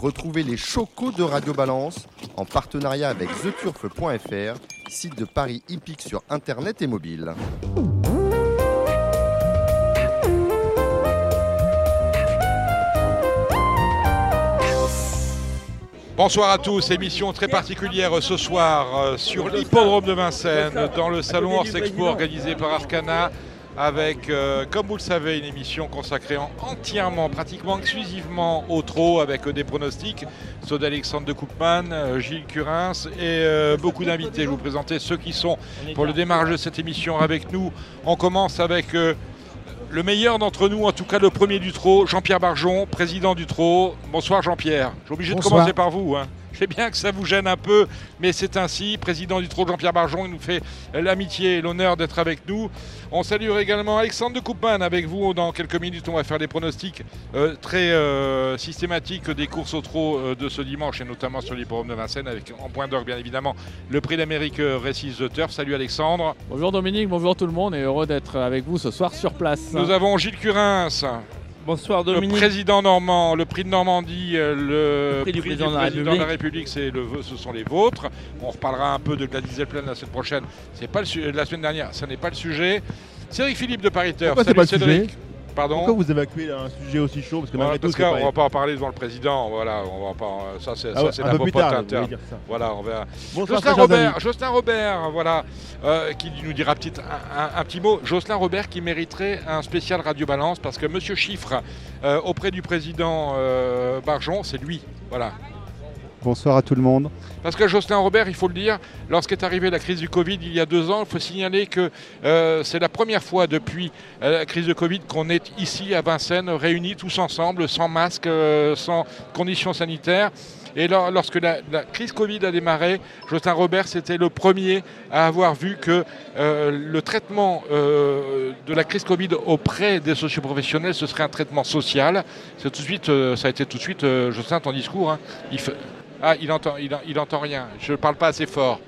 Retrouvez les chocos de Radio Balance en partenariat avec theturf.fr, site de Paris hippique sur internet et mobile. Bonsoir à tous, émission très particulière ce soir euh, sur l'hippodrome de Vincennes, dans le salon Horse Expo organisé par Arcana, avec, euh, comme vous le savez, une émission consacrée en- entièrement, pratiquement exclusivement au trot, avec euh, des pronostics, ceux d'Alexandre de Koopman, euh, Gilles Curins et euh, beaucoup d'invités. Je vais vous présenter ceux qui sont pour le démarrage de cette émission avec nous. On commence avec euh, le meilleur d'entre nous, en tout cas le premier du trot, Jean-Pierre Barjon, président du trot. Bonsoir Jean-Pierre. Je suis obligé de commencer par vous. hein. Je sais bien que ça vous gêne un peu, mais c'est ainsi. Président du trot, Jean-Pierre Barjon, il nous fait l'amitié et l'honneur d'être avec nous. On salue également Alexandre de Koopman avec vous. Dans quelques minutes, on va faire des pronostics euh, très euh, systématiques des courses au trot euh, de ce dimanche, et notamment sur l'hippodrome de Vincennes, avec en point d'orgue, bien évidemment, le prix d'Amérique Récise The Turf. Salut Alexandre. Bonjour Dominique, bonjour tout le monde et heureux d'être avec vous ce soir sur place. Nous avons Gilles Curins. Bonsoir Le Dominique. président normand, le prix de Normandie, euh, le, Le prix du président de la République. République, c'est le, ce sont les vôtres. On reparlera un peu de Gladys Zeppelin la semaine prochaine. C'est pas le la semaine dernière, ce n'est pas le sujet. Cédric Philippe de c'est Salut pas le Cédric. sujet Pardon. Pourquoi vous évacuez un sujet aussi chaud Parce que Voilà, tout, parce qu'on pas- va pas en parler devant le président. Voilà, on va pas. Ça c'est Ah ça, ouais, c'est un la peu tard, interne. voulez dire ça. Voilà, on. Bonsoir, Jocelyn Robert. Jocelyn Robert, voilà, euh, qui nous dira petit, un, un- un petit mot. Jocelyn Robert qui mériterait un spécial Radio Balance parce que Monsieur Chiffre, euh, auprès du président euh, Barjon, c'est lui. Voilà. Bonsoir à tout le monde. Parce que Jocelyn Robert, il faut le dire, lorsqu'est arrivée la crise du Covid il y a deux ans, il faut signaler que euh, c'est la première fois depuis euh, la crise de Covid qu'on est ici à Vincennes réunis tous ensemble, sans masque, euh, sans conditions sanitaires. Et lor- lorsque la, crise Covid a démarré, Jocelyn Robert, c'était le premier à avoir vu que le traitement de la crise Covid auprès des socioprofessionnels, ce serait un traitement social. Tout de suite, ça a été tout de suite, Jocelyn, ton discours. hein, ah, il entend, il, rien. Je ne parle pas assez fort.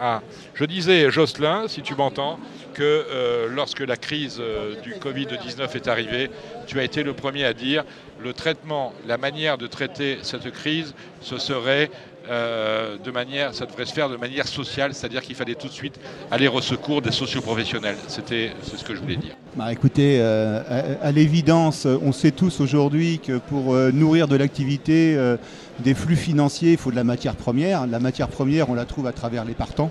Ah, je disais, Jocelyn, si tu m'entends, que euh, lorsque la crise euh, du Covid-19 est arrivée, tu as été le premier à dire le traitement, la manière de traiter cette crise, ce serait euh, de manière, ça devrait se faire de manière sociale, c'est-à-dire qu'il fallait tout de suite aller au secours des socioprofessionnels. C'était, c'est ce que je voulais dire. Bah, écoutez, à, l'évidence, on sait tous aujourd'hui que pour nourrir de l'activité, des flux financiers, il faut de la matière première. La matière première, on la trouve à travers les partants.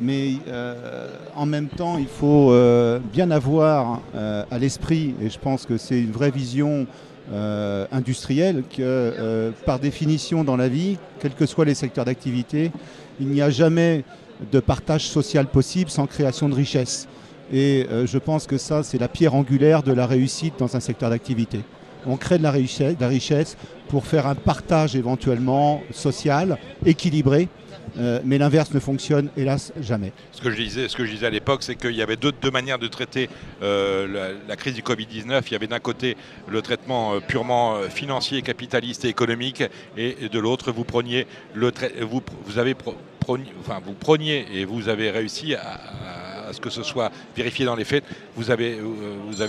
Mais euh, en même temps, il faut euh, bien avoir euh, à l'esprit, et je pense que c'est une vraie vision industrielle, que par définition dans la vie, quels que soient les secteurs d'activité, il n'y a jamais de partage social possible sans création de richesse. Et je pense que ça, c'est la pierre angulaire de la réussite dans un secteur d'activité. On crée de la richesse, pour faire un partage éventuellement social, équilibré, euh, mais l'inverse ne fonctionne hélas jamais. Ce que je disais, à l'époque, c'est qu'il y avait deux, manières de traiter euh, la, crise du Covid-19. Il y avait d'un côté le traitement euh, purement financier, capitaliste et économique, et, de l'autre, vous preniez vous, et vous avez réussi à, ce que ce soit vérifié dans les faits. Vous avez,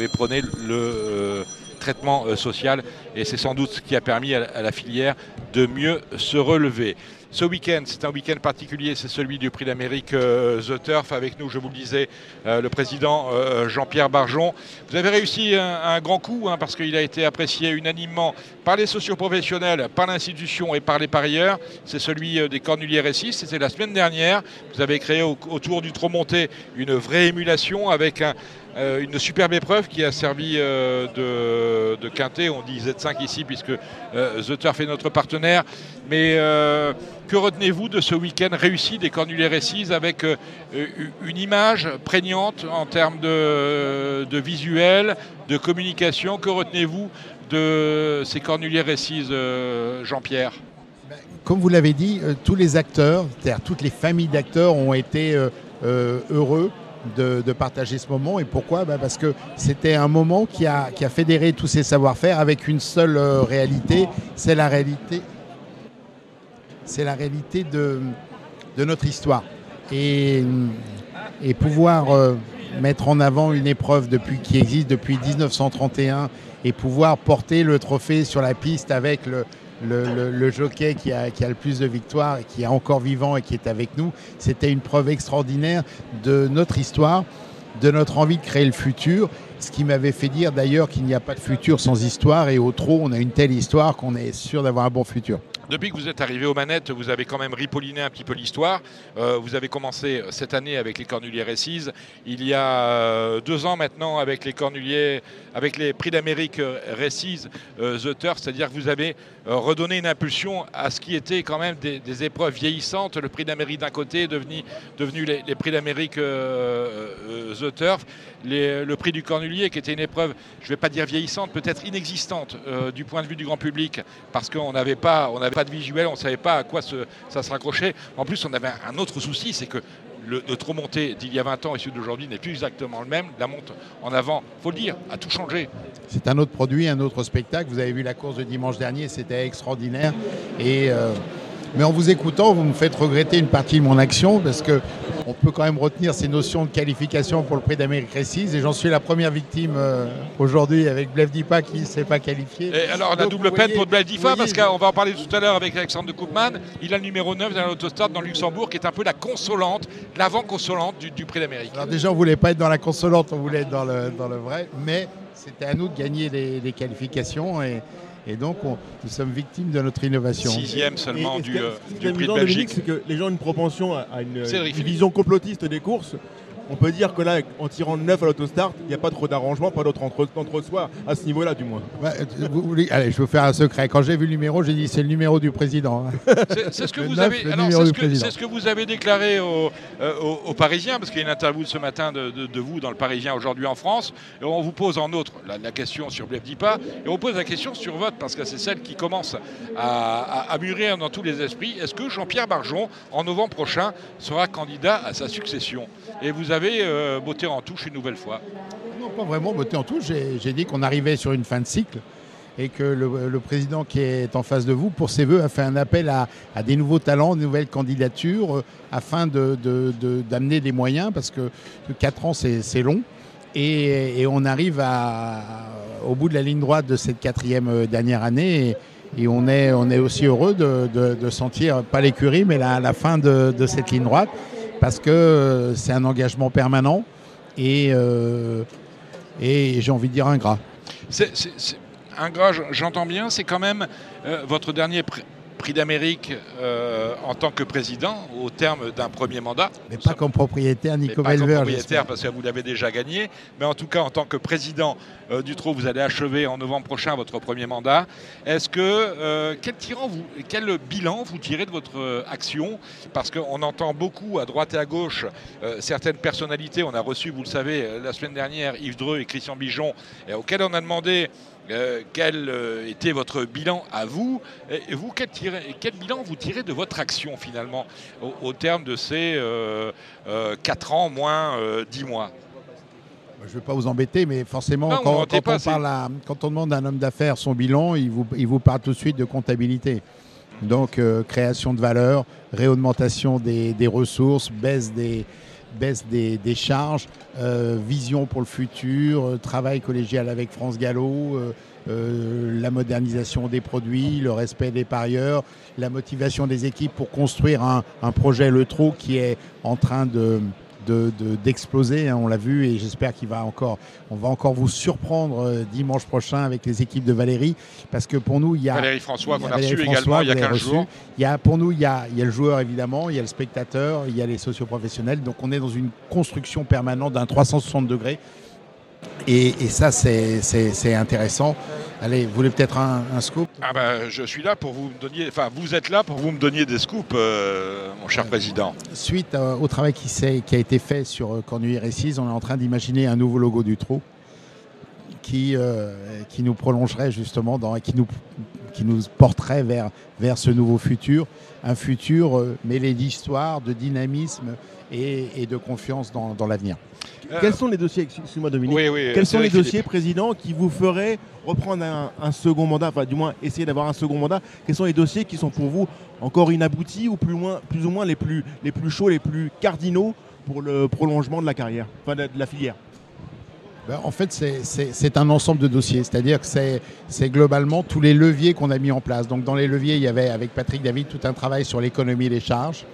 prôné le traitement euh, social, et c'est sans doute ce qui a permis à, la- à la filière de mieux se relever. Ce week-end, c'est un week-end particulier, c'est celui du Prix d'Amérique euh, The Turf. Avec nous, je vous le disais, euh, le président euh, Jean-Pierre Barjon. Vous avez réussi un, grand coup hein, parce qu'il a été apprécié unanimement par les socioprofessionnels, par l'institution et par les parieurs. C'est celui des Cornuliers Récis. C'était la semaine dernière. Vous avez créé au- autour du trot monté une vraie émulation avec un, une superbe épreuve qui a servi de, de quintet. On dit Z5 ici puisque The Turf est notre partenaire. Mais que retenez-vous de ce week-end réussi des Cornuliers Récis avec euh, une image prégnante en termes de, visuel, de communication? Que retenez-vous de ces Cornuliers Récis, euh, Jean-Pierre? Comme vous l'avez dit, euh, tous les acteurs, c'est-à-dire toutes les familles d'acteurs ont été euh, euh, heureux de, partager ce moment. Et pourquoi? Bah, Parce que c'était un moment qui a, qui a fédéré tous ces savoir-faire avec une seule euh, réalité, c'est la réalité, c'est la réalité de, notre histoire. Et, pouvoir euh, mettre en avant une épreuve depuis, qui existe depuis 1931 et pouvoir porter le trophée sur la piste avec le, jockey qui a, le plus de victoires, et qui est encore vivant et qui est avec nous. C'était une preuve extraordinaire de notre histoire, de notre envie de créer le futur. Ce qui m'avait fait dire d'ailleurs qu'il n'y a pas de futur sans histoire et au trot, on a une telle histoire qu'on est sûr d'avoir un bon futur. Depuis que vous êtes arrivé aux manettes, vous avez quand même ripolliné un petit peu l'histoire. Euh, vous avez commencé cette année avec les Cornuliers Récise. Il y a euh, deux ans maintenant avec les Cornuliers, avec les Prix d'Amérique euh, Récise euh, The Turf, c'est-à-dire que vous avez euh, redonné une impulsion à ce qui était quand même des, épreuves vieillissantes. Le Prix d'Amérique d'un côté, devenu, devenu les, Prix d'Amérique euh, euh, The Turf, le Prix du Cornulier qui était une épreuve, je ne vais pas dire vieillissante, peut-être inexistante euh, du point de vue du grand public, parce qu'on n'avait pas visuel, on ne savait pas à quoi ça se raccrochait. En plus, on avait un autre souci, c'est que le, le trop monté d'il y a 20 ans et celui d'aujourd'hui n'est plus exactement le même. La monte en avant, faut le dire, a tout changé. C'est un autre produit, un autre spectacle. Vous avez vu la course de dimanche dernier, c'était extraordinaire. Et, euh, mais en vous écoutant, vous me faites regretter une partie de mon action parce que on peut quand même retenir ces notions de qualification pour le prix d'Amérique Récise. Et j'en suis la première victime euh, aujourd'hui avec Blev Dipa qui ne s'est pas qualifié. Et alors, la Donc, double peine voyez- pour vous parce qu'on va en parler tout à l'heure avec Alexandre de Koopman. Il a le numéro 9 dans l'autostart dans Luxembourg, qui est un peu la consolante, l'avant-consolante du, du prix d'Amérique. Alors déjà, on voulait pas être dans la consolante, on voulait être dans le, dans le vrai, mais c'était à nous de gagner les, les qualifications et, et donc on- nous sommes victimes de notre innovation. Sixième seulement Et- et ce du, euh, du prix de Belgique. c'est que les gens ont une propension à, à une, vision complotiste des courses. On peut dire que là, en tirant le 9 à l'autostart, il n'y a pas trop d'arrangement, pas d'autre entre, entre soi, à ce niveau-là du moins. Euh, vous voulez- allez, je vais vous faire un secret. Quand j'ai vu le numéro, j'ai dit c'est le numéro du président. C'est ce que vous avez. ce que- vous déclaré aux, euh, aux- aux Parisiens, parce qu'il y a une interview de ce matin de, de- de vous dans le Parisien aujourd'hui en France. Et on vous pose en outre la, la question sur Blef Dipa, et on pose la question sur votre, parce que c'est celle qui commence à, à- à mûrir dans tous les esprits. Est-ce que Jean-Pierre Barjon, en novembre prochain, sera candidat à sa succession? Et vous avez euh, botté en touche une nouvelle fois. Non, pas vraiment botté en tout. J'ai dit qu'on arrivait sur une fin de cycle et que le, président qui est en face de vous, pour ses voeux, a fait un appel à, des nouveaux talents, de nouvelles candidatures, euh, afin d'amener de, des moyens, parce que 4 ans, c'est long. Et, on arrive au bout de la ligne droite de cette quatrième euh, dernière année. Et, on, est, aussi heureux de, sentir, pas l'écurie, mais la, fin de cette ligne droite, parce que euh, c'est un engagement permanent et, euh, et j'ai envie de dire ingrat. C'est, c'est- ingrat, j'entends bien, c'est quand même euh, votre dernier prix d'Amérique euh, en tant que président au terme d'un premier mandat. Mais pas sommes- comme propriétaire ni mais comme pas comme propriétaire parce que vous l'avez déjà gagné, mais en tout cas en tant que président euh, du Trot, vous allez achever en novembre prochain votre premier mandat. Est-ce que euh, quel, tirant vous, quel bilan vous tirez de votre action? Parce qu'on entend beaucoup à droite et à gauche certaines personnalités. On a reçu, vous le savez, la semaine dernière Yves Dreux et Christian Bijon, auxquels on a demandé euh, quel euh, était votre bilan à vous Et vous, quel, tirez- quel bilan vous tirez de votre action finalement au, au terme de ces 4 ans moins euh, 10 mois? Je ne vais pas vous embêter, mais forcément, Non, quand, m'embêtez quand pas, on c'est- parle à- quand on demande à un homme d'affaires son bilan, il vous, il vous parle tout de suite de comptabilité. Donc, euh, création de valeur, réaugmentation des, des ressources, baisse des, baisse des, des charges, euh, vision pour le futur, euh, travail collégial avec France Gallo, euh, euh, la modernisation des produits, le respect des parieurs, la motivation des équipes pour construire un, un projet Le Trot qui est en train de de- de- d'exploser, hein, on l'a vu, et j'espère qu'il va encore, on va encore vous surprendre euh, dimanche prochain avec les équipes de Valérie, parce que pour nous, il y a Valérie François qu'on a a reçu Valérie également François, il y a vous l'avez 15 jours. reçu. Il y a, pour nous, il y, a, il y a le joueur évidemment, il y a le spectateur, il y a les socioprofessionnels. Donc on est dans une construction permanente d'un 360 degrés. Et, et ça, c'est intéressant. Allez, vous voulez peut-être un, un scoop? Ah ben, je suis là pour vous me donniez, enfin vous êtes là pour vous me donniez des scoops, euh, mon cher président. Suite euh, au travail qui, qui a été fait sur euh, Cornulier Récise, on est en train d'imaginer un nouveau logo du trot qui, euh, qui nous prolongerait justement, dans, qui, nous, qui nous porterait vers, vers ce nouveau futur. Un futur mêlé d'histoire, de dynamisme et, et de confiance dans, dans l'avenir. Quels sont les dossiers, excuse-moi Dominique, oui, oui, quels sont les Philippe. dossiers, président, qui vous feraient reprendre un, un second mandat, enfin du moins essayer d'avoir un second mandat? Quels sont les dossiers qui sont pour vous encore inaboutis ou plus, loin, plus ou moins les plus, les plus chauds, les plus cardinaux pour le prolongement de la carrière, enfin de, de la filière? Ben, en fait, c'est un ensemble de dossiers, c'est-à-dire que c'est globalement tous les leviers qu'on a mis en place. Donc dans les leviers, il y avait avec Patrick David tout un travail sur l'économie des charges.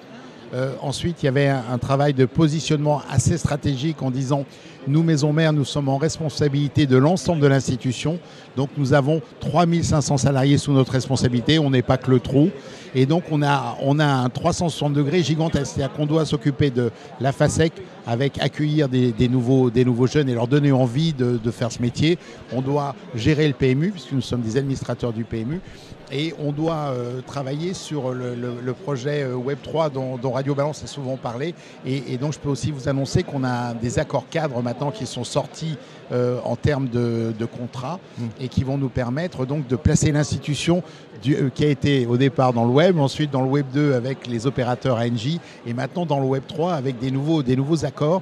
Euh, ensuite, il y avait un, travail de positionnement assez stratégique en disant nous, Maison Mère, nous sommes en responsabilité de l'ensemble de l'institution. Donc nous avons 3500 salariés sous notre responsabilité, on n'est pas que le trou. Et donc on a, on a un 360 degrés gigantesque, c'est-à-dire qu'on doit s'occuper de la FASEC avec accueillir des, nouveaux, des nouveaux jeunes et leur donner envie de, de faire ce métier. On doit gérer le PMU, puisque nous sommes des administrateurs du PMU. Et on doit euh, travailler sur le, projet euh, Web3 dont, Radio Balance a souvent parlé. Et, donc je peux aussi vous annoncer qu'on a des accords cadres maintenant qui sont sortis euh, en termes de, contrats mmh. et qui vont nous permettre donc de placer l'institution qui a été au départ dans le web, ensuite dans le web 2 avec les opérateurs ANJ et maintenant dans le web 3 avec des nouveaux, des nouveaux accords.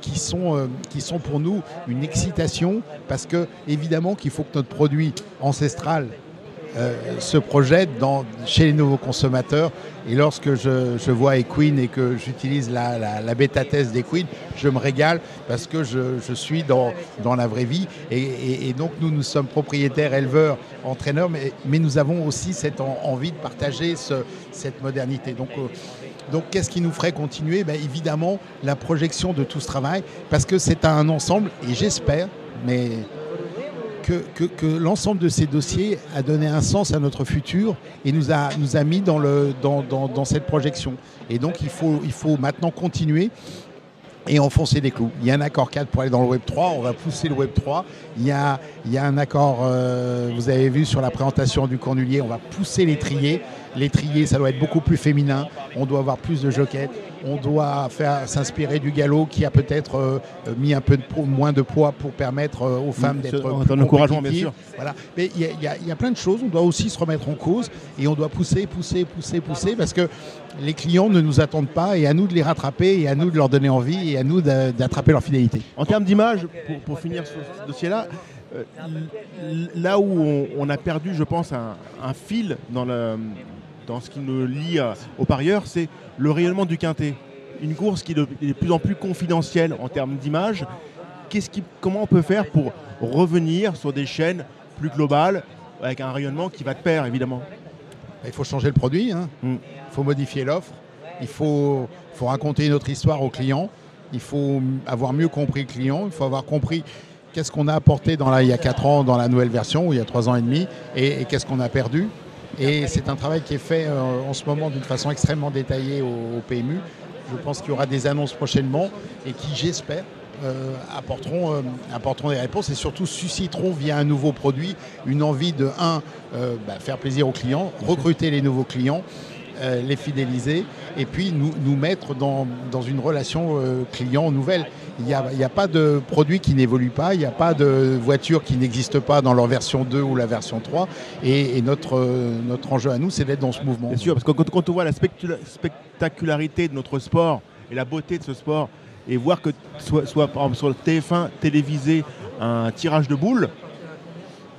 qui, sont, qui sont pour nous une excitation parce que évidemment qu'il faut que notre produit ancestral euh, se projette dans, chez les nouveaux consommateurs. Et lorsque je, vois Equine et que j'utilise la, bêta test d'Equine, je me régale parce que je, suis dans, dans, la vraie vie. Et, donc nous, nous sommes propriétaires, éleveurs, entraîneurs, mais, mais nous avons aussi cette envie de partager cette modernité. Donc, euh, donc qu'est-ce qui nous ferait continuer? Ben, Évidemment, la projection de tout ce travail, parce que c'est un ensemble, et j'espère, mais que, l'ensemble de ces dossiers a donné un sens à notre futur et nous a, nous a mis dans, le, dans, dans, cette projection. Et donc il faut, il faut maintenant continuer et enfoncer des clous. Il y a un accord 4 pour aller dans le Web 3, on va pousser le Web 3. Il y a, il y a un accord, euh, vous avez vu sur la présentation du cornulier, on va pousser les triers, ça doit être beaucoup plus féminin, on doit avoir plus de joquettes, on doit faire s'inspirer du galop qui a peut-être euh, mis un peu de moins de poids pour permettre euh, aux femmes d'être un encouragement bien sûr. Voilà. Mais il y, a plein de choses. On doit aussi se remettre en cause et on doit pousser, pousser, pousser, pousser parce que les clients ne nous attendent pas et à nous de les rattraper et à nous de leur donner envie et à nous d'attraper leur fidélité. En termes d'image, pour, finir ce dossier-là, euh, là où on, a perdu, je pense, un, fil dans, le, dans ce qui nous lie aux parieurs, c'est le rayonnement du quintet. Une course qui est de, plus en plus confidentielle en termes d'image. Qui, comment on peut faire pour revenir sur des chaînes plus globales avec un rayonnement qui va de pair, évidemment? Il faut changer le produit, hein. mm. il faut modifier l'offre, il faut, faut raconter une autre histoire au client, il faut avoir mieux compris le client, il faut avoir compris qu'est-ce qu'on a apporté dans la, il y a 4 ans dans la nouvelle version, ou il y a 3 ans et demi, et qu'est-ce qu'on a perdu. Et c'est un travail qui est fait euh, en ce moment d'une façon extrêmement détaillée au, PMU. Je pense qu'il y aura des annonces prochainement et qui, j'espère, euh, apporteront, euh, apporteront des réponses et surtout susciteront via un nouveau produit une envie de, un, bah, faire plaisir aux clients, recruter les nouveaux clients euh, les fidéliser et puis nous, nous mettre dans, dans, une relation euh, client nouvelle. Il n'y a, a, pas de produit qui n'évolue pas, il n'y a pas de voiture qui n'existe pas dans leur version 2 ou la version 3. Et, notre, notre enjeu à nous, c'est d'être dans ce mouvement. Bien sûr, parce que quand, on voit la spectacularité de notre sport et la beauté de ce sport, et voir que soit, soit par exemple sur le TF1 télévisé un tirage de boules,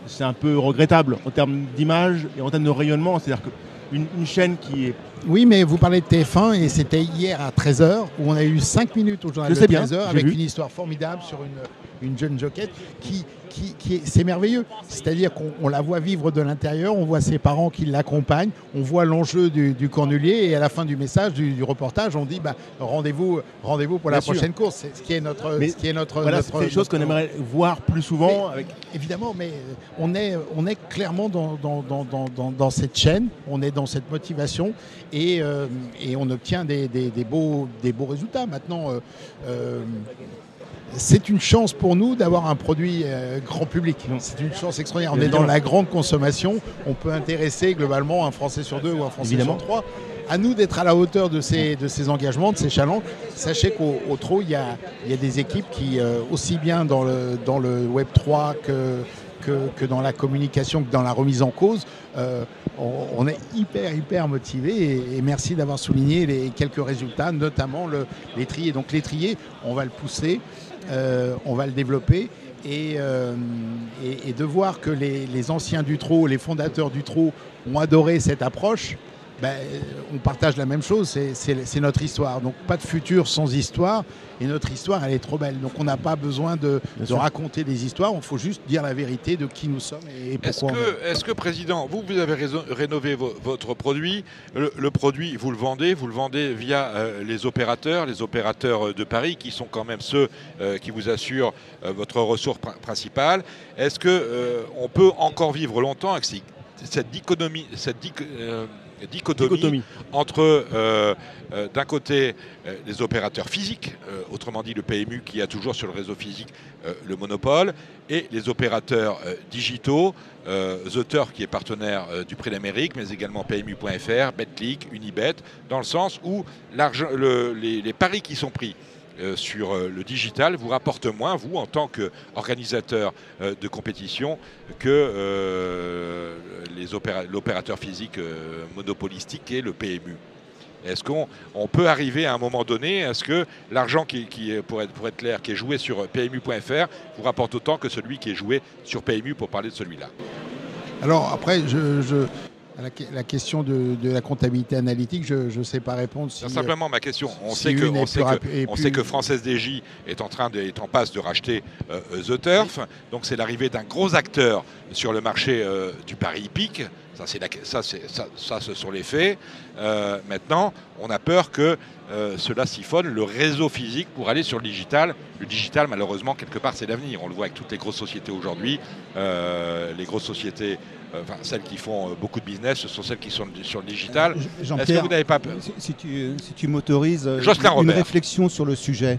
c'est un peu regrettable en termes d'image et en termes de rayonnement. C'est-à-dire que une, chaîne qui est oui, mais vous parlez de TF1 et c'était hier à 13h où on a eu 5 minutes au journal de 13h avec une histoire formidable sur une, une jeune jockey qui, qui, c'est merveilleux. C'est-à-dire qu'on la voit vivre de l'intérieur, on voit ses parents qui l'accompagnent, on voit l'enjeu du, cornulier et à la fin du message, du, reportage, on dit bah, rendez-vous rendez pour la prochaine course. C'est ce qui est notre. ce qui est notre, voilà, chose qu'on aimerait voir plus souvent. Évidemment, mais on est, on est clairement dans, dans, dans, dans, cette chaîne, on est dans cette motivation et, euh, et on obtient des, des, beaux, des beaux résultats. Maintenant, euh, euh, c'est une chance pour nous d'avoir un produit euh, grand public. C'est une chance extraordinaire. On est dans la grande consommation. On peut intéresser globalement un Français sur deux ou un Français sur trois. À nous d'être à la hauteur de ces, de ces engagements, de ces challenges. Sachez qu'au trot, il y a, y a des équipes qui, euh, aussi bien dans le, dans le Web 3 que, que, dans la communication, que dans la remise en cause, euh, on, est hyper, hyper motivé. Et, merci d'avoir souligné les quelques résultats, notamment le l'étrier. Donc l'étrier, on va le pousser. Euh, on va le développer. Euh, et, de voir que les, anciens du trot, les fondateurs du trot ont adoré cette approche, ben, on partage la même chose, c'est notre histoire. Donc pas de futur sans histoire. Et notre histoire, elle est trop belle. Donc on n'a pas besoin de, raconter des histoires, il faut juste dire la vérité de qui nous sommes et, pourquoi. Est-ce que, Président, vous, vous avez rénové votre produit? Le, produit, vous le vendez, vous le vendez via euh, les opérateurs, les opérateurs euh, de Paris, qui sont quand même ceux euh, qui vous assurent votre ressource principale. Est-ce qu'on peut encore vivre longtemps avec cette dichotomie, cette dichotomie, entre euh, euh, d'un côté euh, les opérateurs physiques, autrement dit le PMU qui a toujours sur le réseau physique le monopole, et les opérateurs digitaux, The Turf qui est partenaire du Prix d'Amérique, mais également PMU.fr, BetClick, Unibet, dans le sens où les paris qui sont pris sur euh, le digital vous rapporte moins, vous, en tant qu'organisateur euh, de compétition, que l'opérateur physique monopolistique et le PMU est-ce qu'on peut arriver à un moment donné à ce que l'argent qui, pour être clair, qui est joué sur PMU.fr vous rapporte autant que celui qui est joué sur PMU pour parler de celui-là? Alors après, je, la, question de, la comptabilité analytique, je ne sais pas répondre. simplement ma question. On, sait, que, on, sait, que, Française DJ est en, train de, est en passe de racheter euh, The Turf. Donc c'est l'arrivée d'un gros acteur sur le marché euh, du Paris hippique. Ça, ça, ça, ça, ce sont les faits. Euh, maintenant, on a peur que cela siphonne le réseau physique pour aller sur le digital. Le digital, malheureusement, quelque part, c'est l'avenir. On le voit avec toutes les grosses sociétés aujourd'hui. les grosses sociétés euh, enfin, celles qui font euh, beaucoup de business, ce sont celles qui sont sur le digital. Est-ce que vous n'avez pas si, tu, si tu m'autorises euh, une réflexion sur le sujet.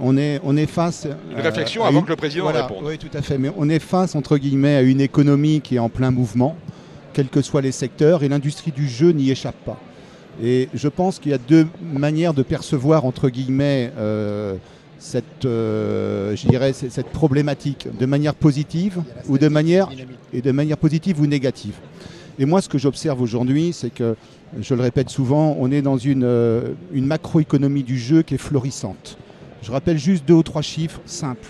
on, est, on est face. Une réflexion avant que le président réponde. Oui, tout à fait. Mais on est face, entre guillemets, à une économie qui est en plein mouvement, quels que soient les secteurs, et l'industrie du jeu n'y échappe pas. Et je pense qu'il y a deux manières de percevoir, entre guillemets, cette, euh, dirais, cette problématique de manière positive ou de manière, positive ou négative. Et moi, ce que j'observe aujourd'hui, c'est que, je le répète souvent, on est dans une, euh, une macroéconomie du jeu qui est florissante. Je rappelle juste deux ou trois chiffres simples.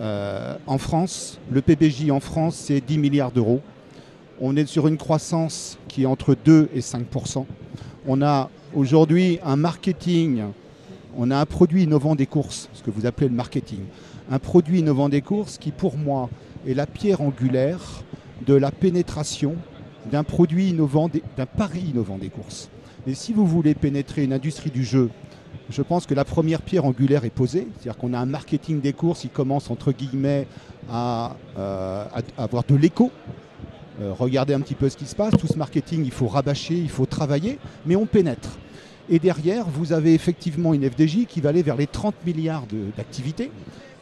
Euh, en France, le PBJ en France, c'est 10 milliards d'euros. On est sur une croissance qui est entre 2 et 5% On a aujourd'hui un marketing on a un produit innovant des courses, ce que vous appelez le marketing. Un produit innovant des courses qui, pour moi, est la pierre angulaire de la pénétration d'un produit innovant, d'un pari innovant des courses. Et si vous voulez pénétrer une industrie du jeu, je pense que la première pierre angulaire est posée. C'est-à-dire qu'on a un marketing des courses qui commence, entre guillemets, à, euh, avoir de l'écho. Euh, regardez un petit peu ce qui se passe. Tout ce marketing, il faut rabâcher, il faut travailler, mais on pénètre. Et derrière, vous avez effectivement une FDJ qui va aller vers les 30 milliards d'activités,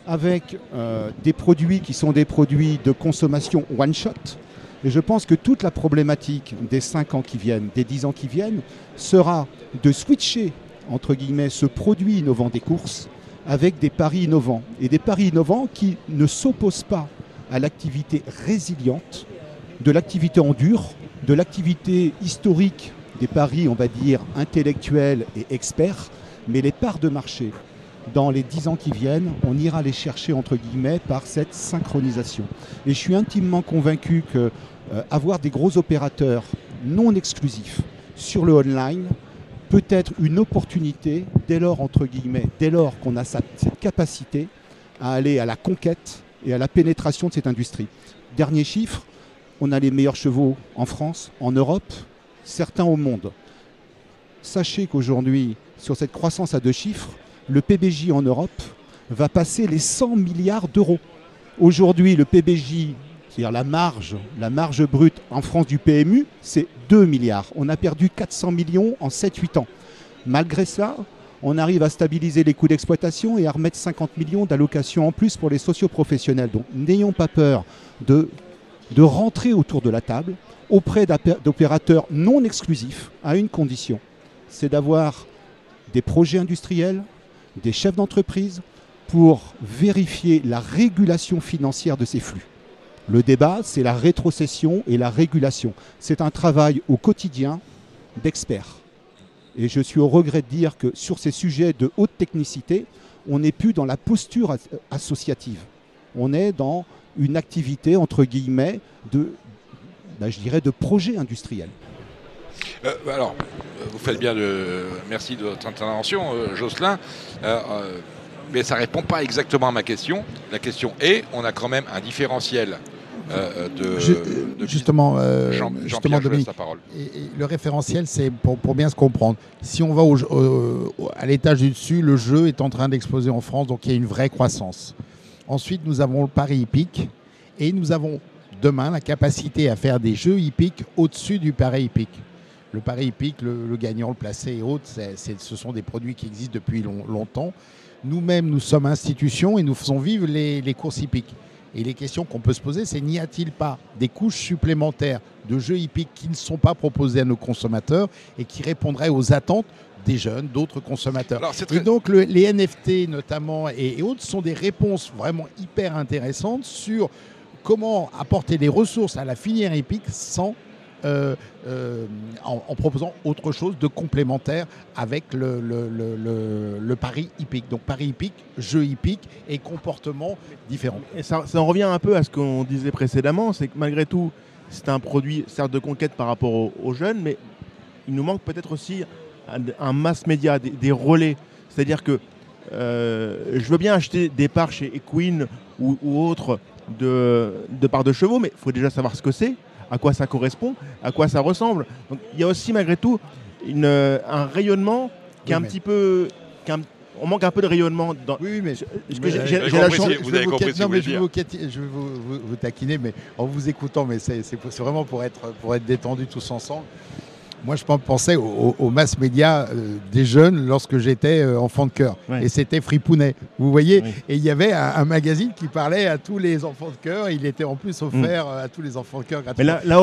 avec euh, des produits qui sont des produits de consommation one-shot. Et je pense que toute la problématique des 5 ans qui viennent, des 10 ans qui viennent, sera de switcher, entre guillemets, ce produit innovant des courses avec des paris innovants. Et des paris innovants qui ne s'opposent pas à l'activité résiliente, de l'activité en dur, de l'activité historique des paris, on va dire, intellectuels et experts, mais les parts de marché, dans les dix ans qui viennent, on ira les chercher, entre guillemets, par cette synchronisation. Et je suis intimement convaincu que euh, avoir des gros opérateurs non exclusifs sur le online peut être une opportunité dès lors, entre guillemets, dès lors qu'on a cette capacité à aller à la conquête et à la pénétration de cette industrie. Dernier chiffre, on a les meilleurs chevaux en France, en Europe, certains au monde. Sachez qu'aujourd'hui, sur cette croissance à deux chiffres, le PBJ en Europe va passer les 100 milliards d'euros. Aujourd'hui, le PBJ, c'est-à-dire la marge, la marge brute en France du PMU, c'est 2 milliards. On a perdu 400 millions en 7-8 ans. Malgré ça, on arrive à stabiliser les coûts d'exploitation et à remettre 50 millions d'allocations en plus pour les socioprofessionnels. Donc n'ayons pas peur de, de rentrer autour de la table, auprès d'opérateurs non exclusifs à une condition, c'est d'avoir des projets industriels, des chefs d'entreprise pour vérifier la régulation financière de ces flux. Le débat, c'est la rétrocession et la régulation. C'est un travail au quotidien d'experts. Et je suis au regret de dire que sur ces sujets de haute technicité, on n'est plus dans la posture associative. On est dans une activité, entre guillemets, de, bah, je dirais, de projets industriels. Euh, alors, vous faites bien de. Merci de votre intervention, euh, Jocelyn. Euh, mais ça ne répond pas exactement à ma question. La question est on a quand même un différentiel euh, de, Je- de- justement, euh, Jean- justement, Dominique, la parole. Et- et le référentiel, c'est pour, pour bien se comprendre. Si on va au- au- au- à l'étage du dessus, le jeu est en train d'exploser en France, donc il y a une vraie croissance. Ensuite, nous avons le pari hippique et nous avons demain la capacité à faire des jeux hippiques au-dessus du pari hippique. Le pari hippique, le, gagnant, le placé et autres, ce sont des produits qui existent depuis long- longtemps. Nous-mêmes, nous sommes institutions et nous faisons vivre les, les courses hippiques. Et les questions qu'on peut se poser, c'est n'y a-t-il pas des couches supplémentaires de jeux hippiques qui ne sont pas proposés à nos consommateurs et qui répondraient aux attentes des jeunes, d'autres consommateurs Alors, Et donc le- les NFT notamment et, et autres sont des réponses vraiment hyper intéressantes sur comment apporter des ressources à la filière hippique sans euh, euh, en, en proposant autre chose de complémentaire avec le, le, le- le- le pari hippique. Donc pari hippique, jeu hippique et comportement différents. Et ça, ça en revient un peu à ce qu'on disait précédemment, c'est que malgré tout, c'est un produit certes de conquête par rapport aux, aux jeunes, mais il nous manque peut-être aussi un, mass média, des, des relais. C'est-à-dire que euh, je veux bien acheter des parts chez Equine ou, ou autres de, de parts de chevaux, mais il faut déjà savoir ce que c'est, à quoi ça correspond, à quoi ça ressemble. Donc il y a aussi malgré tout une, un rayonnement qui est Oui, un mais- petit peu... qui est un- on manque un peu de rayonnement dans, Oui, mais j'ai- la chance. vous je vais avez compris ce que je vais, dire. vous, cat- je vais vous, vous- vous taquiner, mais en vous écoutant, mais c'est vraiment pour être, pour être détendus tous ensemble. Moi, je pen- pensais au, au- au mass média euh, des jeunes lorsque j'étais euh, enfant de cœur. Ouais. Et c'était Fripounet, vous voyez Oui. Et il y avait un, un magazine qui parlait à tous les enfants de cœur. Il était en plus offert euh, à tous les enfants de cœur Mais gratuitement. là, là,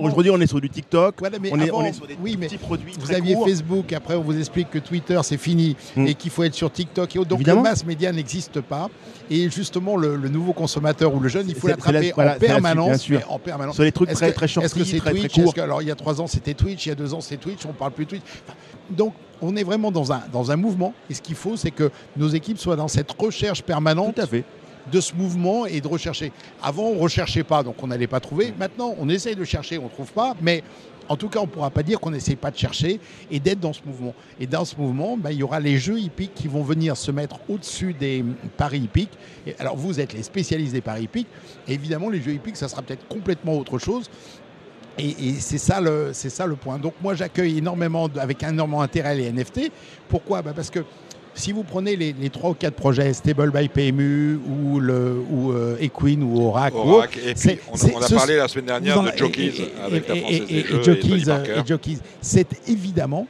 aujourd'hui, on est sur du TikTok. Voilà, mais on, est, on est sur des oui, mais petits produits. vous très aviez. Facebook, après on vous explique que Twitter c'est fini Mm. et qu'il faut être sur TikTok et autres. Donc Évidemment. le mass média n'existe pas. Et justement, le, le nouveau consommateur ou le jeune, il faut l'attraper la- voilà, en la suite, permanence. mais en permanence. Sur les trucs très, très shorty, Est-ce que c'est très, courts. Alors il y a trois ans c'était Twitch, il y a deux ans c'était Twitch, on parle plus Twitch. Enfin, donc on est vraiment dans un, dans un mouvement. Et ce qu'il faut, c'est que nos équipes soient dans cette recherche permanente Tout à fait. de ce mouvement et de rechercher. Avant, on ne recherchait pas, donc on n'allait pas trouver. Maintenant, on essaye de chercher, on ne trouve pas. Mais en tout cas, on ne pourra pas dire qu'on n'essaye pas de chercher et d'être dans ce mouvement. Et dans ce mouvement, ben, il y aura les jeux hippiques qui vont venir se mettre au-dessus des hum, paris hippiques. Et alors, vous êtes les spécialistes des paris hippiques. Évidemment, les jeux hippiques, ça sera peut-être complètement autre chose. Et, et c'est ça, le- ça le point. Donc moi j'accueille énormément, avec énormément d'intérêt les NFT. Pourquoi? Bah, Parce que si vous prenez les, 3 ou 4 projets, Stable by PMU ou, le, ou euh, Equine ou Oracle, ou Oracle, et puis on, a- on parlé la semaine dernière de Jockeys et- et- avec la Française et- des et Jeux et. C'est évidemment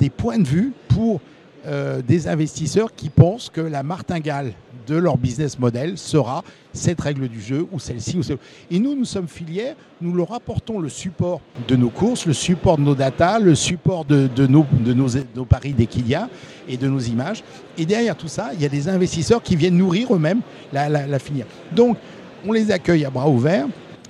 des points de vue pour euh, des investisseurs qui pensent que la martingale de leur business model sera cette règle du jeu ou celle-ci ou celle Et nous, nous sommes filières, nous leur apportons le support de nos courses, le support de nos data, le support de, de nos, de nos, nos paris a et de nos images. Et derrière tout ça, il y a des investisseurs qui viennent nourrir eux-mêmes la, la, la filière. Donc, on les accueille à bras ouverts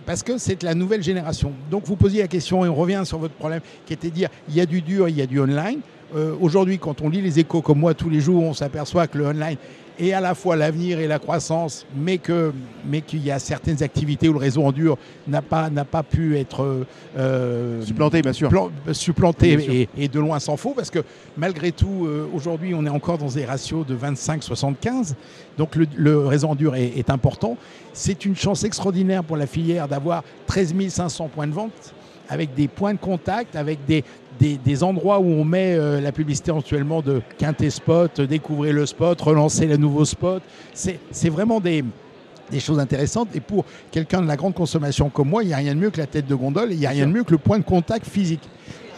parce que c'est la nouvelle génération. Donc vous posiez la question et on revient sur votre problème qui était de dire il y a du dur, il y a du online. Euh, Aujourd'hui, quand on lit les échos comme moi tous les jours, on s'aperçoit que le online est à la fois l'avenir et la croissance, mais qu'il y a certaines activités où le réseau en dur n'a pas pu être euh, Supplanté, bien sûr. plan- supplanté Bien sûr. et, et de loin s'en faut parce que malgré tout euh, aujourd'hui on est encore dans des ratios de 25-75 donc le, le réseau en dur est, est important c'est une chance extraordinaire pour la filière d'avoir 13 500 points de vente avec des points de contact avec des, des, des endroits où on met euh, la publicité actuellement de quintet spot découvrir le spot relancer le nouveau spot c'est vraiment des des choses intéressantes. Et pour quelqu'un de la grande consommation comme moi, il n'y a rien de mieux que la tête de gondole il n'y a rien de mieux que le point de contact physique.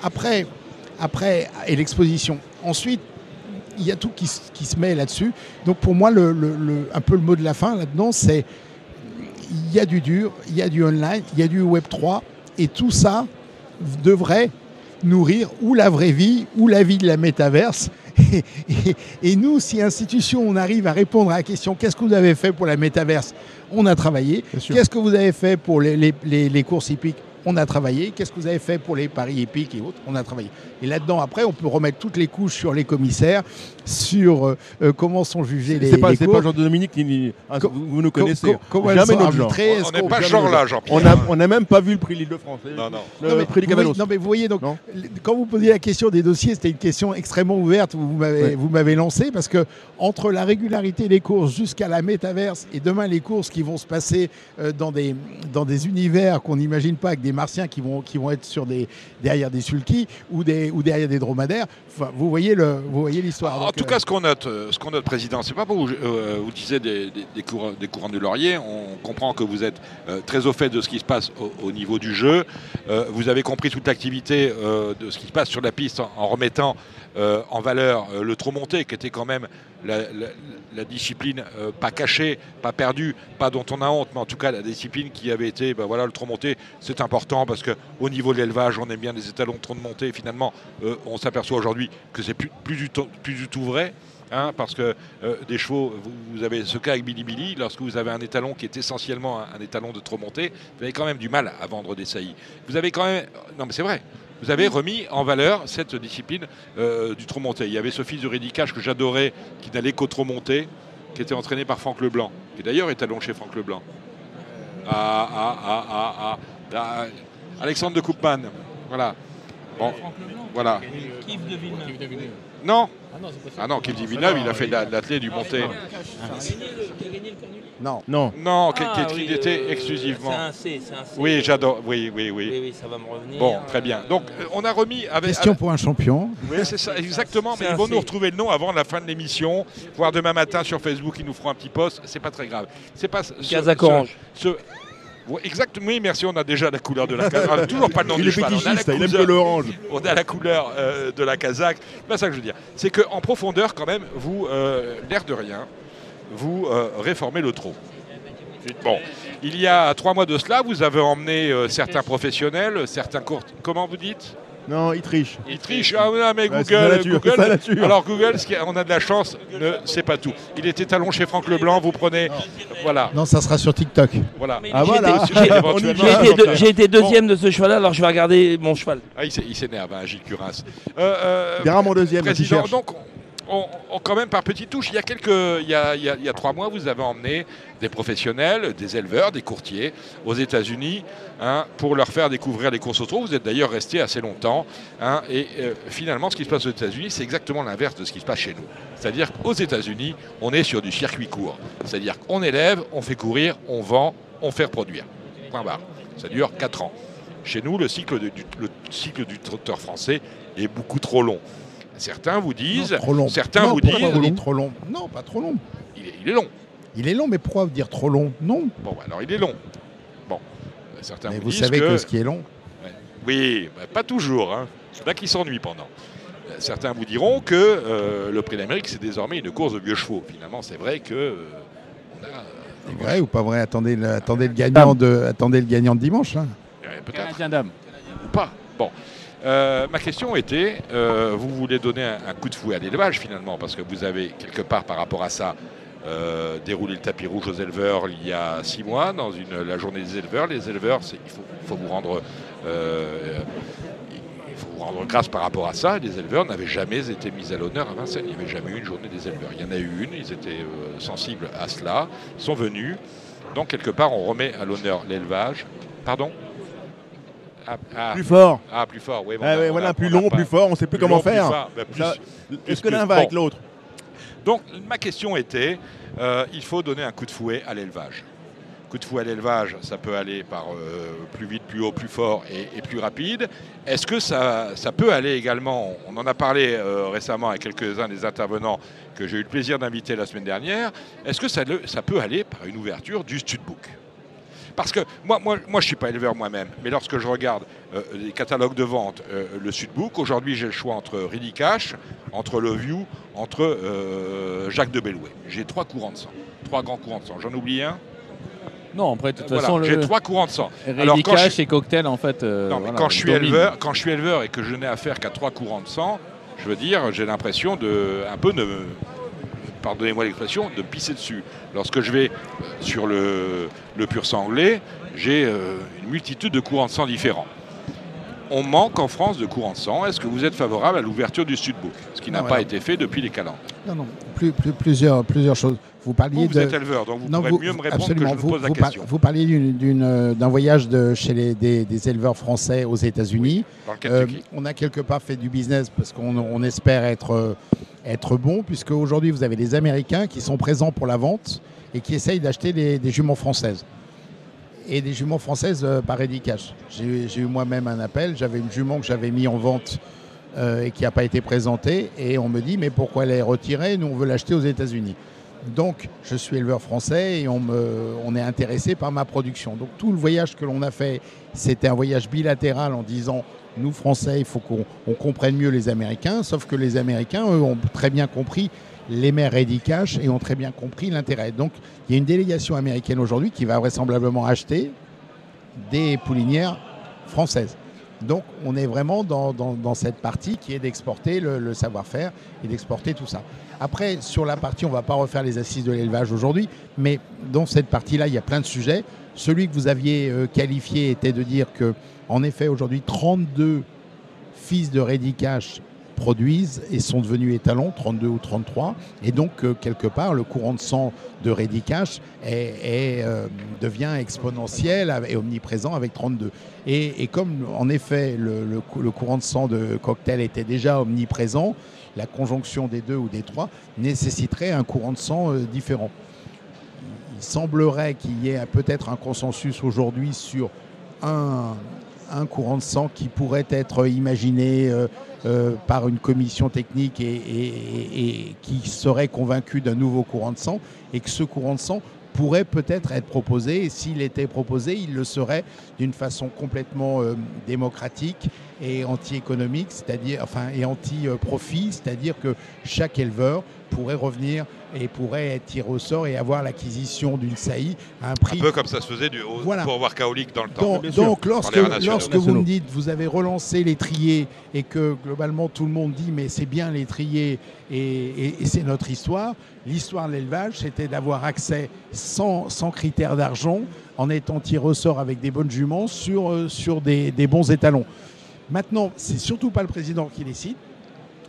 Après, après et l'exposition. Ensuite, il y a tout qui, se- qui se met là-dessus. Donc pour moi, le, le- le- un peu le mot de la fin là-dedans, c'est il y a du dur, il y a du online, il y a du Web 3, et tout ça devrait nourrir ou la vraie vie ou la vie de la métaverse. Et, et- et nous, si institution, on arrive à répondre à la question qu'est-ce que vous avez fait pour la métaverse? On a travaillé. Qu'est-ce que vous avez fait pour les, les- les- les courses hippiques? On a travaillé. Qu'est-ce que vous avez fait pour les paris épiques et autres? On a travaillé. Et là-dedans, après, on peut remettre toutes les couches sur les commissaires, sur euh, euh, comment sont jugés les, C'est pas, pas. Jean de Dominique, ni, ni- ah, Co- vous, vous nous Co- connaissez. co- Jamais notre genre. On n'est pas ce jamais genre-là, On Jean-Pierre. n'a on n'a même pas vu le prix Lille-de-France. Non, non. Le Non, mais prix du vous voyez- Cavalos. non, mais vous voyez, donc, quand vous posiez la question des dossiers, c'était une question extrêmement ouverte. Vous m'avez Ouais. vous m'avez lancé parce que entre la régularité des courses jusqu'à la métaverse et demain les courses qui vont se passer euh, dans, des, dans des univers qu'on n'imagine pas, avec des martiens qui vont, qui vont être sur des, derrière des sulky ou, des, ou derrière des dromadaires, enfin, vous voyez le- vous voyez l'histoire. En tout euh, cas, ce qu'on note, euh, ce qu'on note, président, c'est pas pour vous, euh, vous disiez des, des, des courants, des courants du laurier. On comprend que vous êtes euh, très au fait de ce qui se passe au, au niveau du jeu. Euh, vous avez compris toute l'activité euh, de ce qui se passe sur la piste en, en remettant euh, en valeur euh, le trop monté, qui était quand même la, la- la discipline euh, pas cachée, pas perdue, pas dont on a honte, mais en tout cas la discipline qui avait été, ben voilà, le trop monté, c'est important parce que au niveau de l'élevage, on aime bien les étalons de trop de montée. Finalement, euh, on s'aperçoit aujourd'hui que c'est plus, plus, du tout, plus du tout vrai. hein, parce que euh, des chevaux, vous, avez ce cas avec Billy Billy, lorsque vous avez un étalon qui est essentiellement un, étalon de trop monté, vous avez quand même du mal à vendre des saillies. Vous avez quand même. Non, mais c'est vrai. Vous avez remis en valeur cette discipline euh, du trop monté. Il y avait ce fils de Rédicage que j'adorais, qui n'allait qu'au trop monté, qui était entraîné par Franck Leblanc, qui d'ailleurs est allon chez Franck Leblanc. Ah, ah, ah, ah, ah, ah, Alexandre de Koopman. Voilà. Bon, voilà. Non, ah non, Kevin Villeneuve, il a fait de la- de l'athlète du monté. non. Non. Non, qui Ah, était euh, exclusivement. C'est un C, c'est un C. Oui, j'adore. Oui, oui, Oui, oui. oui, ça va me revenir. Bon, très bien. Donc, euh, on a remis avec. Question pour un champion. Oui, c'est ça, exactement. Mais ils vont nous retrouver le nom avant la fin de l'émission. Voire demain matin sur Facebook, ils nous feront un petit post. C'est pas très grave. C'est pas. orange. ce- Oui, exactement. Oui, merci. On a déjà la couleur de la Kazakh. On a toujours pas le nom Il du cheval. On a la fétichiste, il aime couleur- que l'orange. on a la couleur euh, de la Kazakh. C'est pas ça que je veux dire. C'est qu'en profondeur, quand même, vous, euh, l'air de rien, vous euh, réformez le trot. Bon, il y a trois mois de cela, vous avez emmené euh, certains professionnels, certains courts. Comment vous dites? Non, il triche. Ils trichent. Ah non, mais Google, nature, Google. nature. Alors Google, ce on a de la chance, ne sait pas tout. Il était talon chez Franck Leblanc. Vous prenez, voilà, Non, ça sera sur TikTok. voilà. Ah j'ai voilà. été- j'ai- été, deuxième de ce cheval-là, alors je vais regarder mon cheval. Ah, il s'é- il s'énerve, hein, Gilles Curins. Euh, euh, mon deuxième, Président, donc, quand même par petites touches, il y a quelques, il y a, trois mois, vous avez emmené des professionnels, des éleveurs, des courtiers aux États-Unis hein, pour leur faire découvrir les courses au. Vous êtes d'ailleurs resté assez longtemps. hein, et euh, finalement, ce qui se passe aux États-Unis, c'est exactement l'inverse de ce qui se passe chez nous. C'est-à-dire qu'aux États-Unis, on est sur du circuit court. C'est-à-dire qu'on élève, on fait courir, on vend, on fait reproduire. Point barre. Ça dure 4 ans. Chez nous, le cycle, du, le cycle du trotteur français est beaucoup trop long. Certains vous disent, Non, trop long. certains Non, vous pourquoi disent, vous dites trop long? Non, pas trop long. il est, il est long. Il est long, mais pourquoi vous dire trop long? Non. Bon, bah, alors il est long. Bon, certains Mais vous, vous disent savez que... que, ce qui est long, oui, bah, pas toujours. Hein. Il y en a qui s'ennuient pendant. Euh, Certains vous diront que euh, le prix d'Amérique, c'est désormais une course de vieux chevaux. Finalement, c'est vrai que euh, on a, euh, c'est vrai ou pas vrai? Attendez le, attendez le gagnant de, attendez le gagnant de dimanche. hein. euh, peut-être Canadien dame. ou pas. Bon. Euh, ma question était, euh, vous voulez donner un, coup de fouet à l'élevage finalement, parce que vous avez quelque part par rapport à ça euh, déroulé le tapis rouge aux éleveurs il y a six mois dans une, la journée des éleveurs. Les éleveurs, il faut, vous rendre, rendre grâce par rapport à ça. Les éleveurs n'avaient jamais été mis à l'honneur à Vincennes. Il n'y avait jamais eu une journée des éleveurs. Il y en a eu une. Ils étaient sensibles à cela. Ils sont venus. Donc quelque part, on remet à l'honneur l'élevage. Pardon? Ah, ah, Plus fort. ah, plus fort, oui. Ah ouais, voilà, plus long, plus fort, on ne sait plus, comment faire. Ça- Est-ce que l'un va bon. avec l'autre? Donc, ma question était, euh, il faut donner un coup de fouet à l'élevage. Coup de fouet à l'élevage, ça peut aller par euh, plus vite, plus haut, plus fort et, et plus rapide. Est-ce que ça, ça peut aller également, on en a parlé euh, récemment avec quelques-uns des intervenants que j'ai eu le plaisir d'inviter la semaine dernière, est-ce que ça, le- ça peut aller par une ouverture du studbook? Parce que moi, moi, moi je ne suis pas éleveur moi-même, mais lorsque je regarde euh, les catalogues de vente, euh, le Sudbook, aujourd'hui j'ai le choix entre Ready Cash, entre Le View, entre euh, Jacques de Bellouet. J'ai trois courants de sang, trois grands courants de sang. J'en oublie un Non, après, de toute Voilà, façon, J'ai le trois courants de sang. Alors, quand je- et cocktail, en fait. euh, non, mais voilà, quand, je suis éleveur, quand je suis éleveur et que je n'ai affaire qu'à trois courants de sang, je veux dire, j'ai l'impression de un peu ne pardonnez-moi l'expression, de pisser dessus. Lorsque je vais euh, sur le, le pur sang anglais, j'ai euh, une multitude de courants de sang différents. On manque en France de courants de sang. Est-ce que vous êtes favorable à l'ouverture du Sudbook Ce qui n'a pas été fait depuis les calendes? Non, non, plus, plus- plusieurs, plusieurs choses. Vous parliez Vous, vous de. êtes éleveur, donc vous Non, pourrez vous- mieux me répondre absolument. que je vous, pose la par- question. vous parliez euh, d'un voyage de, chez les, des, des éleveurs français aux États-Unis. Euh, on a quelque part fait du business parce qu'on on espère être, euh, être bon, puisque aujourd'hui vous avez des Américains qui sont présents pour la vente et qui essayent d'acheter des, juments françaises. Et des juments françaises euh, par Ready Cash. J'ai eu- j'ai eu moi-même un appel, j'avais une jument que j'avais mis en vente euh, et qui n'a pas été présentée, et on me dit mais pourquoi elle est retirée? Nous on veut l'acheter aux États-Unis. Donc je suis éleveur français et on, est intéressé par ma production. Donc tout le voyage que l'on a fait, c'était un voyage bilatéral en disant nous Français, il faut qu'on on comprenne mieux les Américains, sauf que les Américains, eux, ont très bien compris les mères Ready Cash et ont très bien compris l'intérêt. Donc il y a une délégation américaine aujourd'hui qui va vraisemblablement acheter des poulinières françaises. Donc on est vraiment dans, cette partie qui est d'exporter le, savoir-faire et d'exporter tout ça. Après, sur la partie, on ne va pas refaire les assises de l'élevage aujourd'hui, mais dans cette partie-là, il y a plein de sujets. Celui que vous aviez euh, qualifié était de dire que, en effet, aujourd'hui, 32 fils de Ready Cash produisent et sont devenus étalons, 32 ou 33. Et donc, euh, quelque part, le courant de sang de est, euh, devient exponentiel et omniprésent avec 32. Et, comme, en effet, le, le cou- le courant de sang de cocktail était déjà omniprésent, la conjonction des deux ou des trois nécessiterait un courant de sang euh, différent. Il semblerait qu'il y ait peut-être un consensus aujourd'hui sur un, courant de sang qui pourrait être imaginé euh, par une commission technique et, qui serait convaincu d'un nouveau courant de sang et que ce courant de sang pourrait peut-être être proposé et s'il était proposé, il le serait d'une façon complètement euh, démocratique et anti-économique, c'est-à-dire enfin et anti-profit, c'est-à-dire que chaque éleveur pourrait revenir et pourrait être tiré au sort et avoir l'acquisition d'une saillie à un prix Un peu comme ça se faisait du, au, Voilà. pour avoir Kaolik dans le temps. donc, lorsque, lorsque vous me dites vous avez relancé l'étrier et que globalement tout le monde dit mais c'est bien l'étrier et, et- et c'est notre histoire, l'histoire de l'élevage c'était d'avoir accès sans, sans critères d'argent en étant tiré au sort avec des bonnes juments sur, euh, sur des, des bons étalons. Maintenant, c'est surtout pas le président qui décide.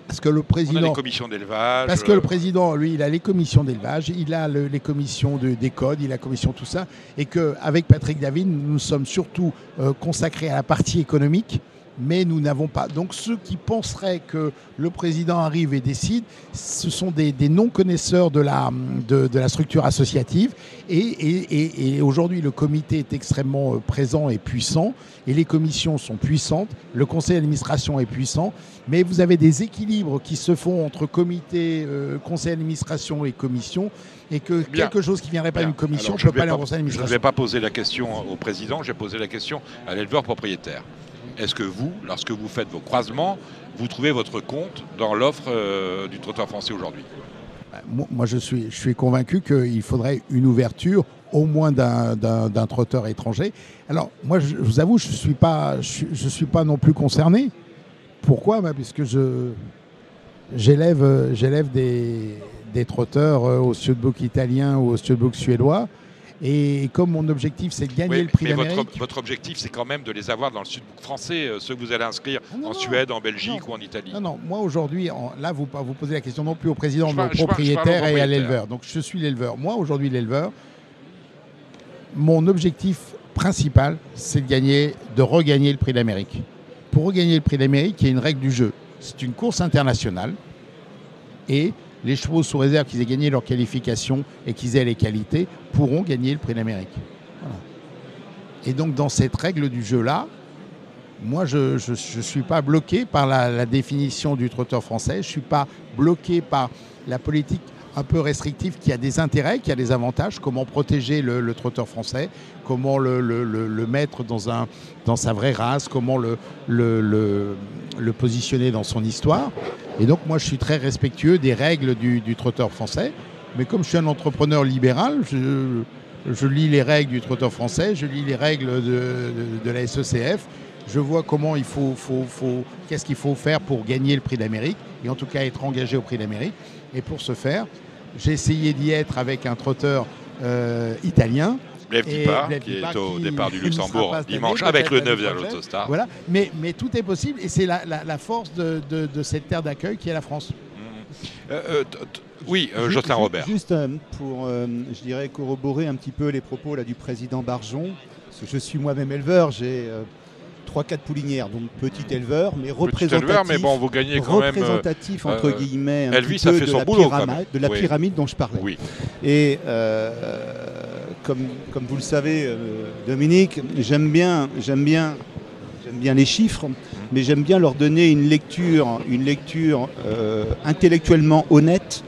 Parce que le On a président. les commissions d'élevage. Parce que euh, le président, lui, il a les commissions d'élevage, il a le- les commissions de- des codes, il a la commission tout ça, et qu'avec Patrick David, nous sommes surtout euh, consacrés à la partie économique, mais nous n'avons pas. Donc ceux qui penseraient que le président arrive et décide, ce sont des, des non-connaisseurs de la, de, de la structure associative, et, et- et- et aujourd'hui le comité est extrêmement euh, présent et puissant, et les commissions sont puissantes, le conseil d'administration est puissant, mais vous avez des équilibres qui se font entre comité, euh, conseil d'administration et commission, et que Bien. quelque chose qui ne viendrait pas d'une commission ne peut pas aller pas- conseil Je ne vais d'administration. pas poser la question au président, je vais poser la question à l'éleveur propriétaire. Est-ce que vous, lorsque vous faites vos croisements, vous trouvez votre compte dans l'offre euh, du trottoir français aujourd'hui? Bah, Moi, je suis, je suis convaincu qu'il faudrait une ouverture au moins d'un- trotteur étranger. Alors, moi, je, vous avoue, je ne suis, pas- non plus concerné. Pourquoi? Bah, Puisque euh, j'élève des, des trotteurs euh, au studbook italien ou au studbook suédois. Et comme mon objectif, c'est de gagner Oui, le prix mais d'Amérique... votre, votre objectif, c'est quand même de les avoir dans le sud français, euh, ceux que vous allez inscrire Ah non, en. Suède, en Belgique Non. ou en Italie. Non, non, moi aujourd'hui, là, vous, vous posez la question non plus au président, Je mais parle- au je parle- je parle au propriétaire et à l'éleveur. Donc je suis l'éleveur. Moi aujourd'hui, l'éleveur, mon objectif principal, c'est de gagner, de regagner le prix d'Amérique. Pour regagner le prix d'Amérique, il y a une règle du jeu. C'est une course internationale et les chevaux, sous réserve qu'ils aient gagné leur qualification et qu'ils aient les qualités, pourront gagner le prix d'Amérique. Et donc dans cette règle du jeu-là, moi, je ne suis pas bloqué par la, la définition du trotteur français. Je ne suis pas bloqué par la politique un peu restrictive qui a des intérêts, qui a des avantages. Comment protéger le, trotteur français Comment le, mettre dans, un, dans sa vraie race Comment le, positionner dans son histoire Et donc, moi, je suis très respectueux des règles du, trotteur français. Mais comme je suis un entrepreneur libéral, je, lis les règles du trotteur français, je lis les règles de la SECF, je vois comment il faut, faut- faut- qu'est-ce qu'il faut faire pour gagner le prix d'Amérique, et en tout cas être engagé au prix d'Amérique. Et pour ce faire, j'ai essayé d'y être avec un trotteur euh, italien. Dipart, Blaise qui est au qui départ du Luxembourg dimanche avec le peut-être 9 l'année à prochaine. l'Autostar. Voilà, mais, mais tout est possible et c'est la, la- la force de, de- de cette terre d'accueil qui est la France. Euh, euh, oui, euh, Ju- Jocelyn Robert. Juste pour, euh, je dirais, corroborer un petit peu les propos là, du président Barjon, parce que je suis moi-même éleveur, j'ai 3-4 poulinières, donc petit éleveur, mais représentatif. éleveur, mais bon, vous gagnez quand même. euh, représentatif entre euh, guillemets un Elvis petit a peu fait de, son la boulot, de la Oui. pyramide dont je parlais. Oui. Et euh, comme, comme vous le savez, Dominique, j'aime bien, j'aime bien, j'aime bien les chiffres, mais j'aime bien leur donner une lecture, une lecture euh, intellectuellement honnête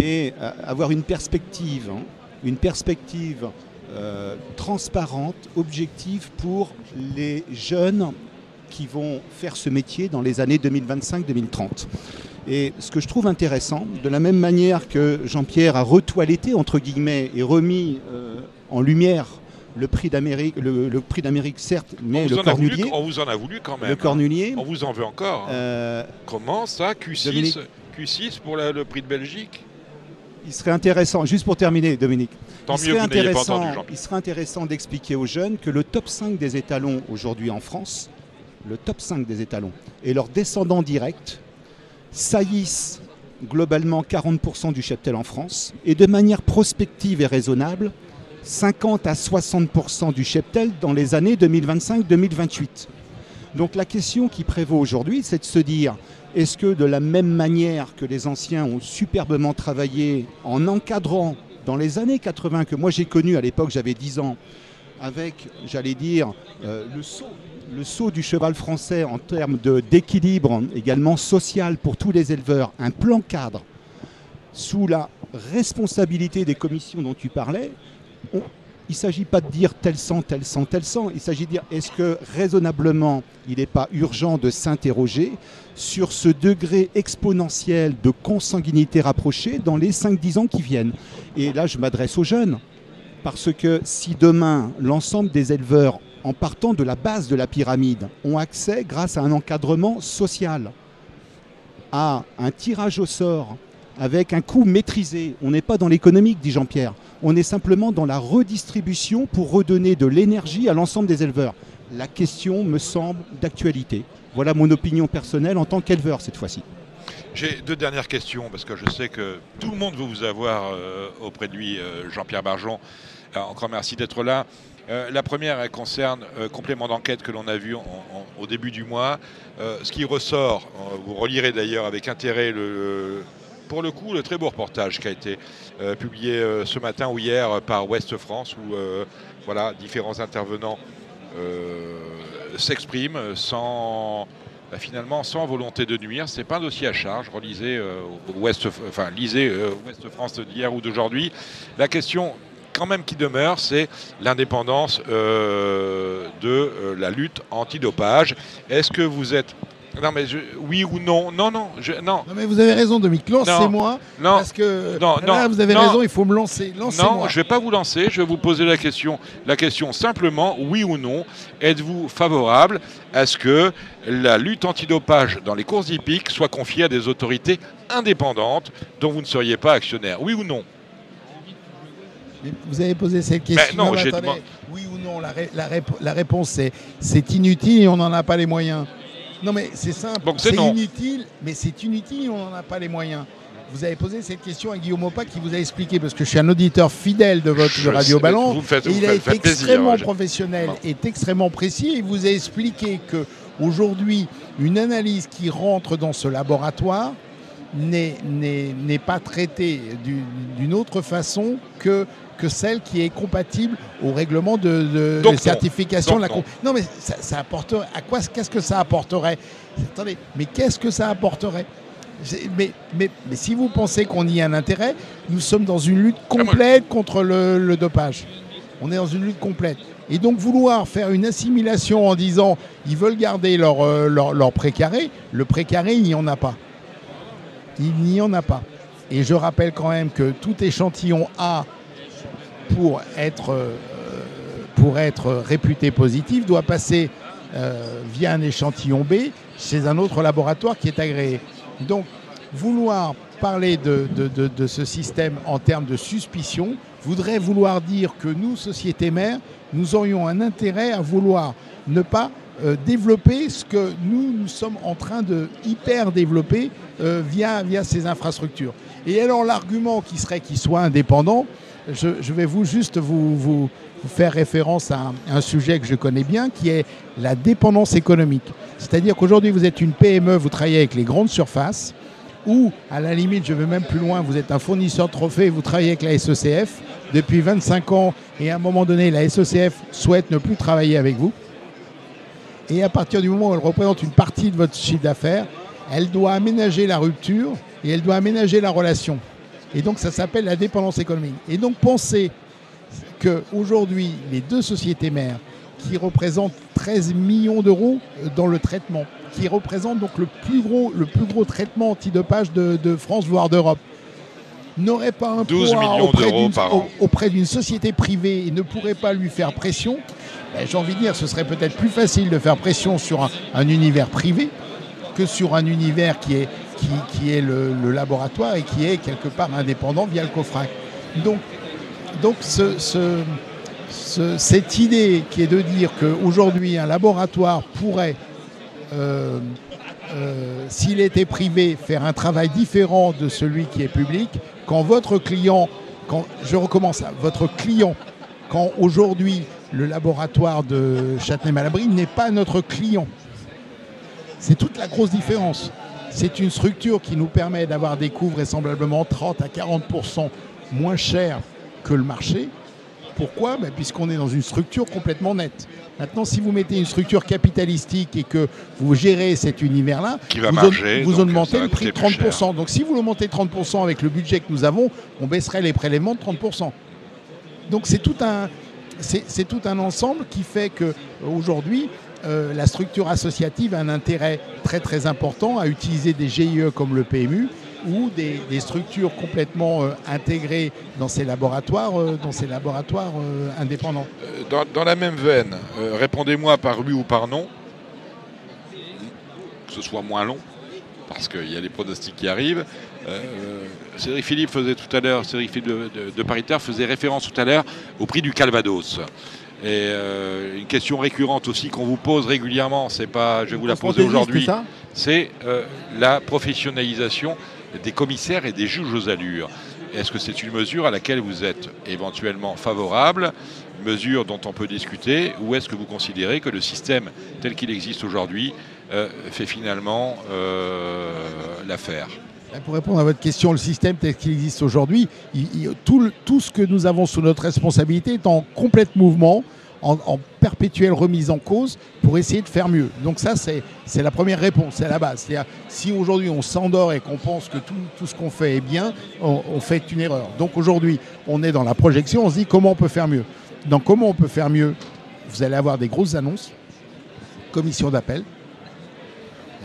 et avoir une perspective, hein, une perspective euh, transparente, objective pour les jeunes qui vont faire ce métier dans les années 2025-2030. Et ce que je trouve intéressant, de la même manière que Jean-Pierre a retoiletté, entre guillemets, et remis euh, en lumière le prix d'Amérique, le, le prix d'Amérique certes, mais le voulu, cornulier, on vous en a voulu quand même. le hein. cornulier, On vous en veut encore. hein. euh, Comment ça Q6, Dominique. Q6 pour la- le prix de Belgique? Il serait intéressant, juste pour terminer, Dominique, Tant il mieux que serait vous n'ayez pas intéressant, entendu, Jean-Pierre. il serait intéressant d'expliquer aux jeunes que le top 5 des étalons aujourd'hui en France, le top 5 des étalons et leurs descendants directs saillissent globalement 40% du cheptel en France et de manière prospective et raisonnable 50 à 60% du cheptel dans les années 2025-2028. Donc la question qui prévaut aujourd'hui, c'est de se dire, est-ce que de la même manière que les anciens ont superbement travaillé en encadrant dans les années 80 que moi j'ai connu à l'époque, j'avais 10 ans, avec, j'allais dire, euh, le saut du cheval français en termes d'équilibre également social pour tous les éleveurs, un plan cadre sous la responsabilité des commissions dont tu parlais, il ne s'agit pas de dire tel sang, tel sang, tel sang. Il s'agit de dire est-ce que raisonnablement il n'est pas urgent de s'interroger sur ce degré exponentiel de consanguinité rapprochée dans les 5-10 ans qui viennent. Et là, je m'adresse aux jeunes. Parce que si demain, l'ensemble des éleveurs, en partant de la base de la pyramide, ont accès, grâce à un encadrement social, à un tirage au sort avec un coût maîtrisé, on n'est pas dans l'économique, dit Jean-Pierre, on est simplement dans la redistribution pour redonner de l'énergie à l'ensemble des éleveurs. La question me semble d'actualité. Voilà mon opinion personnelle en tant qu'éleveur cette fois-ci. J'ai deux dernières questions parce que je sais que tout le monde veut vous avoir euh, auprès de lui, euh, Jean-Pierre Barjon. Alors, encore merci d'être là. Euh, la première concerne euh, complément d'enquête que l'on a vu au début du mois. Euh, ce qui ressort, euh, vous relirez d'ailleurs avec intérêt le, pour le coup le très beau reportage qui a été euh, publié euh, ce matin ou hier euh, par Ouest France où euh, voilà différents intervenants s'expriment sans bah, finalement sans volonté de nuire. C'est pas un dossier à charge. Relisez euh, Ouest, enfin lisez euh, Ouest France d'hier ou d'aujourd'hui. La question quand même qui demeure, c'est l'indépendance euh, de la lutte antidopage. Est-ce que vous êtes non mais je- oui ou non Non non je- non Non mais vous avez raison Dominique, lancez-moi non. parce que Non, là non, vous avez non. raison, il faut me lancer. Lancez-moi. Non, je ne vais pas vous lancer, je vais vous poser la question. La question simplement, oui ou non, êtes-vous favorable à ce que la lutte antidopage dans les courses hippiques soit confiée à des autorités indépendantes dont vous ne seriez pas actionnaire? Oui ou non? Vous avez posé cette question. Ben non, j'ai attendez, demandé- Oui ou non La, ré- la rép- la réponse c'est c'est inutile et on n'en a pas les moyens. Non mais c'est simple. Donc, c'est inutile, mais c'est inutile on n'en a pas les moyens. Vous avez posé cette question à Guillaume Opa qui vous a expliqué, parce que je suis un auditeur fidèle de votre Je Radio sais, Ballon. vous me faites- et vous il a été plaisir, extrêmement je- professionnel et extrêmement précis. Il vous a expliqué que aujourd'hui, une analyse qui rentre dans ce laboratoire n'est- n'est n'est pas traitée du- d'une autre façon que, que celle qui est compatible au règlement de, de- Donc de non. certification de la non. Non, mais ça, ça apporterait. À quoi Qu'est-ce que ça apporterait? Attendez, mais qu'est-ce que ça apporterait? Mais, mais, mais si vous pensez qu'on y a un intérêt, nous sommes dans une lutte moi- complète contre le, le dopage. On est dans une lutte complète. Et donc vouloir faire une assimilation en disant ils veulent garder leur, euh, leur, leur précaré, le précaré, il n'y en a pas. Il n'y en a pas. Et je rappelle quand même que tout échantillon A, pour être, euh, pour être réputé positif, doit passer euh, via un échantillon B chez un autre laboratoire qui est agréé. Donc, vouloir parler de, de- de- ce système en termes de suspicion voudrait vouloir dire que nous, société mère, nous aurions un intérêt à vouloir ne pas euh, développer ce que nous, nous sommes en train de hyper développer via, via ces infrastructures. Et alors l'argument qui serait qu'il soit indépendant, je, vais vous juste vous, faire référence à un, sujet que je connais bien, qui est la dépendance économique. C'est-à-dire qu'aujourd'hui, vous êtes une PME, vous travaillez avec les grandes surfaces, ou à la limite, je vais même plus loin, vous êtes un fournisseur de trophées, vous travaillez avec la SECF depuis 25 ans, et à un moment donné, la SECF souhaite ne plus travailler avec vous. Et à partir du moment où elle représente une partie de votre chiffre d'affaires, elle doit aménager la rupture et elle doit aménager la relation. Et donc ça s'appelle la dépendance économique. Et donc pensez qu'aujourd'hui, les deux sociétés mères qui représentent 13 millions d'euros dans le traitement, qui représentent donc le plus gros, le plus gros traitement antidopage de, de France, voire d'Europe, n'auraient pas un 12 poids auprès d'une- auprès société privée et ne pourraient pas lui faire pression, ben, j'ai envie de dire, ce serait peut-être plus facile de faire pression sur un, un univers privé que sur un univers qui est, qui, est le, laboratoire et qui est quelque part indépendant via le COFRAC. Donc, donc ce- ce- ce- cette idée qui est de dire qu'aujourd'hui un laboratoire pourrait, euh, euh, s'il était privé, faire un travail différent de celui qui est public, quand votre client, quand je recommence, à, votre client, quand aujourd'hui le laboratoire de Châtenay-Malabry n'est pas notre client, c'est toute la grosse différence. C'est une structure qui nous permet d'avoir des coûts vraisemblablement 30 à 40% moins chers que le marché. Pourquoi? Ben, Puisqu'on est dans une structure complètement nette. Maintenant, si vous mettez une structure capitalistique et que vous gérez cet univers-là, vous, augmentez le prix de coûter plus 30%. Donc si vous le montez de 30% avec le budget que nous avons, on baisserait les prélèvements de 30%. Donc c'est tout un, c'est c'est tout un ensemble qui fait que aujourd'hui, euh, la structure associative a un intérêt très très important à utiliser des GIE comme le PMU ou des, structures complètement euh, intégrées dans ces laboratoires, euh, dans ces laboratoires indépendants. Dans, la même veine, répondez-moi par oui ou par non, que ce soit moins long, parce qu'il y a les pronostics qui arrivent. Cédric Philippe faisait tout à l'heure, Cédric Philippe de, de, faisait référence tout à l'heure au prix du Calvados. Et euh, une question récurrente aussi qu'on vous pose régulièrement, c'est pas, je vais vous la poser aujourd'hui, c'est euh, la professionnalisation des commissaires et des juges aux allures. Est-ce que c'est une mesure à laquelle vous êtes éventuellement favorable, mesure dont on peut discuter, ou est-ce que vous considérez que le système tel qu'il existe aujourd'hui euh, fait finalement l'affaire? Pour répondre à votre question, le système tel qu'il existe aujourd'hui, tout, ce que nous avons sous notre responsabilité est en complet mouvement, en, perpétuelle remise en cause pour essayer de faire mieux. Donc ça, c'est la première réponse, c'est la base. C'est-à-dire, si aujourd'hui on s'endort et qu'on pense que tout, tout ce qu'on fait est bien, on, on fait une erreur. Donc aujourd'hui, on est dans la projection, on se dit comment on peut faire mieux. Dans comment on peut faire mieux, vous allez avoir des grosses annonces, commission d'appel.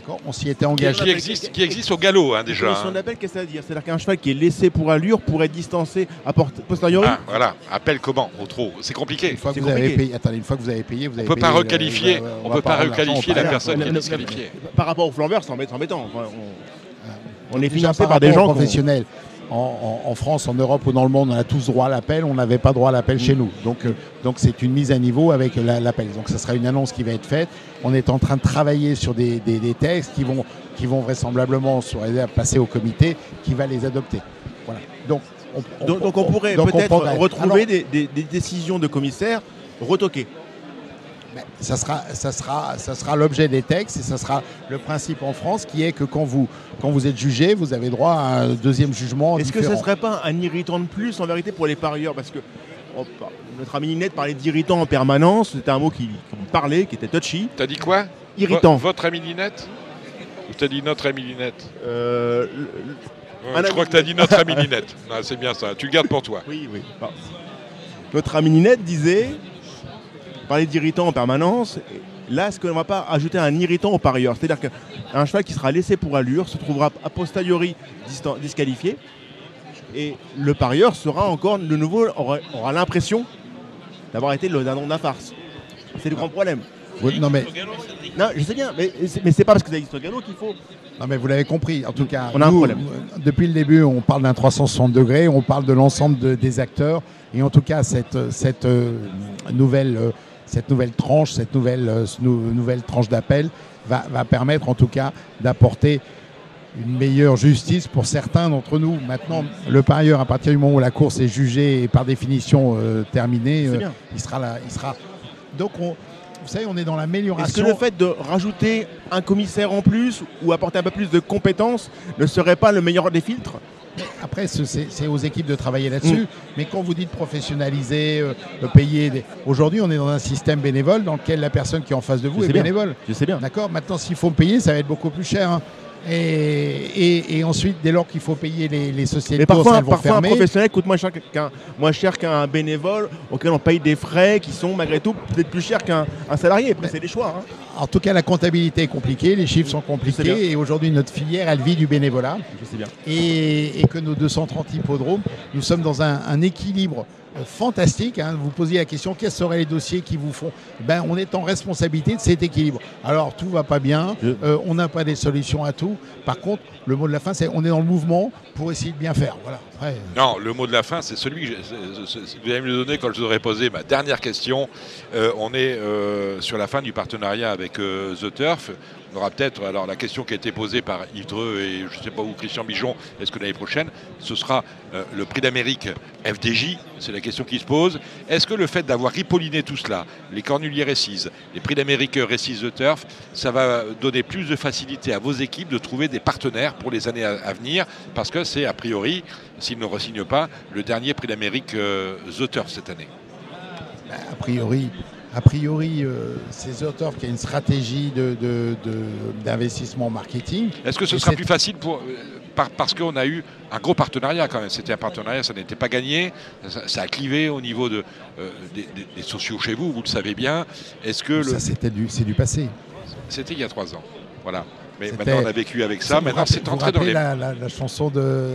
D'accord On s'y était engagé. qui existe, qui existe au galop hein, déjà. Hein. d'appel, qu'est-ce que ça veut dire? C'est-à-dire qu'un cheval qui est laissé pour allure pourrait être distancé port- posteriori Ah, voilà, appel comment Au trop, c'est compliqué. Une fois que C'est vous avez payé, attendez, une fois que vous avez payé, vous On avez peut payé, pas euh, requalifier, euh, on va peut pas requalifier au la personne qui est disqualifiée. Par rapport aux flambeurs, c'est embêtant. embêtant. Enfin, on, on est Déjà, financé par par des gens professionnels. En, France, en Europe ou dans le monde, on a tous droit à l'appel. On n'avait pas droit à l'appel chez nous. Donc, euh, donc c'est une mise à niveau avec la- l'appel. Donc, ça sera une annonce qui va être faite. On est en train de travailler sur des, des- des textes qui vont, qui vont vraisemblablement se passer au comité, qui va les adopter. Voilà. Donc, on, Donc, donc on pourrait peut-être retrouver Alors, des- des décisions de commissaires retoquées. Ça sera, ça sera, ça sera l'objet des textes et ça sera le principe en France qui est que quand vous, quand vous êtes jugé, vous avez droit à un deuxième jugement Est-ce que ce serait pas un irritant de plus en vérité pour les parieurs? Parce que notre ami Ninette parlait d'irritant en permanence. C'était un mot qui, parlait, qui était touchy. T'as dit quoi? Irritant. Vo- Votre ami Linette Ou t'as dit notre ami Linette Euh, Un Je crois que t'as dit notre ami Linette. Non, C'est bien ça, tu le gardes pour toi. Oui, oui. Pardon. Notre ami Ninette disait, parler d'irritant en permanence. Là, est-ce qu'on ne va pas ajouter un irritant au parieur? C'est-à-dire qu'un cheval qui sera laissé pour allure se trouvera a posteriori disqualifié. Et le parieur sera encore de nouveau, aura, aura l'impression d'avoir été le dindon de la farce. C'est le grand problème. Oui, non, mais, Non, je sais bien, mais c'est, mais c'est pas parce que vous avez Strogano qu'il faut. non, mais vous l'avez compris. En tout cas, On a un problème. euh, depuis le début, on parle d'un 360 degrés, on parle de l'ensemble de- des acteurs. Et en tout cas, cette, cette, euh, nouvelle, euh, cette nouvelle tranche, cette nouvelle, euh, nouvelle tranche d'appel va, va permettre en tout cas d'apporter une meilleure justice pour certains d'entre nous. Maintenant, le parieur, à partir du moment où la course est jugée et par définition euh, terminée, euh, il sera là. Il sera... Donc, on, vous savez, on est dans Est-ce que l'amélioration. le fait de rajouter un commissaire en plus ou apporter un peu plus de compétences ne serait pas le meilleur des filtres? Après, ce- c'est aux équipes de travailler Mm. là-dessus. Mais quand vous dites professionnaliser, euh, euh, payer. des- Aujourd'hui, on est dans un système bénévole dans lequel la personne qui est en face de vous Je est bien. bénévole. Je sais bien. D'accord? Maintenant, s'il faut me payer, ça va être beaucoup plus cher. hein. Et, et- et ensuite, dès lors qu'il faut payer les, les sociétés Mais parfois, elles vont parfois un fermer. professionnel coûte moins cher qu'un moins cher qu'un bénévole auquel on paye des frais qui sont malgré tout peut-être plus chers qu'un un salarié. Après, c'est des choix. hein. En tout cas, la comptabilité est compliquée, les chiffres sont compliqués. Et aujourd'hui, notre filière, elle vit du bénévolat. Je sais bien. et, et que nos 230 hippodromes, nous sommes dans un, un équilibre fantastique. hein. Vous posiez la question, quels seraient les dossiers qui vous font? Ben, On est en responsabilité de cet équilibre. Alors, tout va pas bien, euh, on n'a pas des solutions à tout. Par contre, le mot de la fin, c'est on est dans le mouvement pour essayer de bien faire. Voilà. Après, Non, le mot de la fin, c'est celui que vous allez me le donner quand je vous aurai posé ma dernière question. Euh, on est euh, sur la fin du partenariat avec euh, The Turf. On aura peut-être, alors la question qui a été posée par Yves Dreux et je ne sais pas où, Christian Bijon, est-ce que l'année prochaine, ce sera euh, le prix d'Amérique FDJ C'est la question qui se pose. Est-ce que le fait d'avoir ripolliné tout cela, les Cornuliers Récise, les prix d'Amérique Récise The Turf, ça va donner plus de facilité à vos équipes de trouver des partenaires pour les années à, venir? Parce que c'est a priori, s'ils ne re-signent pas, le dernier prix d'Amérique euh, The Turf cette année. a priori, a priori euh, c'est The Turf qui a une stratégie de- de- de- d'investissement marketing. Est-ce que ce sera plus facile pour, euh, par- parce qu'on a eu un gros partenariat quand même C'était un partenariat, ça n'était pas gagné, ça, ça a clivé au niveau de, euh, des, des- des sociaux chez vous, vous le savez bien. Est-ce que le- Ça, c'était du, c'est du passé. c'était il y a trois ans Voilà. Mais maintenant on a vécu avec ça, maintenant c'est entré dans les. la, la- la chanson de,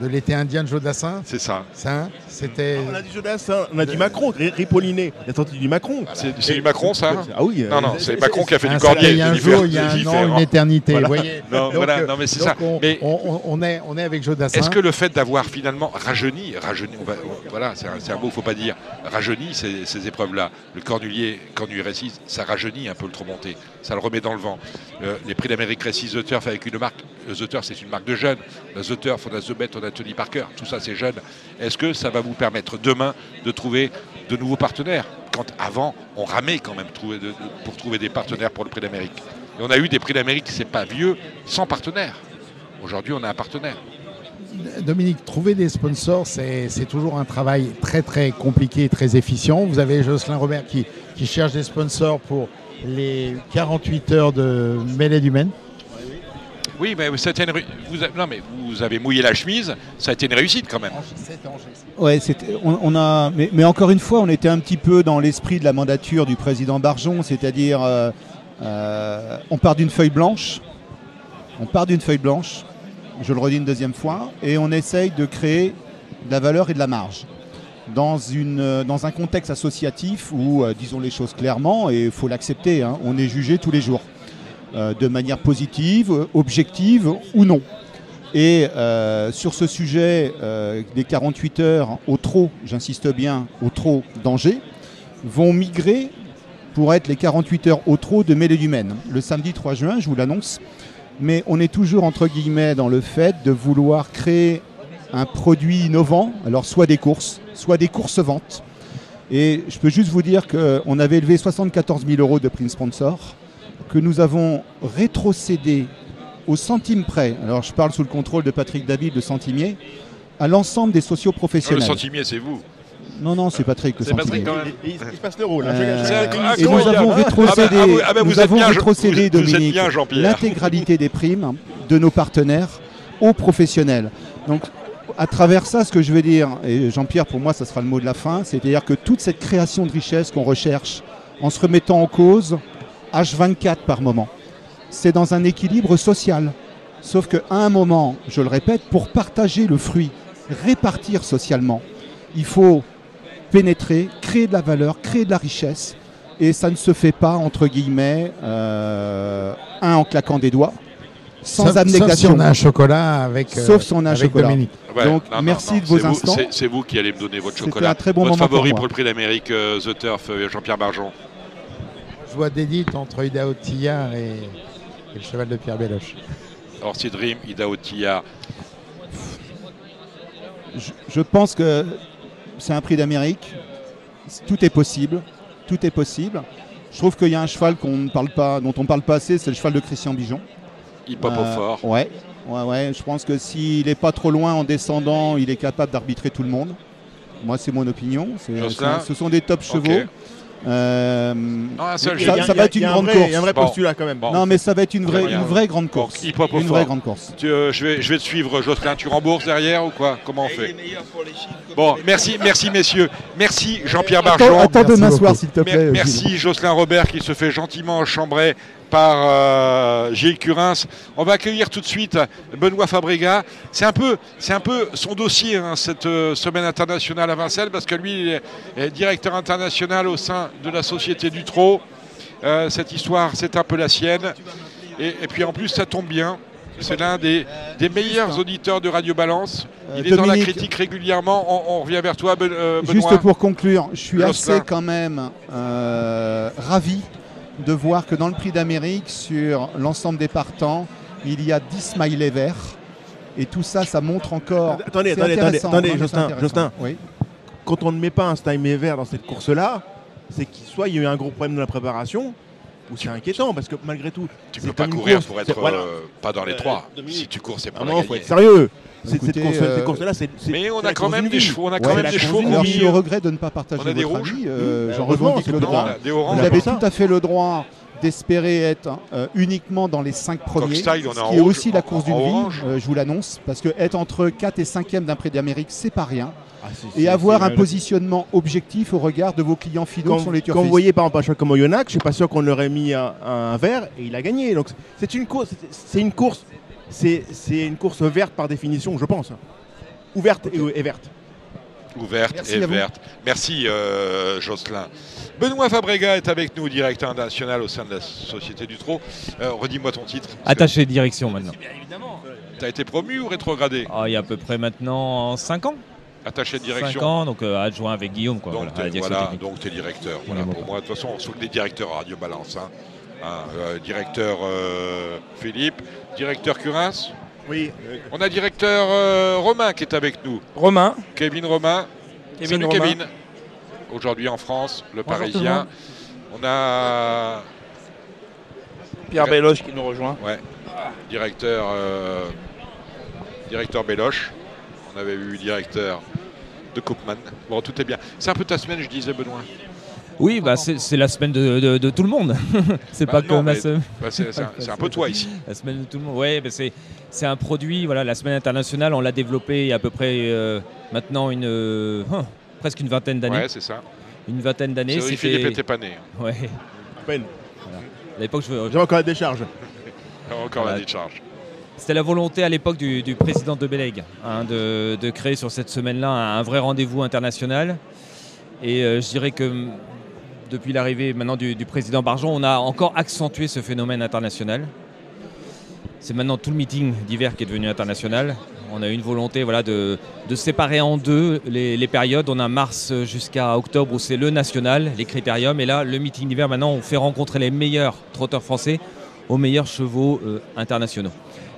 de l'été indien de Joe Dassin C'est ça. Ça, c'était. On a dit Jodassin, on a dit Macron, Ri- Ripolliné. Il a sorti du Macron. C'est c'est du Macron ça Ah oui. Non, non, euh, c'est Macron qui a fait du cornier. Il y a un c'est jour, il y a c'est un an, différent. une éternité. Voilà. Vous voyez Non, Donc, voilà, euh, non, mais c'est ça. On, Mais- on- on- est, on est avec Joe Dassin. Est-ce que le fait d'avoir finalement rajeuni, rajeuni on va- on- voilà, c'est un, un mot, faut pas dire, rajeuni ces, ces épreuves-là, le cornulier, cornulier récise, ça rajeunit un peu le trop monté, ça le remet dans le vent. Euh, les prix d'Amérique récise The Turf avec une marque, euh, The Turf c'est une marque de jeunes, The Turf, on a The Bet, on a Tony Parker, tout ça c'est jeune. Est-ce que ça va vous permettre demain de trouver de nouveaux partenaires Quand avant, on ramait quand même pour trouver des partenaires pour le prix d'Amérique? Et on a eu des prix d'Amérique, c'est pas vieux, sans partenaire. Aujourd'hui, on a un partenaire. Dominique, trouver des sponsors, c'est c'est toujours un travail très très compliqué et très efficient. Vous avez Jocelyn Robert qui, qui cherche des sponsors pour les 48 heures de mêlée du Maine. Oui, mais ça a été une vous, a- non, mais vous avez mouillé la chemise, ça a été une réussite quand même. Ouais, c'était- on, on a, mais, mais encore une fois, on était un petit peu dans l'esprit de la mandature du président Barjon, c'est-à-dire euh, euh, on part d'une feuille blanche, on part d'une feuille blanche, je le redis une deuxième fois, et on essaye de créer de la valeur et de la marge. Dans, une, dans un contexte associatif où, euh, disons les choses clairement, et il faut l'accepter, hein, on est jugé tous les jours, euh, de manière positive, objective ou non. Et euh, sur ce sujet euh, des 48 heures au trop, j'insiste bien, au trop danger, vont migrer pour être les 48 heures au trop de Mêlée du Maine. Le samedi 3 juin, je vous l'annonce. Mais on est toujours entre guillemets dans le fait de vouloir créer un produit innovant, alors soit des courses, soit des courses-ventes. Et je peux juste vous dire qu'on avait élevé 74 000 euros de prime sponsor, que nous avons rétrocédé au centime près, alors je parle sous le contrôle de Patrick David de Centimier, à l'ensemble des Non, le socioprofessionnels. centimier, c'est vous. Non, non, c'est Patrick le C'est Patrick centimier. quand même. Il, il- il se passe le rôle. hein. Euh, Et nous avons Ah rétrocédé, ah bah, ah bah, nous avons bien, rétrocédé, vous- Dominique, l'intégralité des primes de nos partenaires aux professionnels. Donc, à travers ça, ce que je veux dire, et Jean-Pierre, pour moi, ça sera le mot de la fin, c'est-à-dire que toute cette création de richesse qu'on recherche, en se remettant en cause, H24 par moment, c'est dans un équilibre social. Sauf qu'à un moment, je le répète, pour partager le fruit, répartir socialement, il faut pénétrer, créer de la valeur, créer de la richesse. et ça ne se fait pas, entre guillemets, euh, un en claquant des doigts, sans Sauf- abnégation. Sauf si on a un chocolat avec, euh, Sauf si on a un avec chocolat. Dominique. Ouais, Donc, non, merci non, de vos instants. c'est- vous qui allez me donner votre C'était chocolat. un très bon votre moment favori pour le prix d'Amérique, euh, The Turf, euh, Jean-Pierre Barjon. Je vois d'édite entre Idaho Tillard et, et le cheval de Pierre Béloche. Orsi Dream, Ida Otilla. Je, je pense que c'est un prix d'Amérique. Tout est possible. Tout est possible. Je trouve qu'il y a un cheval qu'on ne parle pas, dont on ne parle pas assez, c'est le cheval de Christian Bijon. Hip Hop Euh, au fort. Ouais, ouais, ouais. Je pense que s'il n'est pas trop loin en descendant, il est capable d'arbitrer tout le monde. Moi, c'est mon opinion. Ce sont des top chevaux. Euh, Non, un seul, ça- il y a- ça va être une un grande vrai- course. Il y a un vrai Bon. postulat quand même. Bon. non, mais ça va être une vraie, une vraie grande course. Au Une fort. vraie grande course. Tu, euh, je, vais, je vais te suivre, Jocelyn. Tu rembourses derrière ou quoi? Comment on fait? Bon, merci, merci messieurs. Merci Jean-Pierre Attends, Barjon. attends de Merci m'asseoir, s'il te plaît. Gilles. merci Jocelyn Robert qui se fait gentiment chambrer par euh, Gilles Curins. On va accueillir tout de suite Benoît Fabrega. C'est un peu, c'est un peu son dossier hein, cette euh, semaine internationale à Vincennes parce que lui il est, est directeur international au sein de la société du Trot. Euh, cette histoire, c'est un peu la sienne. Et, et puis en plus, ça tombe bien. C'est l'un des, des meilleurs auditeurs de Radio Balance. Euh, Il est dans la critique régulièrement. On, on revient vers toi, Ben- Benoît. Juste pour conclure, je suis assez quand même ravi de voir que dans le prix d'Amérique, sur l'ensemble des partants, il y a 10 smileys verts. Et tout ça, ça montre encore. Attendez, attendez, attendez, Non, Justin. Justin. Oui. Quand on ne met pas un stymie vert dans cette course-là, c'est qu'il soit il y a eu un gros problème dans la préparation, ou c'est inquiétant parce que malgré tout, Tu c'est peux pas courir course, pour être voilà. euh, pas dans les Euh, trois. Si tu cours, c'est un la moment, faut être sérieux. Écoutez, cette euh, cette course-là, c'est. Mais on a quand même des chevaux. On a Ouais, quand même des chevaux Alors, je suis au milieu. regret de ne pas partager On a des votre rouges avis. euh, Mmh. J'en Heureusement, revendique le droit. Vous avez tout à fait le droit d'espérer être euh, uniquement dans les 5 premiers, ce qui est rouge, aussi la course d'une vie, euh, je vous l'annonce, parce que être entre 4 et 5e d'un prix d'Amérique, c'est pas rien. Ah, Et avoir un positionnement objectif au regard de vos clients finaux Quand, qui sont les quand vous voyez par exemple un comme Oyonnax, je suis pas sûr qu'on aurait mis un, un vert et il a gagné. Donc c'est une course, c'est une course, c'est une course verte par définition, je pense. Ouverte et, et verte. Ouverte Merci et verte. Merci euh, Jocelyn. Benoît Fabrega est avec nous, directeur national au sein de la Société du Trot. Euh, Redis-moi ton titre. Attaché de direction maintenant. Tu as été promu ou rétrogradé Ah, il y a à peu près maintenant 5 ans. Attaché de 5 direction. ans, donc euh, adjoint avec Guillaume. Quoi, Donc, voilà, tu es directeur. Voilà, pour moi, de toute façon, on souhaite des directeurs à Radio Balance. hein. Hein, euh, directeur euh, Philippe, directeur Curins. Oui. On a directeur euh, Romain qui est avec nous. Romain, Kevin Romain. Kevin Salut Romain. Kevin. Aujourd'hui en France, le Bonjour tout le Parisien. On a Pierre Belloche qui nous rejoint. ouais, directeur, euh, directeur Béloche. On avait eu directeur de Koopman. Bon, tout est bien. C'est un peu ta semaine, je disais, Benoît. Oui, bah, c'est la semaine de, de- de tout le monde. c'est Bah, pas non, que ma mais- semaine. Bah, c'est un, peu toi ici. La semaine de tout le monde. Oui, c'est c'est un produit. Voilà, la semaine internationale, on l'a développé il y a à peu près euh, maintenant une euh, hein, presque une vingtaine d'années. Ouais, c'est ça. Une vingtaine d'années. C'est vrai, c'était- Philippe était pas né. Ouais. À peine. À l'époque, je, J'ai encore la décharge. Encore Voilà. la décharge. C'était la volonté à l'époque du, du président de Bélègue hein, de, de créer sur cette semaine-là un, un vrai rendez-vous international. Et euh, je dirais que depuis l'arrivée maintenant du, président Barjon, on a encore accentué ce phénomène international. C'est maintenant tout le meeting d'hiver qui est devenu international. On a eu une volonté voilà, de, de séparer en deux les, les périodes. On a mars jusqu'à octobre où c'est le national, les critériums. Et là, le meeting d'hiver, maintenant, on fait rencontrer les meilleurs trotteurs français aux meilleurs chevaux euh, internationaux.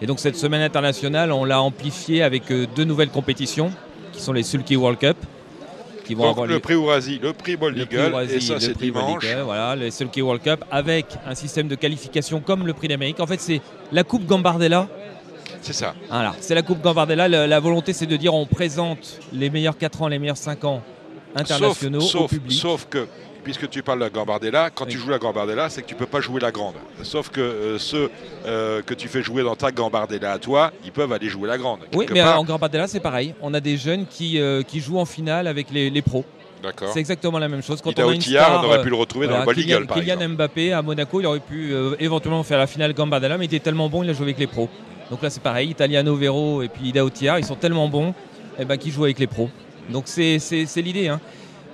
Et donc cette semaine internationale, on l'a amplifiée avec euh, deux nouvelles compétitions, qui sont les Sulky World Cup, qui vont Donc, avoir le prix Ourasi, le prix Bold le prix Eagle, Ourasi, et ça c'est dimanche. Voilà, les Sulky World Cup, avec un système de qualification comme le prix d'Amérique. En fait, c'est la Coupe Gambardella. C'est ça. Voilà, c'est la Coupe Gambardella. La volonté, c'est de dire on présente les meilleurs 4 ans, les meilleurs 5 ans internationaux sauf, au sauf, public. sauf que, puisque tu parles de la Gambardella, quand Oui. tu joues la Gambardella, c'est que tu peux pas jouer la grande. Sauf que euh, ceux euh, que tu fais jouer dans ta Gambardella à toi, ils peuvent aller jouer la grande. Oui, mais part. en Gambardella, c'est pareil. On a des jeunes qui, euh, qui jouent en finale avec les, les pros. D'accord. C'est exactement la même chose. Quand on a une Otillard, star, on aurait pu le retrouver Voilà, dans le Bold Kylian, Eagle, par Kylian exemple. Mbappé à Monaco, il aurait pu éventuellement faire la finale Gambardella, mais il était tellement bon, il a joué avec les pros. Donc là, c'est pareil, Italiano Vero et puis Ida ils sont tellement bons eh ben, qu'ils jouent avec les pros. Donc c'est l'idée. hein.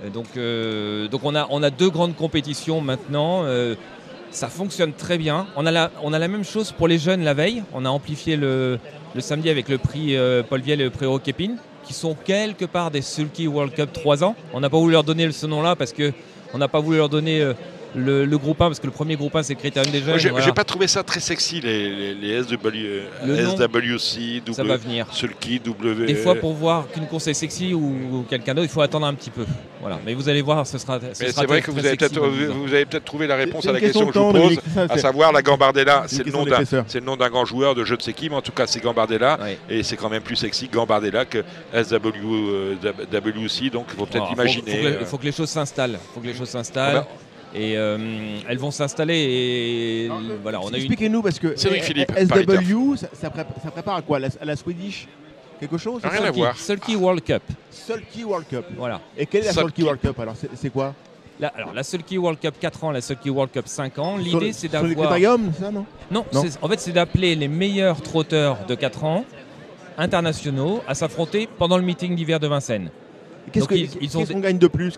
Euh, Donc, euh, on, a, deux grandes compétitions maintenant. euh, ça fonctionne très bien. On a, la, même chose pour les jeunes la veille. On a amplifié le, samedi avec le prix Paul Viel et le prix Roquépine, qui sont quelque part des Sulky World Cup 3 ans. On n'a pas voulu leur donner ce nom-là parce que on n'a pas voulu leur donner le, le groupe 1 parce que le premier groupe 1 c'est Critérium des Moi, jeunes. J'ai voilà. pas trouvé ça très sexy, les, les, les SW, Le SWC, Ça va venir. Sulky, W. Des fois, pour voir qu'une course est sexy ou, ou quelqu'un d'autre, il faut attendre un petit peu. Voilà. Mais vous allez voir, ce sera. ce Mais c'est vrai que vous avez sexy peut-être vous avez peut-être trouvé la réponse à la question question que je vous pose, ça, à c'est- savoir la Gambardella. c'est le nom d'un c'est le nom d'un grand joueur de je ne sais qui, mais en tout cas c'est Gambardella et c'est quand même plus sexy Gambardella que SW euh, WC. Donc il faut peut-être faut- imaginer. faut que- euh, Il faut que les choses s'installent. Il faut que les choses s'installent. Et euh, elles vont s'installer. Et voilà, on a une. Expliquez-nous parce que Cédric Philippe, SW, ça, ça prép- ça prépare à quoi? La- À la Swedish Quelque chose? Rien à voir. Sulky World Cup. Sulky World Cup. Voilà. Et quelle est la Sulky. World Cup alors? C'est quoi? La, alors, la Sulky World Cup 4 ans, la Sulky World Cup 5 ans. L'idée, c'est d'avoir. ça non? Non, en fait, c'est d'appeler les meilleurs trotteurs de 4 ans internationaux à s'affronter pendant le meeting d'hiver de Vincennes. Qu'est-ce que- ils- ils ont qu'on gagne de plus?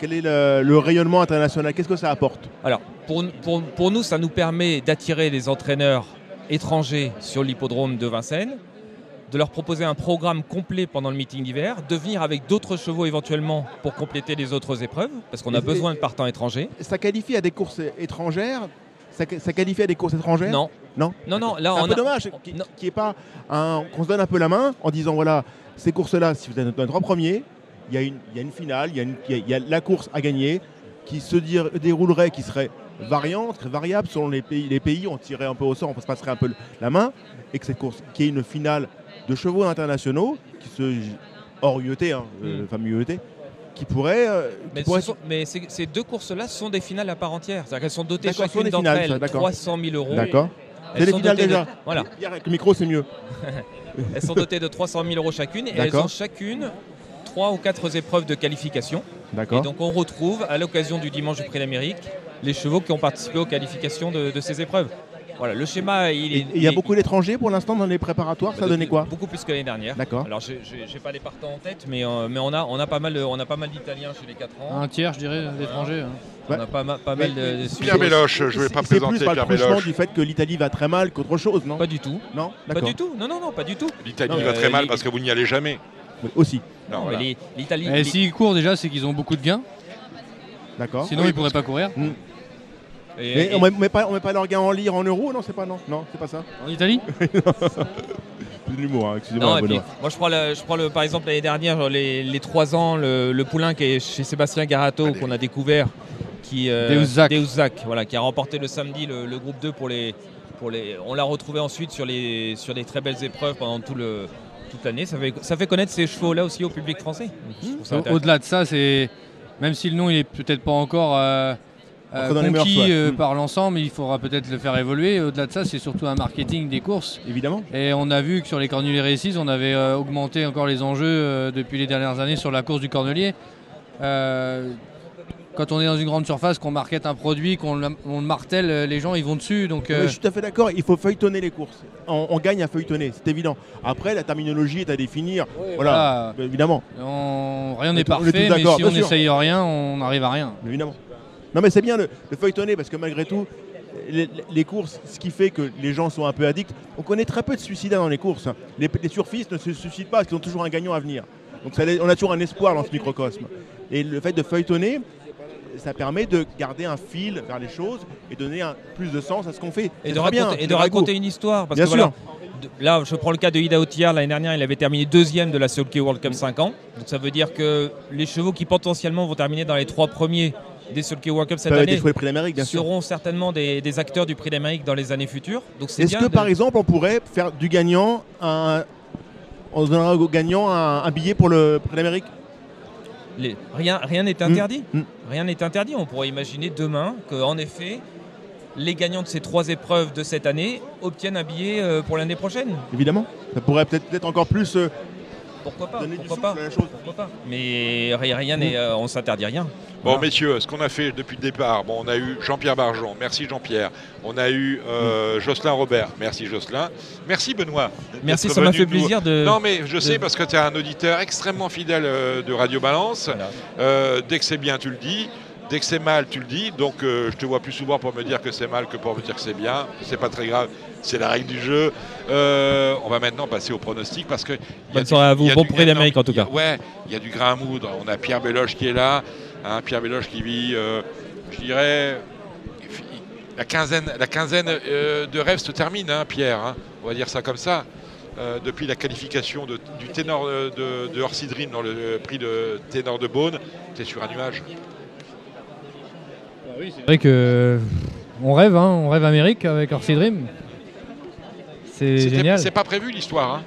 Quel est le, le rayonnement international? Qu'est-ce que ça apporte? Alors, pour, pour- pour nous, ça nous permet d'attirer les entraîneurs étrangers sur l'hippodrome de Vincennes, de leur proposer un programme complet pendant le meeting d'hiver, de venir avec d'autres chevaux éventuellement pour compléter les autres épreuves, parce qu'on a besoin de partants étrangers. Ça qualifie à des courses étrangères? Ça, ça qualifie à des courses étrangères? Non. Non? Non, non, là, C'est un on peu a- dommage qu'il pas qu'on se donne un peu la main en disant voilà, ces courses-là, si vous êtes trois premiers, il y, a une- il y a une finale, il y a, une- il y a- il y a la course à gagner qui se déroulerait, qui serait variante, très variable selon les pays. Les pays, on tirait un peu au sort, on se passerait un peu la main, et que cette course, qui est une finale de chevaux internationaux, qui se hors UET, hein, euh, Mm. fameux UET, qui pourrait, euh, Mais, ce pourrait- sont- mais ces, ces deux courses-là sont des finales à part entière. C'est-à-dire qu'elles sont dotées chacune d'entre elles ça, d'accord. 300 000 euros. D'accord. C'est les finales de- déjà. Voilà. Hier, avec le micro, c'est mieux. Elles sont dotées de 300 000 euros chacune et elles ont chacune trois ou quatre épreuves de qualification. Et D'accord. donc on retrouve à l'occasion du dimanche du Prix d'Amérique les chevaux qui ont participé aux qualifications de, de ces épreuves. Voilà, le schéma, il est. Et il y a beaucoup d'étrangers pour l'instant dans les préparatoires, ça donnait quoi Beaucoup plus que l'année dernière. D'accord. Alors j'ai- j'ai j'ai pas les partants en tête, mais, euh, mais on a, on a pas mal, de- on a pas mal d'Italiens chez les 4 ans. Un tiers, je dirais, d'étrangers. hein. On a pas, ma- pas mal de, de Pierre. Méloche, je ne vais pas C'est plus Pierre Méloche. du fait que l'Italie va très mal qu'autre chose, non Pas du tout. Non Pas du tout. Non, non, non, pas du tout. L'Italie va euh, très mal les- parce que vous n'y allez jamais. Oui, Aussi, Non, Non, voilà. mais les- L'Italie. Et les- s'ils courent déjà, c'est qu'ils ont beaucoup de gains. d'accord. Sinon, ils pourraient pas courir. et- Mais et- on met, met pas, on met pas leur gain en lire en euros, non C'est pas non, non, c'est pas ça. En Italie C'est de l'humour, hein, Non, excusez-moi. moi je prends, le, je prends le, par exemple l'année dernière, les, les 3 ans, le, le poulain qui est chez Sébastien Garato qu'on a découvert, qui, euh, voilà, qui a remporté le samedi le, le groupe 2 pour les, pour les. On l'a retrouvé ensuite sur, les, sur des très belles épreuves pendant tout le, toute l'année. Ça fait, ça fait connaître ces chevaux-là aussi au public français. Au-delà de ça, c'est même si le nom il est peut-être pas encore euh, euh, conquis euh, Mm. par l'ensemble, il faudra peut-être le faire évoluer. Au-delà de ça, c'est surtout un marketing des courses. Évidemment. Et on a vu que sur les Corneliers Récits, on avait euh, augmenté encore les enjeux euh, depuis les dernières années sur la course du Cornelier. Quand on est dans une grande surface, qu'on market un produit, qu'on le on le martèle, euh, les gens ils vont dessus. Donc Mais euh, Je suis tout à fait d'accord, il faut feuilletonner les courses. On, on gagne à feuilletonner, c'est évident. Après, la terminologie est à définir. voilà, évidemment. on- rien n'est parfait, mais si on n'essaye rien, on n'arrive à rien. évidemment. Non, mais c'est bien le, le feuilletonner parce que malgré tout, les, les courses, ce qui fait que les gens sont un peu addicts, on connaît très peu de suicides dans les courses. Les, les surfistes ne se suicident pas parce qu'ils ont toujours un gagnant à venir. Donc ça, on a toujours un espoir dans ce microcosme. Et le fait de feuilletonner, ça permet de garder un fil vers les choses et donner un, plus de sens à ce qu'on fait. Et de, bien, raconter, et de une histoire. Parce Bien que sûr. voilà, là, je prends le cas de Ida Otiar. L'année dernière, il avait terminé deuxième de la Sulky World Cup 5 ans. Donc ça veut dire que les chevaux qui potentiellement vont terminer dans les trois premiers des Sulky World Cup cette Ça va année le prix d'Amérique, bien sûr. seront certainement des, des acteurs du prix d'Amérique dans les années futures. Est-ce que de- par exemple on pourrait faire du gagnant un, on se donnera au gagnant un, un billet pour le prix d'Amérique? Les- rien rien n'est interdit. Mm. Rien n'est interdit. On pourrait imaginer demain qu'en effet, les gagnants de ces trois épreuves de cette année obtiennent un billet euh, pour l'année prochaine. Évidemment. Ça pourrait peut-être être encore plus euh, Pourquoi pas Donner du Pourquoi souffle, pas la même chose. Pourquoi pas Mais rien, rien n'est, euh, on s'interdit rien. Bon, Voilà. messieurs, ce qu'on a fait depuis le départ, bon, on a eu Jean-Pierre Barjon, merci Jean-Pierre. On a eu euh, Jocelyn Robert, merci Jocelyn. Merci Benoît. Merci, ça m'a fait plaisir de. Non, mais je sais parce que tu es un auditeur extrêmement fidèle euh, de Radio Balance. Voilà. Euh, dès que c'est bien, tu le dis. Dès que c'est mal, tu le dis. Donc, euh, je te vois plus souvent pour me dire que c'est mal que pour me dire que c'est bien. C'est pas très grave. C'est la règle du jeu. Euh, on va maintenant passer au pronostic parce que. Bonne soirée à vous. Bon prix d'Amérique, en tout cas. Ouais, il y a du grain à moudre. On a Pierre Béloche qui est là. hein, Pierre Béloche qui vit, euh, je dirais, la quinzaine, la quinzaine de rêves se termine, hein, Pierre. hein. on va dire ça comme ça. Euh, depuis la qualification de- du ténor de, de dans le prix de ténor de Beaune, tu es sur un nuage. C'est vrai que on rêve, hein, on rêve Amérique avec Orsi Dream. C'est génial. C'est pas prévu l'histoire. Hein.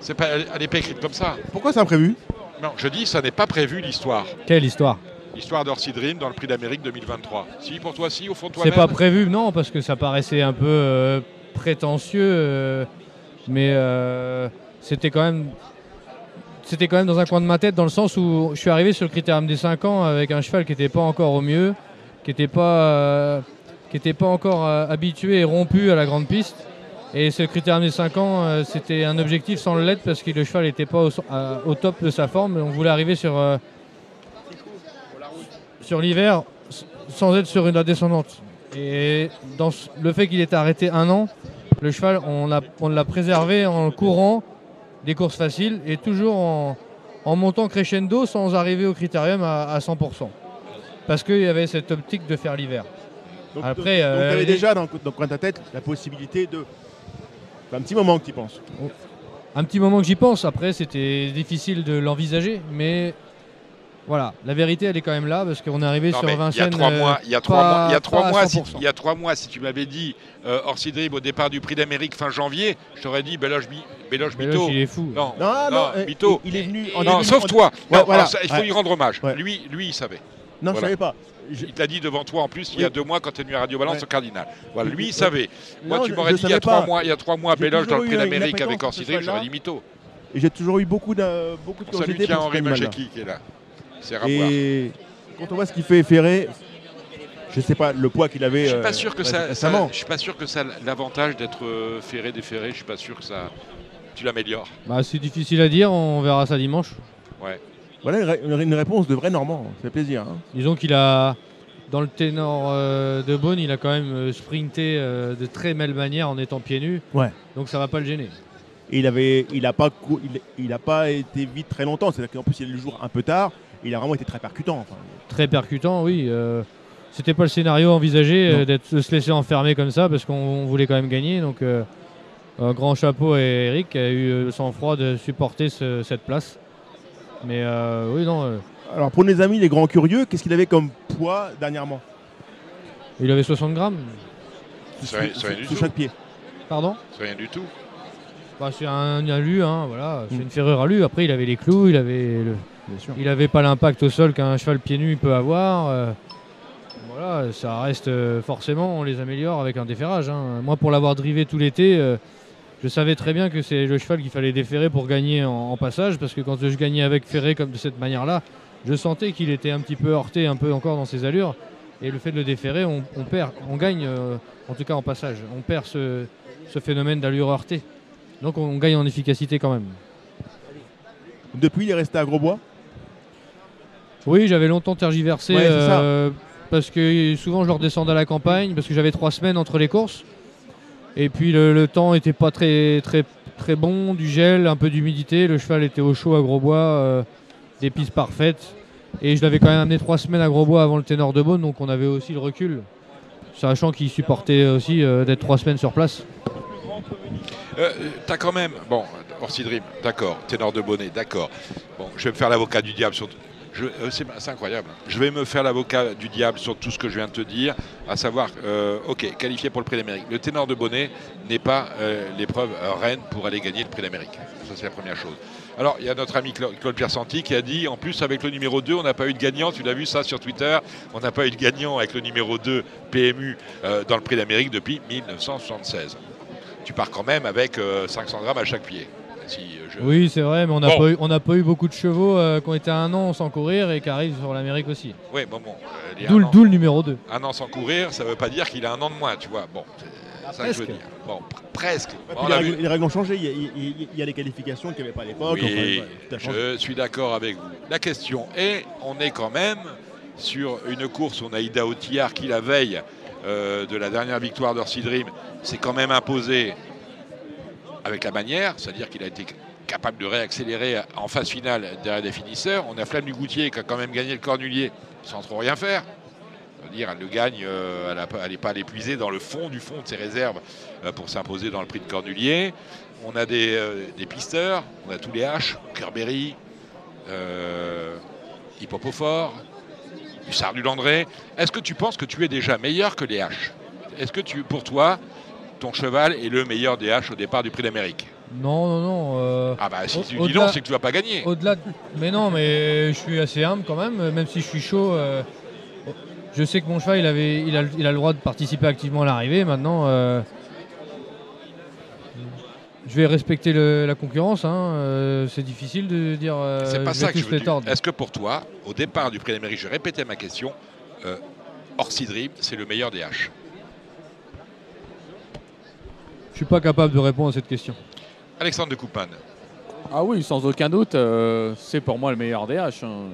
C'est pas, elle n'est pas écrite comme ça. Pourquoi c'est imprévu? Non, je dis, ça n'est pas prévu l'histoire. Quelle histoire? L'histoire d'Orsi Dream dans le prix d'Amérique 2023. Si, pour toi, si, au fond de C'est toi-même. pas prévu, non, parce que ça paraissait un peu euh, prétentieux, euh, mais euh, c'était quand même. C'était quand même dans un coin de ma tête, dans le sens où je suis arrivé sur le critérium des 5 ans avec un cheval qui n'était pas encore au mieux, qui n'était pas, euh, pas encore euh, habitué et rompu à la grande piste. Et ce critérium des 5 ans, euh, c'était un objectif sans le l'être parce que le cheval n'était pas au, top de sa forme. On voulait arriver sur, sur l'hiver sans être sur une descendante. Et dans le fait qu'il était arrêté un an, le cheval, on l'a, préservé en courant des courses faciles et toujours en, en montant crescendo sans arriver au critérium à, à 100%. Parce qu'il y avait cette optique de faire l'hiver. Donc, Après, donc, euh, tu avais les- déjà dans, dans le coin de ta tête la possibilité de. Un petit moment que tu y penses. Un petit moment que j'y pense, après c'était difficile de l'envisager, mais voilà, la vérité elle est quand même là parce qu'on est arrivé Non, sur mais il y a Vincennes. trois euh, mois, il y a trois pas- mois, il y a trois mois, si, 100%. il y a trois mois, si tu m'avais dit euh, Orsi Dream au départ du prix d'Amérique fin janvier, je t'aurais dit Beloche, Beloche Beloche, Mito. il est fou. Non, Non, non, euh, Mytho. il, il est venu en Non, début- sauf en- toi. Ouais, Non, voilà. alors ça, il faut Ouais. lui rendre hommage. Ouais. Lui, lui, il savait. Non, je Voilà. savais pas. Je- Il t'a dit devant toi en plus il y a deux mois quand tu es venu à Radio Balance Ouais. au Cardinal. Voilà, lui, il savait. Moi, Non, tu je- m'aurais je dit il y a trois mois, il y a trois mois, J'ai Beloche dans le prix d'Amérique avec appétence Orsi pour ce Dream, j'aurais dit mytho. Et j'ai toujours eu beaucoup de, beaucoup de Salut curiosité ce Henri. Majeki qui est là. C'est à voir. Et quand on voit ce qu'il fait Ferré, je sais pas le poids qu'il avait. Je suis euh, pas sûr que ça, je suis pas sûr que ça l'avantage d'être euh, ferré déferré. Je suis pas sûr que ça tu l'améliores. Bah, c'est difficile à dire, on verra ça dimanche. Ouais. Voilà une, ré- une- une réponse de vrai Normand. Ça fait plaisir. hein. Disons qu'il a, dans le ténor euh, de Beaune, il a quand même euh, sprinté euh, de très belle manière en étant pieds nus. Ouais. Donc ça va pas le gêner. Et il avait, il a pas, cou- il, il a pas été vite très longtemps. C'est-à-dire qu'en plus il est le jour un peu tard. Il a vraiment été très percutant. enfin. Très percutant, oui. euh, C'était pas le scénario envisagé euh, d'être de se laisser enfermer comme ça parce qu'on voulait quand même gagner. Donc euh, un grand chapeau à Eric qui a eu le sang-froid de supporter ce- cette place. Mais euh, oui, non, euh, Alors pour nos amis les grands curieux, qu'est-ce qu'il avait comme poids dernièrement? Il avait 60 grammes. C'est rien- Sous- c'est rien du sous tout. chaque pied. Pardon? C'est rien du tout. Bah, C'est un alu, hein, voilà. C'est Mm. une ferrure alu. Après, il avait les clous, il avait le, Bien sûr. Il n'avait pas l'impact au sol qu'un cheval pieds nus peut avoir. euh, voilà, ça reste euh, forcément, on les améliore avec un déferrage. hein. Moi, pour l'avoir drivé tout l'été, euh, je savais très bien que c'est le cheval qu'il fallait déferrer pour gagner en, en passage, parce que quand je gagnais avec ferré comme de cette manière-là, je sentais qu'il était un petit peu heurté, un peu encore dans ses allures. Et le fait de le déferrer, on, on perd, on gagne, euh, en tout cas en passage, on perd ce, ce phénomène d'allure heurtée. Donc on gagne en efficacité quand même. Depuis, il est resté à Grosbois? Oui, j'avais longtemps tergiversé Ouais, euh, parce que souvent je leur descendais à la campagne parce que j'avais trois semaines entre les courses. Et puis le, temps était pas très, très, très bon, du gel, un peu d'humidité. Le cheval était au chaud à Grosbois, euh, des pistes parfaites. Et je l'avais quand même amené trois semaines à Grosbois avant le ténor de Beaune, donc on avait aussi le recul, sachant qu'il supportait aussi euh, d'être trois semaines sur place. Euh, T'as quand même. Bon, Orsi Dream, d'accord. Ténor de Bonnet, d'accord. Bon, je vais me faire l'avocat du diable sur. Euh, C'est incroyable. Je vais me faire l'avocat du diable sur tout ce que je viens de te dire, à savoir, euh, ok, qualifié pour le prix d'Amérique. Le ténor de Bonnet n'est pas euh, l'épreuve reine pour aller gagner le prix d'Amérique. Ça, c'est la première chose. Alors, il y a notre ami Cla- Claude Pierre Santi qui a dit, en plus, avec le numéro 2, on n'a pas eu de gagnant. Tu l'as vu ça sur Twitter. On n'a pas eu de gagnant avec le numéro 2 PMU dans le prix d'Amérique depuis 1976 tu pars quand même avec euh, 500 grammes à chaque pied. Si je... Oui, c'est vrai, mais on n'a Bon. pas, eu- on n'a pas eu beaucoup de chevaux euh, qui ont été un an sans courir et qui arrivent sur l'Amérique aussi. Oui, bon, bon. euh, D'où un le- an- d'où le numéro 2. Un an sans courir, ça ne veut pas dire qu'il a un an de moins, tu vois. Bon, c'est ça que je veux presque. dire. Bon, pr- presque. On les, règles, vu- les règles ont changé. Il y a, il y a- il y a les qualifications qu'il n'y avait pas à l'époque. Oui, Enfin, je suis d'accord avec vous. La question est, on est quand même sur une course, on a Ida Otillard qui la veille euh, de la dernière victoire d'Orsi Dream s'est quand même imposé avec la manière, c'est-à-dire qu'il a été capable de réaccélérer en phase finale derrière les finisseurs. On a Flamme du Goutier qui a quand même gagné le Cornulier sans trop rien faire. C'est-à-dire, elle le gagne, euh, elle n'est pas l'épuiser dans le fond du fond de ses réserves euh, pour s'imposer dans le prix de Cornulier. On a des, euh, des pisteurs, on a tous les H, Kerberry, euh, Hippopofort, Hussard du Landré. Est-ce que tu penses que tu es déjà meilleur que les H? Est-ce que tu, pour toi, ton cheval est le meilleur des H au départ du prix d'Amérique Non, non, non. euh, Ah bah si tu dis non, c'est que tu vas pas gagner. Au-delà de... Mais non, mais je suis assez humble quand même, même si je suis chaud. euh, Je sais que mon cheval, il, avait, il, a, il a le droit de participer activement à l'arrivée. Maintenant, euh, je vais respecter le- la concurrence. hein, C'est difficile de dire. c'est pas je ça que je veux dire. Est-ce que pour toi, au départ du prix d'Amérique, je répétais ma question, Orsi Dream, c'est le meilleur des H? Je suis pas capable de répondre à cette question. Alexandre de Coupman. Ah oui, sans aucun doute, euh, c'est pour moi le meilleur des H. hein.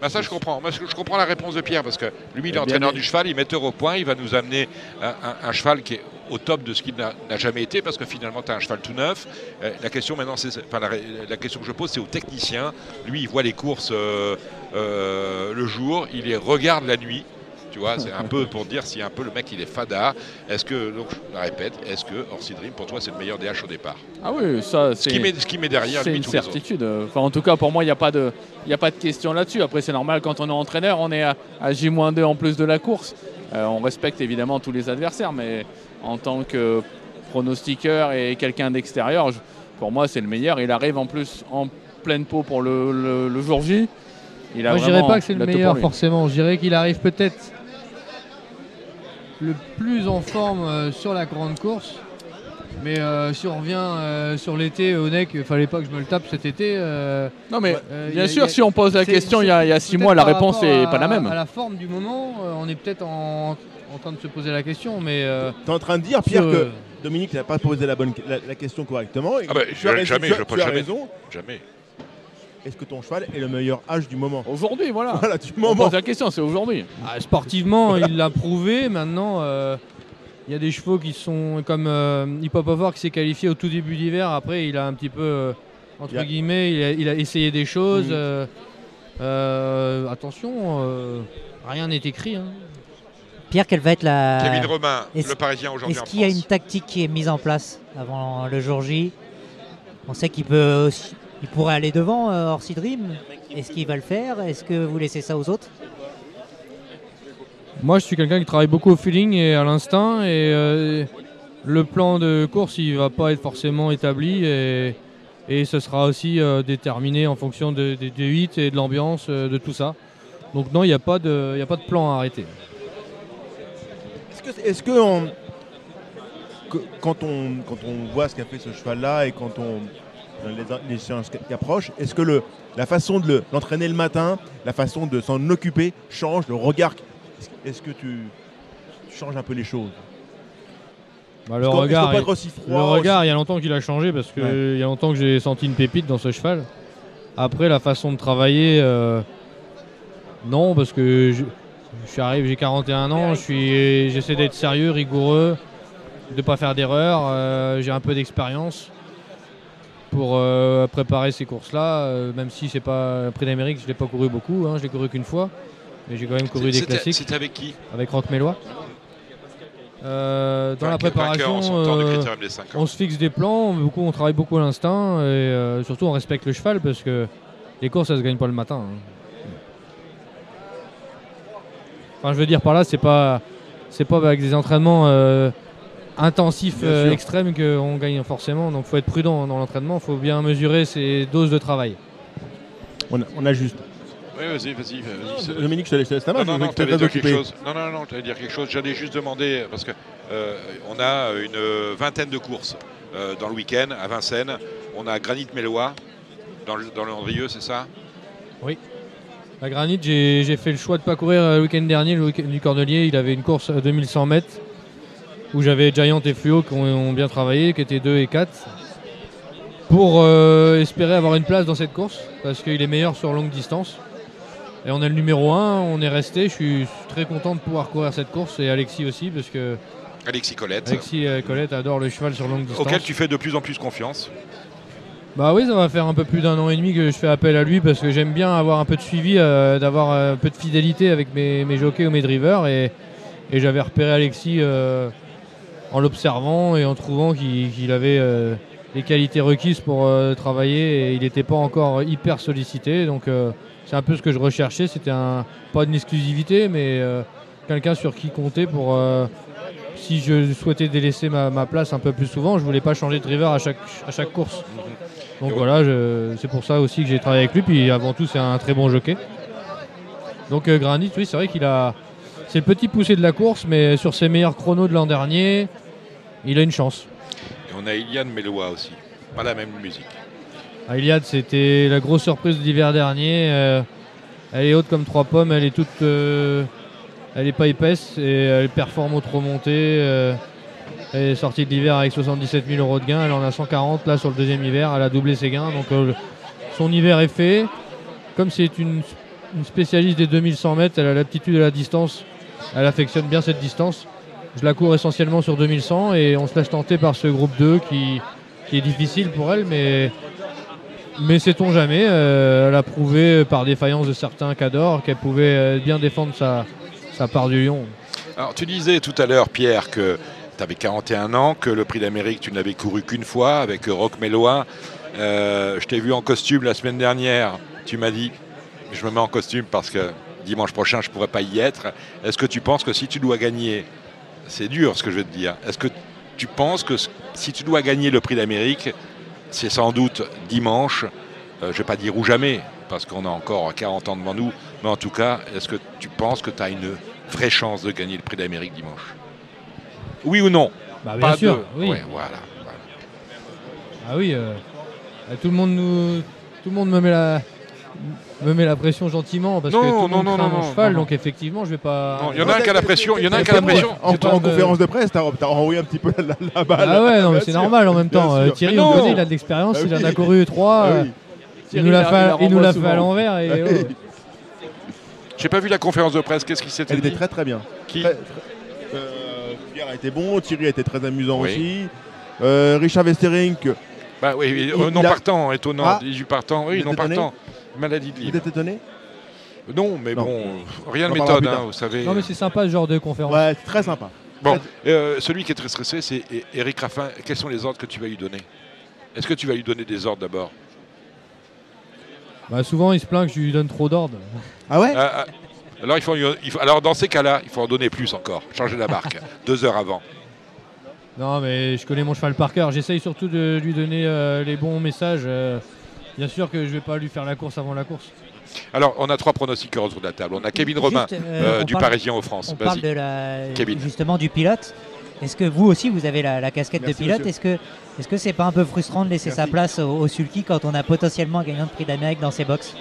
Bah ça je comprends. Moi, je je comprends la réponse de Pierre parce que lui il est Eh entraîneur du cheval, il metteur au point, il va nous amener un, un- un cheval qui est au top de ce qu'il n'a jamais été parce que finalement tu as un cheval tout neuf. Euh, la question maintenant, c'est, enfin, la, question que je pose c'est au technicien. Lui il voit les courses euh, euh, le jour, il les regarde la nuit. Tu vois, c'est un peu pour dire si un peu le mec il est fada. Est-ce que, donc je la répète, est-ce que Orsi Dream pour toi c'est le meilleur des H au départ? Ah oui, ça Ce c'est. qui met, ce qui met derrière lui une tous les autres. certitude. Enfin, en tout cas, pour moi, il n'y a, pas de- il y a pas de question là-dessus. Après, c'est normal, quand on est entraîneur, on est à, à J-2 en plus de la course. Euh, on respecte évidemment tous les adversaires, mais en tant que pronostiqueur et quelqu'un d'extérieur, pour moi, c'est le meilleur. Il arrive en plus en pleine peau pour le, le- le jour J. Il a Moi, je dirais pas que c'est le meilleur forcément. Je dirais qu'il arrive peut-être le plus en forme euh, sur la grande course. Mais euh, si on revient euh, sur l'été au NEC, il fallait pas que je me le tape cet été. euh, Non, mais euh, bien a- sûr, a- si on pose la question il y a, il y a six mois, la réponse n'est pas la même. À la forme du moment, euh, on est peut-être en, en train de se poser la question, mais euh, Tu es en train de dire, Pierre, sur, que Dominique n'a pas posé la, bonne, la, la question correctement. et Ah bah, tu as raison- jamais, je tu as jamais. raison. Jamais. Est-ce que ton cheval est le meilleur âge du moment? Aujourd'hui, voilà. Voilà, du On moment. pose la question, c'est aujourd'hui. ah, sportivement, il l'a prouvé. Maintenant, euh, il y a des chevaux qui sont comme euh, Hippopavor qui s'est qualifié au tout début d'hiver. Après, il a un petit peu, euh, entre guillemets, il a, il a essayé des choses. Mhm. euh, euh, attention, euh, rien n'est écrit. hein. Pierre, quelle va être la. Kevin Romain, est-ce- le Parisien aujourd'hui en Est-ce qu'il y a une tactique qui est mise en place avant le jour J? On sait qu'il peut aussi- il pourrait aller devant euh, Orsi Dream. Est-ce qu'il va le faire? Est-ce que vous laissez ça aux autres? Moi, je suis quelqu'un qui travaille beaucoup au feeling et à l'instinct. Et euh, le plan de course, il va pas être forcément établi. Et, et ce sera aussi euh, déterminé en fonction de- des hits et de l'ambiance, euh, de tout ça. Donc non, il n'y a, pas de- y a pas de plan à arrêter. Est-ce que, est-ce que on- que- quand, on, quand on voit ce qu'a fait ce cheval-là et quand on dans les, les qui approchent, est-ce que le, la façon de le- l'entraîner le matin, la façon de s'en occuper change, le regard? Est-ce que tu, tu changes un peu les choses? Bah, le regard, il- être aussi froid, le regard, il y a longtemps qu'il a changé parce qu'il Ouais. y a longtemps que j'ai senti une pépite dans ce cheval. Après, la façon de travailler, euh, non, parce que je, je suis arrivé, j'ai 41 ans, je j'essaie d'être sérieux, rigoureux, de ne pas faire d'erreurs. euh, j'ai un peu d'expérience pour euh, préparer ces courses-là, euh, même si c'est pas prix d'Amérique, je l'ai pas couru beaucoup, hein, je l'ai couru qu'une fois, mais j'ai quand même couru des classiques C'était avec qui avec Rock Mélois. Euh, dans la préparation, ans. on se fixe des plans, beaucoup, on travaille beaucoup à l'instinct et surtout on respecte le cheval parce que les courses ça se gagne pas le matin. hein. Enfin, je veux dire par là, c'est pas, c'est pas avec des entraînements intensifs Bien euh, sûr. extrêmes qu'on gagne forcément. Donc, faut être prudent dans l'entraînement, faut bien mesurer ses doses de travail. on, a- on a juste. Oui, vas-y, vas-y. Dominique, je te laisse la main. Non, non, non, tu t'allais restes dire quelque chose. Non, non, non, dire quelque chose. J'allais juste demander, parce que euh, on a une vingtaine de courses euh, dans le week-end à Vincennes. On a Granit Mélois dans le, dans le c'est ça? Oui. À Granit, j'ai j'ai fait le choix de ne pas courir euh, le week-end dernier, le week-end du Cordelier. Il avait une course à 2100 mètres où j'avais Giant et Fluo qui ont, ont bien travaillé, qui étaient 2 et 4, pour euh, espérer avoir une place dans cette course parce qu'il est meilleur sur longue distance. Et on est le numéro 1, on est resté. Je suis très content de pouvoir courir cette course et Alexis aussi parce que Alexis Colette. Alexis euh, Colette adore le cheval sur longue distance. Auquel tu fais de plus en plus confiance. Bah oui, ça va faire un peu plus d'un an et demi que je fais appel à lui parce que j'aime bien avoir un peu de suivi, euh, d'avoir un peu de fidélité avec mes, mes jockeys ou mes drivers. Et, et j'avais repéré Alexis euh, en l'observant et en trouvant qu'il avait euh, les qualités requises pour euh, travailler et il n'était pas encore hyper sollicité. Donc euh, c'est un peu ce que je recherchais. C'était un, pas une exclusivité, mais quelqu'un sur qui compter pour. si je souhaitais délaisser ma, ma place un peu plus souvent, je voulais pas changer de driver à chaque, à chaque course. Donc voilà, c'est pour ça aussi que j'ai travaillé avec lui. Puis avant tout, c'est un très bon jockey. Donc Granit, oui, c'est vrai qu'il a. C'est le petit poussé de la course, mais sur ses meilleurs chronos de l'an dernier, il a une chance. Et on a Iliane Mélois aussi. Pas la même musique. Ah, Iliad, c'était la grosse surprise de l'hiver dernier. Euh, elle est haute comme trois pommes, elle est toute. euh, elle est pas épaisse et elle performe au trop monté. euh, elle est sortie de l'hiver avec 77 000 euros de gains. Elle en a 140 là sur le deuxième hiver. Elle a doublé ses gains. Donc son hiver est fait. Comme c'est une, une spécialiste des 2100 mètres, elle a l'aptitude de la distance. Elle affectionne bien cette distance. Je la cours essentiellement sur 2100 et on se laisse tenter par ce groupe 2 qui, qui est difficile pour elle, mais mais sait-on jamais, euh, elle a prouvé par défaillance de certains cadors qu'elle pouvait euh, bien défendre sa, sa part du lion. Alors, tu disais tout à l'heure, Pierre, que tu avais 41 ans, que le prix d'Amérique, tu n'avais couru qu'une fois avec Rock Mélois. Euh, je t'ai vu en costume la semaine dernière. Tu m'as dit, je me mets en costume parce que dimanche prochain, je ne pourrai pas y être. Est-ce que tu penses que si tu dois gagner, c'est dur ce que je vais te dire, est-ce que tu penses que si tu dois gagner le prix d'Amérique, c'est sans doute dimanche, euh, je ne vais pas dire ou jamais, parce qu'on a encore 40 ans devant nous, mais en tout cas, est-ce que tu penses que tu as une vraie chance de gagner le prix d'Amérique dimanche? Oui ou non? Bah, bien Pas sûr, de- oui. Ouais, voilà. Ah oui, euh, euh, tout le monde nous, tout le monde me met la, me met la pression gentiment parce Non, que tout le monde non, craint non, mon cheval, non, donc effectivement, je vais pas. Il y en a un qui a la pression, il y en a un qui a la pression. En, conférence de presse, t'as as renvoyé un petit peu la, la balle. Ah ouais, non, mais c'est normal en même temps. Euh. Thierry non. Augonnet, il a de l'expérience, Ah il en a couru trois. Ah oui. il nous l'a fait, il la il nous renvoie l'a fait à l'envers et Ah oh. J'ai pas vu la conférence de presse, qu'est-ce qui s'était Elle dit était très très bien. Qui Très- très- euh, Pierre a été bon, Thierry a été très amusant Oui. aussi. Euh, Richard Westerink, Bah oui, Il- euh, non il a- partant, étonnant, Ah. 18 partant, oui, non partant. Maladie de vous êtes étonné Non, mais Non. bon, rien de On en parlera méthode, plus hein, tard. vous savez. Non, mais c'est sympa ce genre de conférence. Ouais, c'est très sympa. Bon, euh, celui qui est très stressé, c'est Eric Raffin. Quels sont les ordres que tu vas lui donner? Est-ce que tu vas lui donner des ordres d'abord? Bah, souvent, il se plaint que je lui donne trop d'ordres. Ah ouais? Ah, ah, alors, il faut, il faut- alors, dans ces cas-là, il faut en donner plus encore. Changer la marque, deux heures avant. Non, mais je connais mon cheval par cœur. J'essaye surtout de lui donner euh, les bons messages. euh, bien sûr que je vais pas lui faire la course avant la course. Alors, on a trois pronostiqueurs autour de la table. On a Kevin Juste, Robin, euh, euh, on du parle- Parisien aux France. On parle de la, Kevin. justement du pilote. Est-ce que vous aussi vous avez la, la casquette Merci, de pilote. Est-ce que est-ce que c'est pas un peu frustrant de laisser sa place au, au sulky quand on a potentiellement un gagnant de prix d'Amérique dans ses box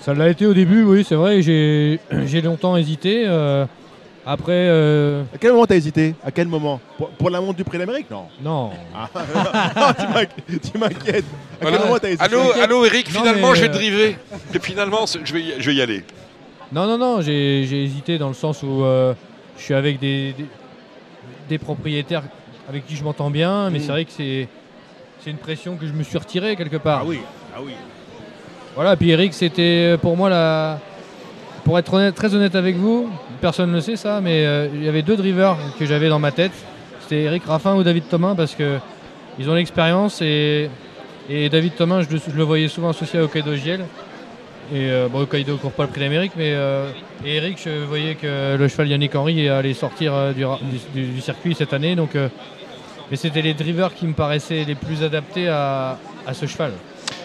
Ça l'a été au début, oui, c'est vrai. J'ai j'ai longtemps hésité. euh, après, euh, À quel moment t'as hésité? À quel moment? Pour, pour la montre du prix d'Amérique Non? non. Ah, tu m'inqui- tu m'inquiètes. À Voilà. quel moment t'as hésité? Allô, allô Eric, Non, finalement, vais euh, driver. Et finalement, je vais y, je vais y aller. Non, non, non, j'ai j'ai hésité dans le sens où euh, je suis avec des, des, des propriétaires avec qui je m'entends bien, mais Mm. c'est vrai que c'est c'est une pression que je me suis retiré quelque part. Ah oui, ah oui. Voilà, puis Eric, c'était euh, pour moi la. Pour être honnête- très honnête avec vous, personne ne le sait ça, mais euh, il y avait deux drivers que j'avais dans ma tête. C'était Eric Raffin ou David Thomas parce que ils ont l'expérience et, et David Thomas, je le, voyais souvent associé à Hokkaido Giel. Et euh, bon, Hokkaido court pas le prix d'Amérique, mais euh, Eric, je voyais que le cheval Yannick Henry allait sortir euh, du, du- circuit cette année. Donc, mais c'était les drivers qui me paraissaient les plus adaptés à, à ce cheval.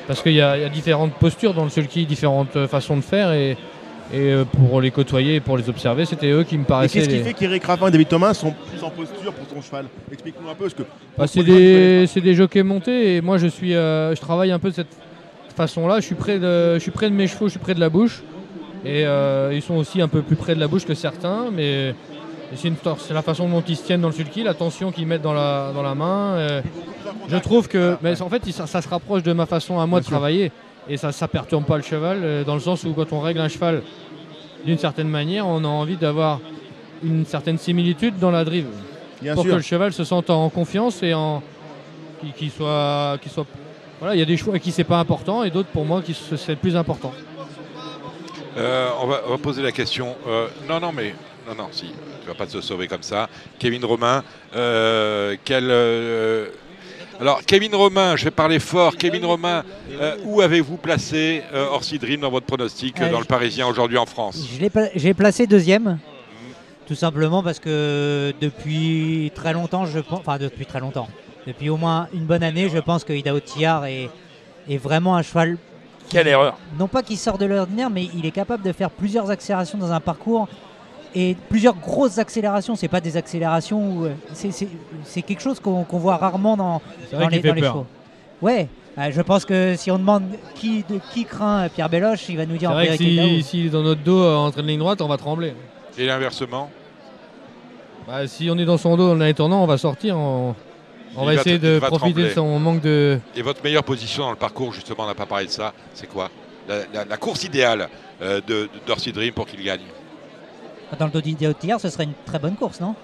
Parce qu'il y, y a différentes postures dans le sulky, différentes façons de faire. Et, Et euh, pour les côtoyer et pour les observer, c'était eux qui me paraissaient. qu'est-ce qui les- fait qu'Eric Raffin et David Thomas sont plus en posture pour ton cheval? Explique-nous un peu. Parce que Bah, c'est des, c'est des jockeys montés et moi je suis, euh, je travaille un peu de cette façon-là. Je suis près de, je suis près de mes chevaux, je suis près de la bouche et euh, ils sont aussi un peu plus près de la bouche que certains, mais c'est, une- c'est la façon dont ils se tiennent dans le sulky, la tension qu'ils mettent dans la, dans la main. je trouve que, mais en fait, ça se rapproche de ma façon à moi de travailler et ça, ça perturbe pas le cheval euh, dans le sens où quand on règle un cheval d'une certaine manière, on a envie d'avoir une certaine similitude dans la drive Bien pour sûr. que le cheval se sente en confiance et en qu'il soit, qu'il soit voilà il y a des choix à qui c'est pas important et d'autres pour moi qui c'est plus important Euh, on, va, on va poser la question. Euh, non, non, mais non, non, si, tu vas pas te sauver comme ça. Kevin Romain, euh, quel. Alors, Kevin Romain, je vais parler fort. Kevin Romain, euh, où avez-vous placé euh, Orsi Dream dans votre pronostic euh, dans le Parisien aujourd'hui en France? Je l'ai pla- J'ai placé deuxième, tout simplement parce que depuis très longtemps, je pense, enfin depuis très longtemps, depuis au moins une bonne année, je pense que Hidao Tillard est, est vraiment un cheval. Quelle erreur Non pas qu'il sort de l'ordinaire, mais il est capable de faire plusieurs accélérations dans un parcours et plusieurs grosses accélérations. C'est pas des accélérations où euh, c'est- c'est c'est quelque chose qu'on qu'on voit rarement dans, C'est vrai dans qu'il les, fait dans les chevaux. Ouais, euh, je pense que si on demande qui, de, qui craint Pierre Belloche, il va nous c'est dire vrai que si, s'il est dans notre dos euh, en train de ligne droite on va trembler Et l'inversement Bah, si on est dans son dos dans les tournants on va sortir on, va va essayer de profiter de son manque de Et votre meilleure position dans le parcours, justement, on n'a pas parlé de ça, c'est quoi? La, la- la course idéale euh, de, de d'Orsi Dream pour qu'il gagne Dans le dos d'Hidao Tillard, ce serait une très bonne course, non?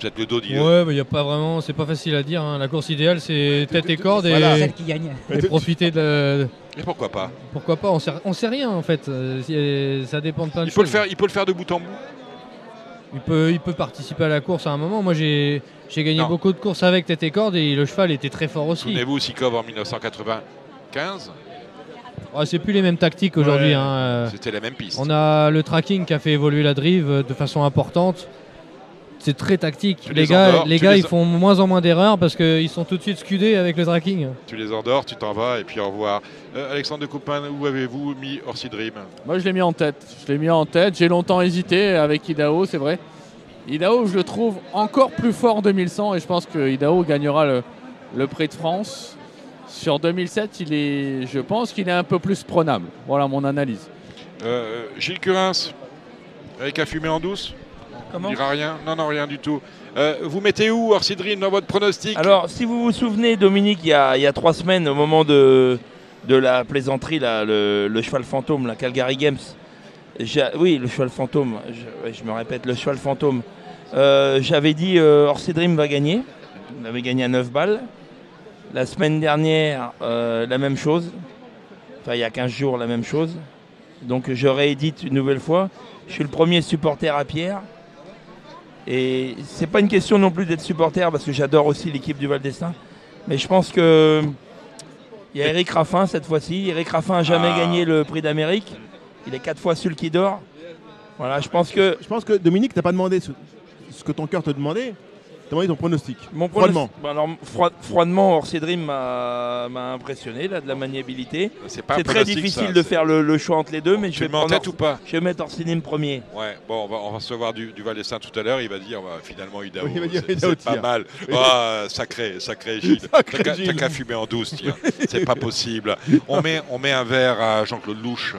Peut-être le dos d'I- ouais mais il y a pas vraiment c'est pas facile à dire hein. la course idéale c'est tête et corde et, Voilà. Celle qui gagne. et profiter de Et pourquoi pas? Pourquoi pas on sait, on sait rien en fait Euh, ça dépend de plein de il peut, le choses faire, il peut le faire de bout en bout? Il peut, il peut participer à la course à un moment. Moi, j'ai j'ai gagné Non. beaucoup de courses avec tête et corde et le cheval était très fort aussi. Souvenez-vous, Sikov en 1995, Ah, c'est plus les mêmes tactiques aujourd'hui. Ouais, hein, euh, c'était la même piste. On a le tracking qui a fait évoluer la drive euh, de façon importante. C'est très tactique. Tu les les gars, endors, les gars les ils en- font moins en moins d'erreurs parce qu'ils sont tout de suite scudés avec le tracking. Tu les endors, tu t'en vas et puis au revoir. Euh, Alexandre de Coupin, où avez-vous mis Orsi Dream? Moi, je l'ai mis en tête. Je l'ai mis en tête. J'ai longtemps hésité avec Idaho, c'est vrai. Idaho, je le trouve encore plus fort 2100 et je pense que Idaho gagnera le, le Prix de France. Sur 2007, il est, je pense qu'il est un peu plus prenable. Voilà mon analyse. Euh, Gilles Curins, avec un fumée en douce Comment Il dira rien Non, non, rien du tout. Euh, vous mettez où Dream dans votre pronostic? Alors, si vous vous souvenez, Dominique, il y a, il y a trois semaines, au moment de, de la plaisanterie, là, le, le cheval fantôme, la Calgary Games, oui, le cheval fantôme, je, ouais, je me répète, le cheval fantôme, Euh, j'avais dit euh, va gagner. Il avait gagné à 9 balles. La semaine dernière, euh, la même chose. Enfin, il y a 15 jours, la même chose. Donc, je réédite une nouvelle fois. Je suis le premier supporter à Pierre. Et c'est pas une question non plus d'être supporter parce que j'adore aussi l'équipe du Val d'Estaing. Mais je pense que il y a Eric Raffin cette fois-ci. Eric Raffin n'a jamais Ah. gagné le prix d'Amérique. Il est quatre fois sulky d'or. Voilà, je pense que. Je pense que Dominique, t'as pas demandé ce, ce que ton cœur te demandait. T'as demandé ton pronostic. Mon Froidement. pronostic- Bah alors, froid- froidement, Dream m'a impressionné, là, de la maniabilité. C'est pas un C'est très difficile ça, de faire le, le choix entre les deux, mais Tu je vais, prendre tête ou pas je vais mettre Orsi Dream premier. Ouais, bon, on va, on va se voir du, du Val des Saints tout à l'heure. Il va dire bah, finalement Oui, dire c'est- pas mal. Oui. Ah, sacré, sacré Gilles. Sacré T'as qu'à- Gilles. t'as qu'à fumer en douce, tiens. C'est pas possible. On met, on met un verre à Jean-Claude Louche.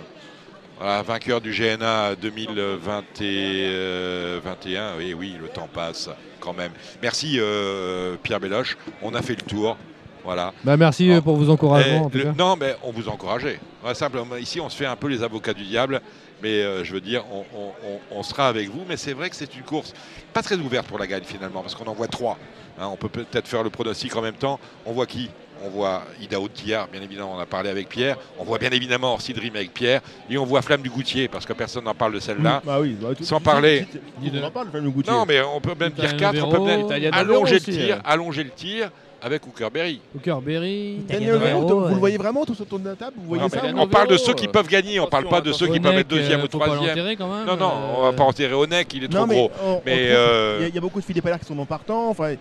Voilà, vainqueur du GNA 2021. Oui, oui, le temps passe quand même. Merci euh, Pierre Béloche. On a fait le tour. Voilà. Bah, merci euh, pour vos encouragements. Eh, en tout le- cas. non, mais on vous encourageait. Ouais, simplement, ici, on se fait un peu les avocats du diable, mais euh, je veux dire, on, on- on- on sera avec vous. Mais c'est vrai que c'est une course pas très ouverte pour la gagne finalement, parce qu'on en voit trois. Hein, on peut peut-être faire le pronostic en même temps. On voit qui? On voit Idaho de Tillard, bien évidemment, on a parlé avec Pierre. On voit bien évidemment Orsi Dream avec Pierre. Et on voit Flamme du Goutier, parce que personne n'en parle de celle-là. Bah oui, bah, tout- Sans tout- parler. tout- tout- On en parle, Fabien Goutier. Non, mais on peut même dire un 4, on peut même Novero allonger le tir, allonger le tir, avec Hookerberry. Hookerberry. Daniel Overo, vous le voyez vraiment tous autour de la table Vous voyez Non, ça on parle de ceux qui peuvent gagner, on parle pas de ceux qui peuvent être deuxième euh, ou pas troisième. l'enterrer quand même, Non, non, euh, on va pas enterrer Onek, il est trop gros. mais euh, il y, a beaucoup de Philippe Allard qui sont non partants. Enfin,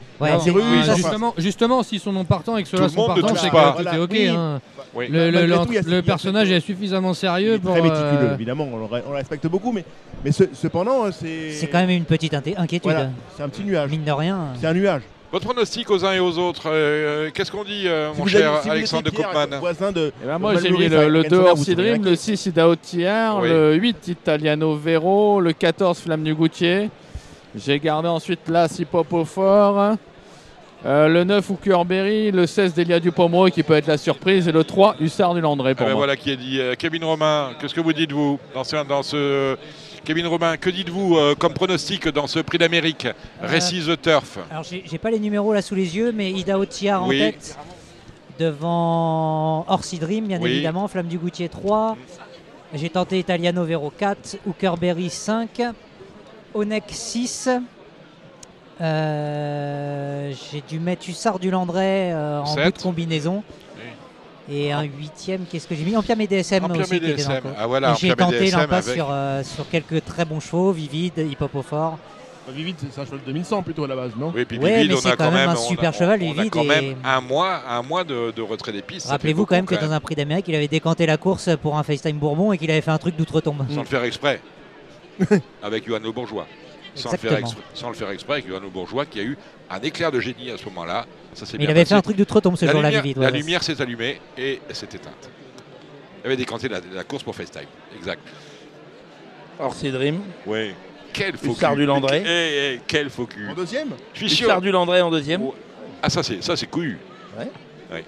Justement, justement s'ils sont non partants et que ceux-là Tout sont partants, touche c'est pas. que tout est ok. Oui. hein. Le, tout, personnage est suffisamment il sérieux est pour. très méticuleux, euh, évidemment, on le, on le respecte beaucoup, mais, mais ce- cependant, c'est. C'est quand même une petite inquiétude. Voilà, c'est un petit nuage. Mine de rien. C'est un nuage. Votre pronostic aux uns et aux autres, euh, qu'est-ce qu'on dit, euh, Si mon cher avez- si vous Alexandre de Koopman voisin de. Eh ben, moi, j'ai mis le, le Gansona, 2 vous Orsi seriez Dream, inquiet. le 6 Idao Oui. le 8 Italiano Vero, le 14 Flamme du Goutier. J'ai gardé ensuite l'As Hip-Hop au fort. Euh, le 9 Hookerberry, le 16 Delia Dupomro qui peut être la surprise et le 3 Hussard du Landré pour Ah ben moi. voilà qui est dit. Euh, Kevin Romain, qu'est-ce que vous dites vous dans ce, dans ce- Kevin Romain, que dites-vous euh, comme pronostic dans ce prix d'Amérique Récit The Turf Alors j'ai pas les numéros là sous les yeux, mais Ida Otiar en Oui. tête. Devant Orsi Dream, bien Oui. évidemment. Flamme du Goutier 3. J'ai tenté Italiano Vero 4. Hookerberry 5. Onek 6. Euh, J'ai dû mettre Hussard du Landré euh, en bout de combinaison. Et un huitième, qu'est-ce que j'ai mis Empire DSM Empire aussi. qui était dans le BDSM. coup. Ah voilà, J'ai tenté l'impasse avec- sur, euh, sur quelques très bons chevaux, Vivide, Hip Hop au fort. Vivide, c'est un cheval de 2100 plutôt à la base, non Oui, puis Ouais, Vivide, mais on c'est a quand même un on a- super on- cheval, on a Vivide, quand même un mois, un mois de, de retrait des pistes. Rappelez-vous quand même que dans un prix d'Amérique, il avait décanté la course pour un FaceTime Bourbon et qu'il avait fait un truc d'outre-tombe. Sans le faire exprès. avec Johan Le Bourgeois. Sans le, faire exprès, sans le faire exprès avec Le Bourgeois qui a eu un éclair de génie à ce moment-là. Ça il bien avait passé. fait un truc d'outre-tombe ce La jour-là, La lumière s'est allumée et s'est éteinte. Il avait décanté la, la course pour FaceTime. Exact. Orsi Dream. Oui. Quel faux cul. du Landré. Eh, eh, quel faux cul. En deuxième Je suis sûr. Hussard du Landré en deuxième. Ah, ça, c'est ça, c'est couillu. Ouais. Ouais.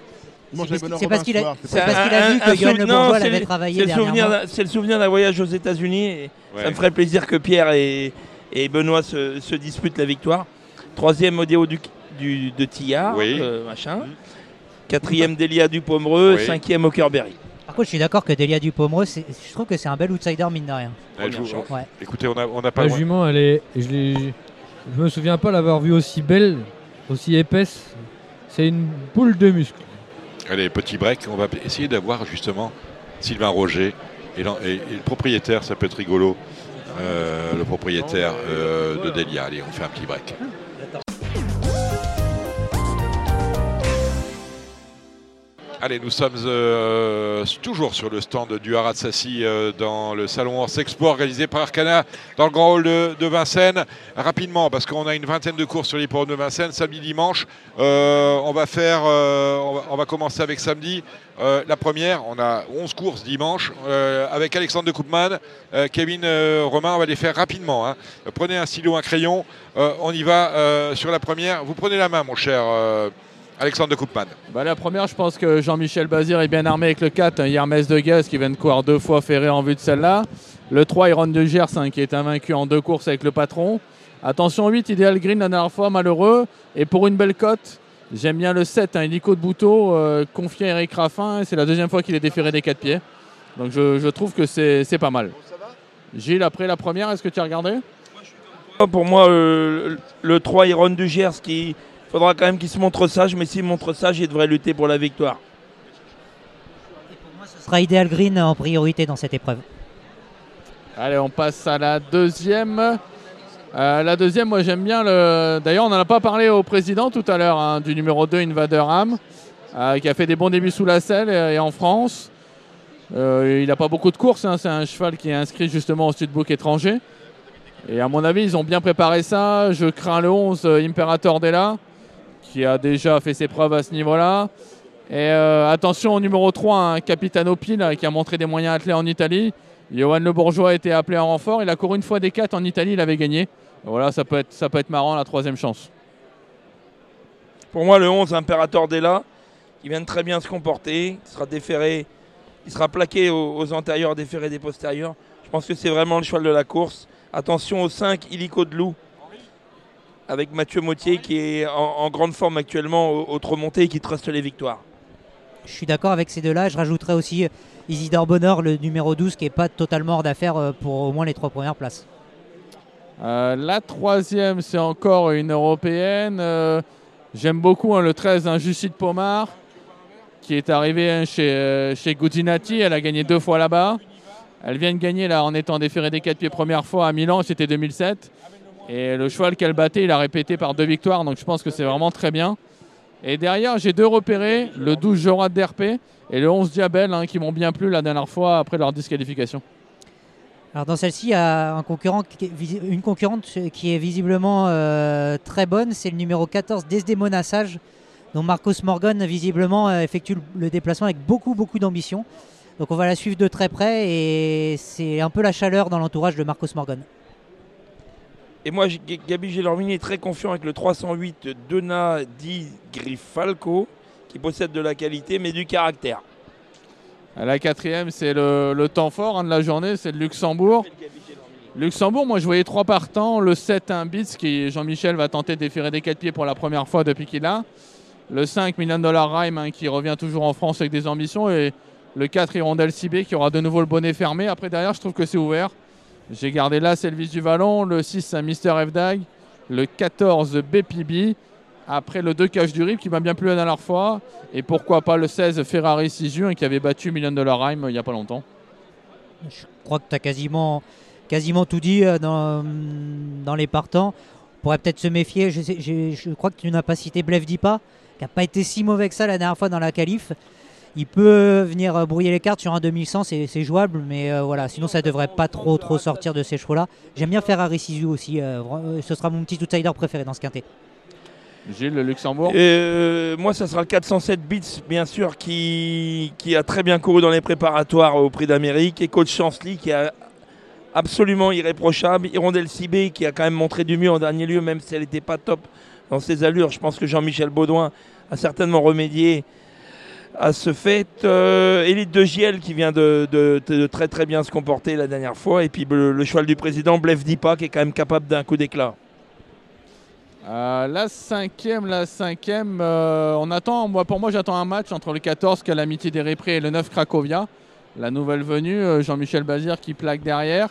C'est parce- qu'il a- ce soir, c'est parce qu'il a vu que Johan Le Bourgeois c'est l'avait le- travaillé c'est le souvenir d'un- C'est le souvenir d'un voyage aux États-Unis. et Ouais. Ça me ferait plaisir que Pierre et, et Benoît se, se disputent la victoire. Troisième Odéo du, du- de Tillard, Oui. euh, machin. Quatrième Delia du Pomereux. Oui. Cinquième Hookerberry. Par contre, je suis d'accord que Delia Dupomereux, c'est- je trouve que c'est un bel outsider, mine de rien. Vous- Ouais. Écoutez, on n'a on pas La loin. jument, elle est. Je, je me souviens pas l'avoir vue aussi belle, aussi épaisse. C'est une boule de muscle. Allez, petit break. On va essayer d'avoir justement Sylvain Roger et, l'en- et- et le propriétaire, ça peut être rigolo. Euh, le propriétaire euh, de Delia. Allez, on fait un petit break. Allez, nous sommes euh, toujours sur le stand du Haras Sassi euh, dans le salon Horse Expo organisé par Arcana dans le grand hall de, Vincennes. Rapidement, parce qu'on a une vingtaine de courses sur l'hippodrome de Vincennes, samedi, dimanche. Euh, on va faire, on, va, commencer avec samedi. La première, on a 11 courses dimanche avec Alexandre de Koopman, Kevin Romain. On va les faire rapidement. hein. Prenez un stylo, un crayon. On y va sur la première. Vous prenez la main, mon cher Alexandre de Koopman. Bah, la première, je pense que Jean-Michel Bazir est bien armé avec le 4, un Hermès de Gaz qui vient de courir deux fois ferré en vue de celle-là. Le 3, Iron de Gers hein, qui est invaincu en deux courses avec le patron. Attention, 8, Ideal Green la dernière fois, malheureux. Et pour une belle cote, j'aime bien le 7, un hélico de Bouteau, euh, confié à Eric Raffin. C'est la deuxième fois qu'il est déféré des 4 pieds. Donc je, je trouve que c'est c'est pas mal. Gilles, après la première, est-ce que tu as regardé? Pour moi, euh, le 3 Iron du Gers, qui faudra quand même qu'il se montre sage, mais s'il montre sage, il devrait lutter pour la victoire. Ce sera Ideal Green en priorité dans cette épreuve. Allez, on passe à la deuxième. Euh, la deuxième, moi j'aime bien le. D'ailleurs, on n'en a pas parlé au président tout à l'heure, hein, du numéro 2, Invader Ham, euh, qui a fait des bons débuts sous la selle et, et en France. Euh, il n'a pas beaucoup de courses, hein, c'est un cheval qui est inscrit justement au studbook étranger. Et à mon avis, ils ont bien préparé ça. Je crains le 11, euh, Imperator Della, qui a déjà fait ses preuves à ce niveau-là. Et euh, attention au numéro 3, un Capitano Pile, qui a montré des moyens attelés en Italie. Johan Le Bourgeois a été appelé en renfort. Il a couru une fois des 4 en Italie, il avait gagné. Voilà, ça peut être, ça peut être marrant, la troisième chance. Pour moi, le 11, Imperator Della, qui vient de très bien se comporter, qui sera déféré, il sera plaqué aux, antérieurs, déféré des postérieurs. Je pense que c'est vraiment le cheval de la course. Attention au 5, Illico de Loup, avec Mathieu Mautier qui est en, en grande forme actuellement au, au Tremonté et qui truste les victoires. Je suis d'accord avec ces deux-là. Je rajouterais aussi euh, Isidore Bonheur, le numéro 12, qui n'est pas totalement hors d'affaire euh, pour au moins les trois premières places. Euh, la troisième, c'est encore une européenne. Euh, J'aime beaucoup hein, le 13, hein, Jucide Pomar, qui est arrivé hein, chez, euh, chez Guzzinati. Elle a gagné deux fois là-bas. Elle vient de gagner là, en étant déférée des quatre pieds première fois à Milan, c'était 2007. Et le cheval qu'elle battait, il a répété par deux victoires, donc je pense que c'est vraiment très bien. Et derrière, j'ai deux repérés, le 12 Jorat d'RP et le 11 Diabel, hein, qui m'ont bien plu la dernière fois après leur disqualification. Alors dans celle-ci, il y a un concurrent une concurrente qui est visiblement euh, très bonne, c'est le numéro 14 Desdemona Sage, dont Marcos Morgan visiblement euh, effectue le déplacement avec beaucoup beaucoup d'ambition. Donc on va la suivre de très près et c'est un peu la chaleur dans l'entourage de Marcos Morgan. Et moi, Gabi Gélormini est très confiant avec le 308 Dona Di Grifalco, qui possède de la qualité mais du caractère. La quatrième, c'est le, le temps fort hein, de la journée, c'est le Luxembourg. Luxembourg, moi je voyais trois partants. Le 7, un Bits, qui Jean-Michel va tenter de déférer des quatre pieds pour la première fois depuis qu'il a. Le 5, million dollar Rhyme, hein, qui revient toujours en France avec des ambitions. Et le 4, Hirondelle Cibé, qui aura de nouveau le bonnet fermé. Après, derrière, je trouve que c'est ouvert. J'ai gardé là, c'est le vis du Vallon. Le 6, un Mister F-Dag. Le 14, BPB. Après, le 2, Cache du Rip, qui m'a bien plu la dernière fois. Et pourquoi pas le 16, Ferrari 6 juin, qui avait battu Million Dollar Rhyme euh, il n'y a pas longtemps. Je crois que tu as quasiment, quasiment tout dit euh, dans, dans les partants. On pourrait peut-être se méfier. Je, je crois que tu n'as pas cité Blef Dipa, qui n'a pas été si mauvais que ça la dernière fois dans la qualif. Il peut venir euh, brouiller les cartes sur un 2100, c'est c'est jouable, mais euh, voilà, sinon ça devrait pas trop trop sortir de ces chevaux-là. J'aime bien Ferrari Sisu aussi, euh, ce sera mon petit outsider préféré dans ce quintet. Gilles, le Luxembourg. Euh, moi, ça sera le 407 Bits, bien sûr, qui, qui a très bien couru dans les préparatoires au Prix d'Amérique. Et Coach Chansley, qui est absolument irréprochable. Hirondelle Cibé, qui a quand même montré du mieux en dernier lieu, même si elle n'était pas top dans ses allures. Je pense que Jean-Michel Baudouin a certainement remédié à ce fait. Euh, Élite de JL, qui vient de, très très bien se comporter la dernière fois. Et puis le, cheval du président, Blef Dipa, qui est quand même capable d'un coup d'éclat. Euh, la cinquième, la cinquième, euh, on attend, moi, pour moi j'attends un match entre le 14 Calamity des Réprés et le 9 Cracovia. La nouvelle venue, euh, Jean-Michel Bazir qui plaque derrière.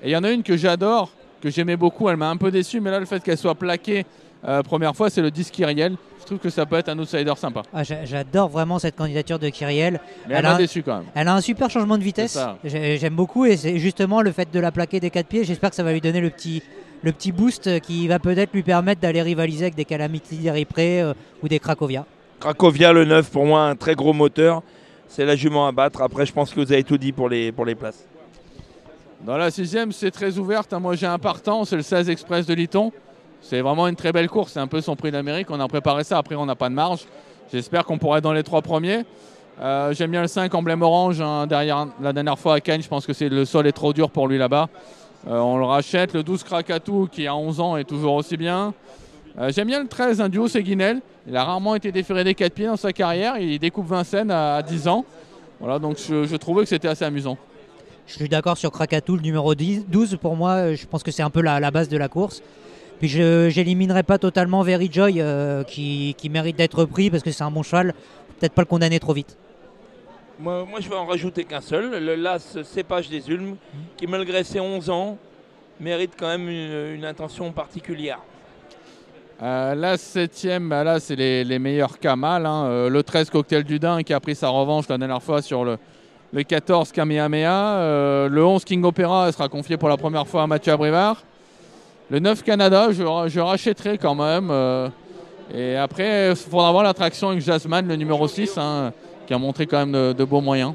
Et il y en a une que j'adore, que j'aimais beaucoup, elle m'a un peu déçu, mais là le fait qu'elle soit plaquée euh, première fois, c'est le 10 Kyriel. Je trouve que ça peut être un outsider sympa. Ah, j'a- J'adore vraiment cette candidature de Kyriel. Mais elle a m'a un- déçu quand même. Elle a un super changement de vitesse. J'aime beaucoup et c'est justement le fait de la plaquer des quatre pieds. J'espère que ça va lui donner le petit, le petit boost qui va peut-être lui permettre d'aller rivaliser avec des Calamity des Ripré euh, ou des Cracovia. Cracovia, le 9, pour moi, un très gros moteur. C'est la jument à battre. Après, je pense que vous avez tout dit pour les, pour les places. Dans la sixième, c'est très ouverte. hein. Moi, j'ai un partant, c'est le 16 Express de Liton. C'est vraiment une très belle course. C'est un peu son prix d'Amérique. On a préparé ça. Après, on n'a pas de marge. J'espère qu'on pourra être dans les trois premiers. Euh, J'aime bien le 5 emblème orange. hein. Derrière la dernière fois à Cannes, je pense que le sol est trop dur pour lui là-bas. Euh, on le rachète. Le 12 Krakatou, qui a 11 ans, est toujours aussi bien. Euh, J'aime bien le 13, un duo, c'est Guinel. Il a rarement été déféré des 4 pieds dans sa carrière. Il découpe Vincennes à, à 10 ans. Voilà, donc je, trouvais que c'était assez amusant. Je suis d'accord sur Krakatou, le numéro 10, 12. Pour moi, je pense que c'est un peu la base de la course. Puis je n'éliminerai pas totalement Very Joy euh, qui, qui mérite d'être pris parce que c'est un bon cheval. Peut-être pas le condamner trop vite. Moi, moi, je vais en rajouter qu'un seul. Le Las Cépage des Ulmes, qui, malgré ses 11 ans, mérite quand même une, une intention particulière. Euh, la septième, bah là, c'est les, les meilleurs Kamal. hein. Euh, le 13, Cocktail du Dain, qui a pris sa revanche la dernière fois sur le, le 14, Kamehameha. Euh, le 11, King Opera, sera confiée pour la première fois à Mathieu Abrivard. Le 9, Canada, je, ra- je rachèterai quand même. euh, et après, il faudra voir l'attraction avec Jasmine, le numéro 6, hein, qui a montré quand même de, de beaux moyens.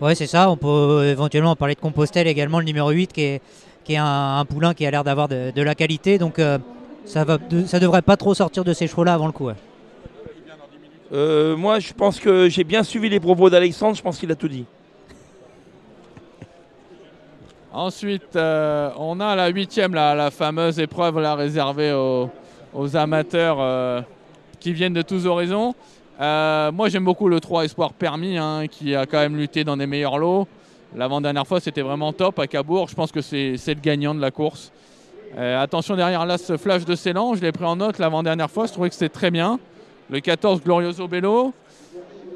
Ouais, c'est ça. On peut éventuellement parler de Compostelle également, le numéro 8, qui est, qui est un, un poulain qui a l'air d'avoir de, de la qualité. Donc euh, ça ça devrait pas trop sortir de ces chevaux-là avant le coup. ouais. Euh, moi, je pense que j'ai bien suivi les propos d'Alexandre. Je pense qu'il a tout dit. Ensuite, euh, on a la huitième, la, la fameuse épreuve réservée aux, amateurs euh, qui viennent de tous horizons. Euh, moi, j'aime beaucoup le 3 Espoir Permis, hein, qui a quand même lutté dans des meilleurs lots. L'avant-dernière fois, c'était vraiment top à Cabourg. Je pense que c'est le gagnant de la course. Attention derrière là, ce flash de Ceylan, je l'ai pris en note l'avant-dernière fois. Je trouvais que c'était très bien. Le 14, Glorioso Bello.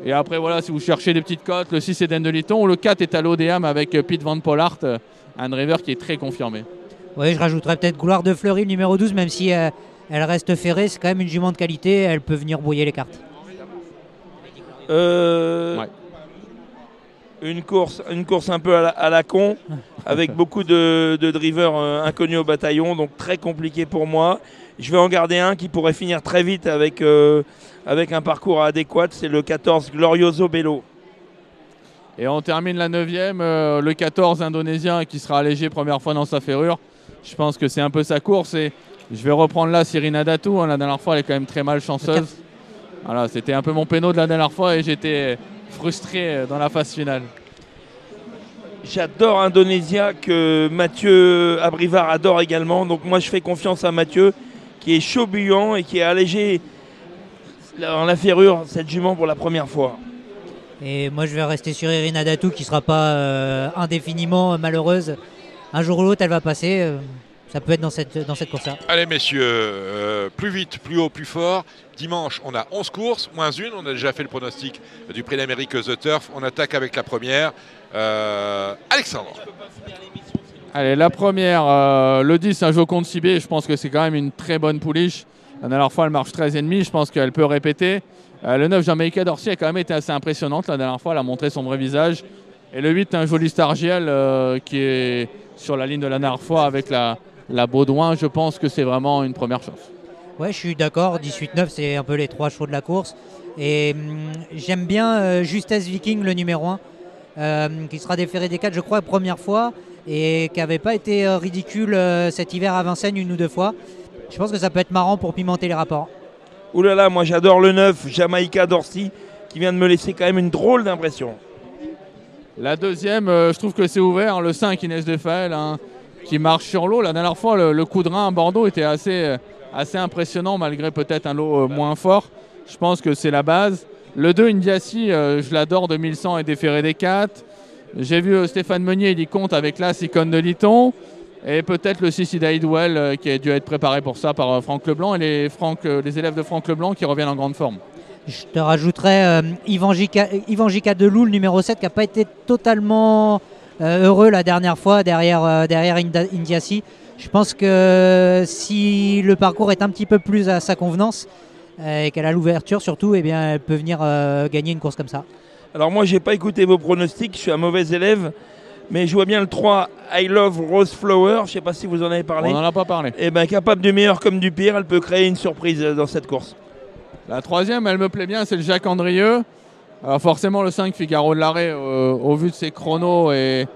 Et après, voilà, si vous cherchez des petites cotes, le 6 Eden de Liton. Le 4 est à l'ODM avec Pete Van Pollart, euh, un driver qui est très confirmé. Ouais, je rajouterais peut-être Gloire de Fleury, le numéro 12, même si euh, elle reste ferrée, c'est quand même une jument de qualité, elle peut venir brouiller les cartes. Euh, une, course, une course un peu à la, à la con, avec beaucoup de, de drivers euh, inconnus au bataillon, donc très compliqué pour moi. Je vais en garder un qui pourrait finir très vite avec, euh, avec un parcours adéquat, c'est le 14 Glorioso Bello. Et on termine la 9 le 14 indonésien qui sera allégé première fois dans sa ferrure. Je pense que c'est un peu sa course et je vais reprendre là Cyrina Datou. hein, La dernière fois, elle est quand même très mal chanceuse. Voilà, c'était un peu mon péno de la dernière fois et j'étais frustré euh, dans la phase finale. J'adore Indonésia que Mathieu Abrivard adore également. Donc moi je fais confiance à Mathieu qui est chaud bouillant et qui est allégé dans la ferrure cette jument pour la première fois. Et moi, je vais rester sur Irina Datou qui sera pas euh, indéfiniment malheureuse. Un jour ou l'autre, elle va passer. euh, ça peut être dans cette, dans cette course-là. Allez messieurs, euh, plus vite, plus haut, plus fort. Dimanche, on a 11 courses, moins une. On a déjà fait le pronostic du prix d'Amérique The Turf. On attaque avec la première. Euh, Alexandre. Allez, la première, euh, le 10, un jeu contre Cibé. Je pense que c'est quand même une très bonne pouliche. La dernière fois, elle marche 13,5. Je pense qu'elle peut répéter. Euh, le 9, Jamaïca Dorcy a quand même été assez impressionnante. La dernière fois, elle a montré son vrai visage. Et le 8, un joli Stargiel euh, qui est sur la ligne de la dernière fois avec la, la Baudouin. Je pense que c'est vraiment une première chance. Ouais, je suis d'accord. 18-9, c'est un peu les trois chevaux de la course. Et hum, j'aime bien euh, Justesse Viking, le numéro 1, euh, qui sera déféré des 4, je crois, première fois, et qui n'avait pas été ridicule cet hiver à Vincennes une ou deux fois. Je pense que ça peut être marrant pour pimenter les rapports. Ouh là là, moi j'adore le 9, Jamaïca Dorcy, qui vient de me laisser quand même une drôle d'impression. La deuxième, euh, je trouve que c'est ouvert. Le 5, Inès Defael, hein, qui marche sur l'eau. La dernière fois, le, coup de rein à Bordeaux était assez, euh, impressionnant, malgré peut-être un lot euh, moins fort. Je pense que c'est la base. Le 2, Indiasi, euh, je l'adore, 2100 et déféré des 4. J'ai vu Stéphane Meunier, il y compte avec l'As, Icône de Liton. Et peut-être le 6 Ida Idwell, euh, qui a dû être préparé pour ça par euh, Franck Leblanc et les, Franck, euh, les élèves de Franck Leblanc qui reviennent en grande forme. Je te rajouterais euh, Ivan Jika, Ivan Jika Delou, le numéro 7, qui n'a pas été totalement euh, heureux la dernière fois derrière, euh, derrière Indiasi. Je pense que si le parcours est un petit peu plus à sa convenance euh, et qu'elle a l'ouverture surtout, eh bien, elle peut venir euh, gagner une course comme ça. Alors moi j'ai pas écouté vos pronostics, je suis un mauvais élève, mais je vois bien le 3 I Love Rose Flower, je sais pas si vous en avez parlé. On n'en a pas parlé. Et ben capable du meilleur comme du pire, elle peut créer une surprise euh, dans cette course. La troisième, elle me plaît bien, c'est le Jacques Andrieux. Alors forcément, le 5 Figaro de l'arrêt, euh, au vu de ses chronos et,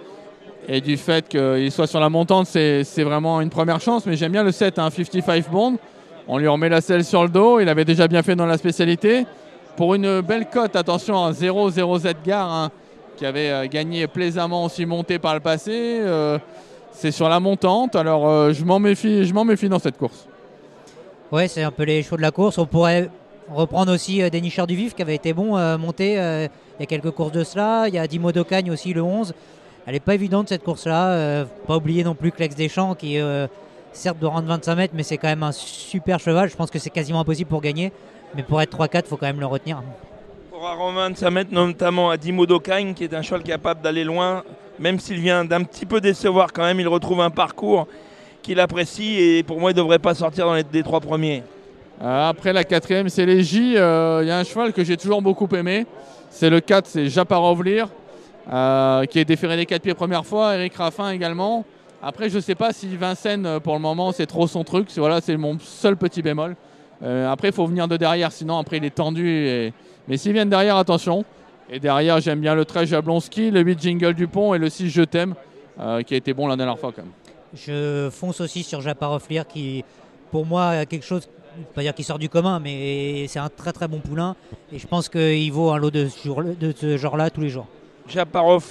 et du fait qu'il soit sur la montante, c'est vraiment une première chance. Mais j'aime bien le 7, un 55 Bond. On lui remet la selle sur le dos. Il avait déjà bien fait dans la spécialité. Pour une belle cote, attention, un 0-0 Gare, hein, qui avait euh, gagné plaisamment aussi monté par le passé. Euh, c'est sur la montante. Alors euh, je m'en méfie, je m'en méfie dans cette course. Ouais, c'est un peu les chevaux de la course. On pourrait reprendre aussi euh, Dénicheur du Vif qui avait été bon monté il y a quelques courses de cela. Il y a Dimo Docagne aussi le 11. Elle n'est pas évidente cette course-là. Pas oublier non plus Clex Deschamps qui certes doit rendre 25 mètres mais c'est quand même un super cheval. Je pense que c'est quasiment impossible pour gagner. Mais pour être 3-4, il faut quand même le retenir. Rendre 25 mètres notamment à Dimo Dokagne qui est un cheval capable d'aller loin, même s'il vient d'un petit peu décevoir quand même, il retrouve un parcours qu'il apprécie et pour moi il ne devrait pas sortir dans les des trois premiers. Euh, Après la quatrième, c'est les J. Euh, Il y a un cheval que j'ai toujours beaucoup aimé. C'est le 4, c'est Japarovlir, euh, qui est déféré des 4 pieds première fois. Eric Raffin également. Après, je ne sais pas si Vincennes, pour le moment, c'est trop son truc. Voilà, c'est mon seul petit bémol. Après, il faut venir de derrière, sinon après il est tendu. et- Mais s'ils viennent derrière, attention. Et derrière, j'aime bien le 13 Jablonski, le 8 Jingle Dupont et le 6 Je t'aime, euh, qui a été bon la dernière fois quand même. Je fonce aussi sur Japaroflir qui, pour moi, a quelque chose, pas dire qu'il sort du commun, mais c'est un très très bon poulain. Et je pense qu'il vaut un lot de ce jour- de ce genre-là tous les jours. Japarov,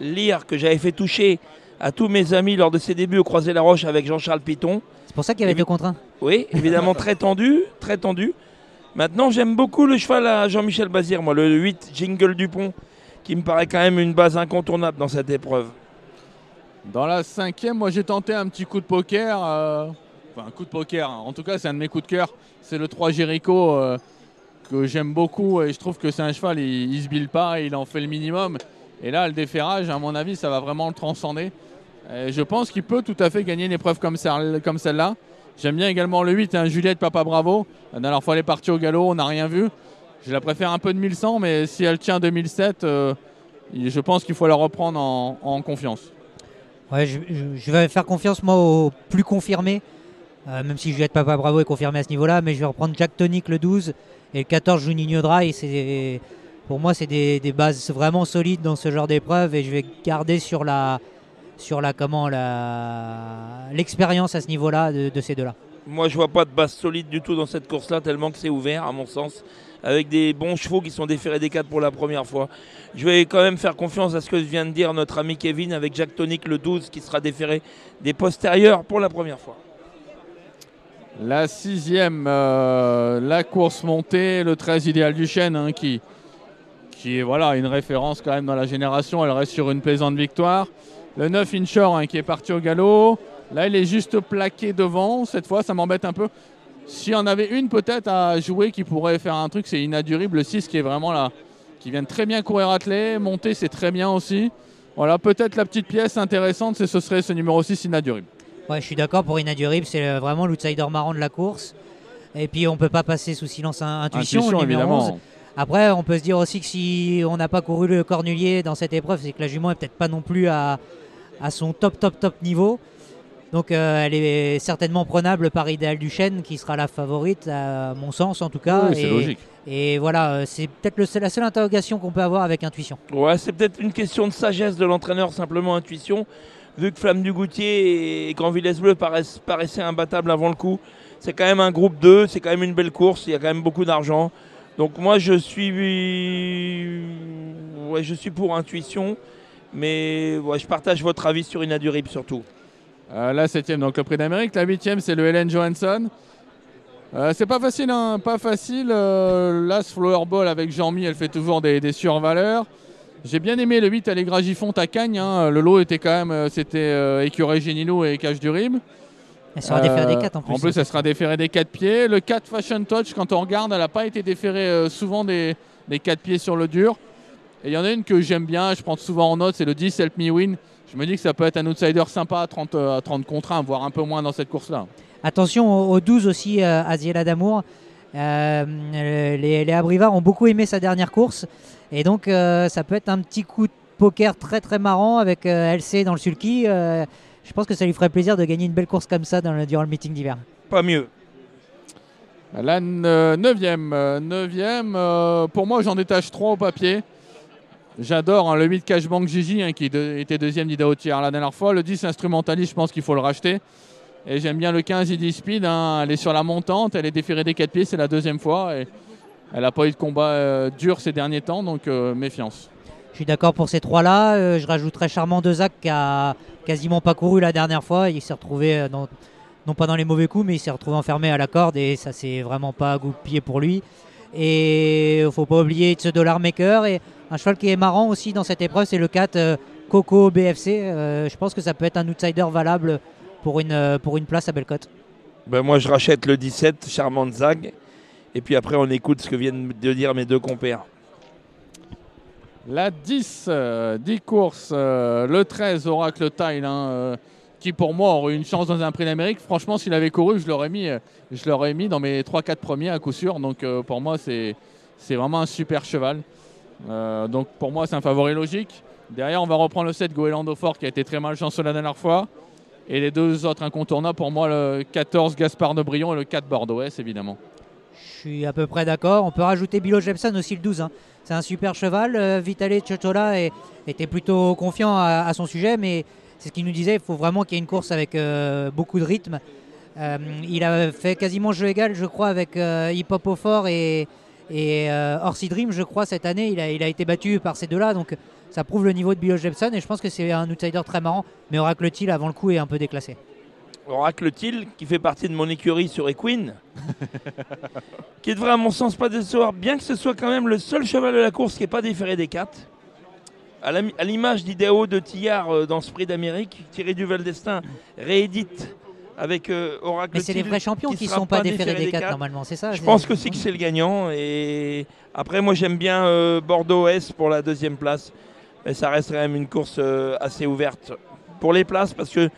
lire que j'avais fait toucher à tous mes amis lors de ses débuts au Croisé la Roche avec Jean-Charles Piton. C'est pour ça qu'il y avait Évi- deux contre un. Oui, évidemment très tendu, très tendu. Maintenant, j'aime beaucoup le cheval à Jean-Michel Bazir, moi, le 8 Jingle Dupont, qui me paraît quand même une base incontournable dans cette épreuve. Dans la cinquième, moi j'ai tenté un petit coup de poker. euh, Enfin, un coup de poker. hein. En tout cas, c'est un de mes coups de cœur. C'est le 3 Jericho euh, que j'aime beaucoup et je trouve que c'est un cheval, il, se bile pas, il en fait le minimum. Et là, le déferrage, à mon avis, ça va vraiment le transcender. Et je pense qu'il peut tout à fait gagner une épreuve comme celle-là. J'aime bien également le 8, hein, Juliette Papa Bravo. La dernière fois, elle est partie au galop, on n'a rien vu. Je la préfère un peu de 1100, mais si elle tient 2007, euh, je pense qu'il faut la reprendre en, confiance. Ouais, je, vais faire confiance moi au plus confirmé, euh, même si Juliette Papa Bravo est confirmé à ce niveau-là, mais je vais reprendre Jack Tonic le 12 et le 14 Juninho Dry. Pour moi, c'est des bases vraiment solides dans ce genre d'épreuve et je vais garder sur la, sur la comment la, l'expérience à ce niveau-là de, de ces deux-là. Moi, je vois pas de base solide du tout dans cette course-là, tellement que c'est ouvert, à mon sens, avec des bons chevaux qui sont déférés des 4 pour la première fois. Je vais quand même faire confiance à ce que vient de dire notre ami Kevin avec Jack Tonic le 12 qui sera déféré des postérieurs pour la première fois. La sixième, euh, la course montée, le 13 idéal du chêne, hein, qui, qui est voilà, une référence quand même dans la génération. Elle reste sur une plaisante victoire. Le 9 Inshore hein, qui est parti au galop. Là, il est juste plaqué devant. Cette fois, ça m'embête un peu. S'il y en avait une peut-être à jouer qui pourrait faire un truc, c'est Inadurible, le 6 qui est vraiment là, qui vient de très bien courir attelé. Monter, c'est très bien aussi. Voilà, peut-être la petite pièce intéressante, c'est ce serait ce numéro 6 Inadurible. Ouais, je suis d'accord pour Inadurible, c'est euh, vraiment l'outsider marrant de la course. Et puis on peut pas passer sous silence Intuition, Intuition, évidemment. 11. Après, on peut se dire aussi que si on n'a pas couru le cornulier dans cette épreuve, c'est que la jument est peut-être pas non plus à, à son top, top, top niveau. Donc euh, elle est certainement prenable par Idéal Duchesne, qui sera la favorite, à mon sens en tout cas. Oui, et, logique. Et voilà, euh, c'est peut-être la seule interrogation qu'on peut avoir avec Intuition. Ouais, c'est peut-être une question de sagesse de l'entraîneur, simplement intuition. Vu que Flamme du Goutier et Grand Villesse Bleu paraissent, paraissaient imbattables avant le coup, c'est quand même un groupe 2, c'est quand même une belle course, il y a quand même beaucoup d'argent. Donc moi je suis, ouais, je suis pour intuition, mais ouais, je partage votre avis sur Inadurible surtout. Euh, la septième, donc le prix d'Amérique. La huitième, c'est le Helen Johansson. Euh, c'est pas facile, hein, pas facile. Euh, L'As Flowerball avec Jean-Mi, elle fait toujours des, des survaleurs. J'ai bien aimé le 8 Allegra Giffon à Cagnes. hein. Le lot était quand même, euh, c'était euh, Écureuil Génino et Cache du Rime. Elle sera déférée des 4 en plus. En plus, elle sera déférée des 4 pieds. Le 4 Fashion Touch, quand on regarde, elle n'a pas été déférée souvent des, des 4 pieds sur le dur. Et il y en a une que j'aime bien, je prends souvent en note, c'est le 10 Help Me Win. Je me dis que ça peut être un outsider sympa à 30, euh, à 30 contre 1, voire un peu moins dans cette course-là. Attention au, au 12 aussi, euh, Aziela Damour. Euh, les, les Abrivard ont beaucoup aimé sa dernière course. Et donc, euh, ça peut être un petit coup de poker très très marrant avec euh, LC dans le sulky. Euh, je pense que ça lui ferait plaisir de gagner une belle course comme ça dans le, durant le meeting d'hiver. Pas mieux. La 9e, euh, pour moi, j'en détache 3 au papier. J'adore hein, le 8 Cashbank Gigi hein, qui était deuxième d'Ida Tiers la dernière fois. Le 10 Instrumentalist, je pense qu'il faut le racheter. Et j'aime bien le 15 ID Speed. hein, elle est sur la montante, elle est déférée des 4 pieds, c'est la deuxième fois. Et elle n'a pas eu de combat euh, dur ces derniers temps, donc euh, méfiance. Je suis d'accord pour ces trois-là. Euh, je rajouterais Charmant Dezac qui a quasiment pas couru la dernière fois. Il s'est retrouvé, euh, non pas dans les mauvais coups, mais il s'est retrouvé enfermé à la corde et ça s'est vraiment pas goupillé pour lui. Et il faut pas oublier ce Dollar Maker. Et un cheval qui est marrant aussi dans cette épreuve, c'est le 4 euh, Coco BFC. Euh, je pense que ça peut être un outsider valable pour une, euh, pour une place à Bellecote. Ben moi je rachète le 17, Charmante Zag, et puis après on écoute ce que viennent de dire mes deux compères. La 10, euh, 10 courses, euh, le 13 Oracle Tile, hein, euh, pour moi aurait une chance dans un prix d'Amérique. Franchement, s'il avait couru, je l'aurais mis, euh, je l'aurais mis dans mes 3-4 premiers à coup sûr. Donc euh, pour moi, c'est, vraiment un super cheval. Euh, donc pour moi, c'est un favori logique. Derrière, on va reprendre le 7 Goélando Fort qui a été très mal chanceux la dernière fois. Et les deux autres incontournables, pour moi, le 14 Gaspard de Brion et le 4 Bordeaux évidemment. Je suis à peu près d'accord. On peut rajouter Bilo Jepson aussi le 12. hein. C'est un super cheval. Vitale est- était plutôt confiant à son sujet, mais c'est ce qu'il nous disait. Il faut vraiment qu'il y ait une course avec euh, beaucoup de rythme. Euh, il a fait quasiment jeu égal, je crois, avec euh, Hip Hop au fort et, et Orsi Dream, je crois, cette année. Il a, il a été battu par ces deux-là. Donc ça prouve le niveau de Bilo Jepson et je pense que c'est un outsider très marrant. Mais Oracle Till, avant le coup, est un peu déclassé. Oracle Till, qui fait partie de mon écurie sur Equine, qui devrait à mon sens pas décevoir, bien que ce soit quand même le seul cheval de la course qui n'est pas déféré des 4. À l'image d'Idéo de Tillard euh, dans ce prix d'Amérique, Thierry Duval d'Estaing réédite avec euh, Oracle Mais c'est les vrais champions qui ne sont pas déférés des 4 quatre. normalement, c'est ça Je pense que c'est que c'est le gagnant. Et après, moi, j'aime bien euh, Bordeaux S pour la deuxième place. Mais ça reste quand même une course euh, assez ouverte pour les places parce que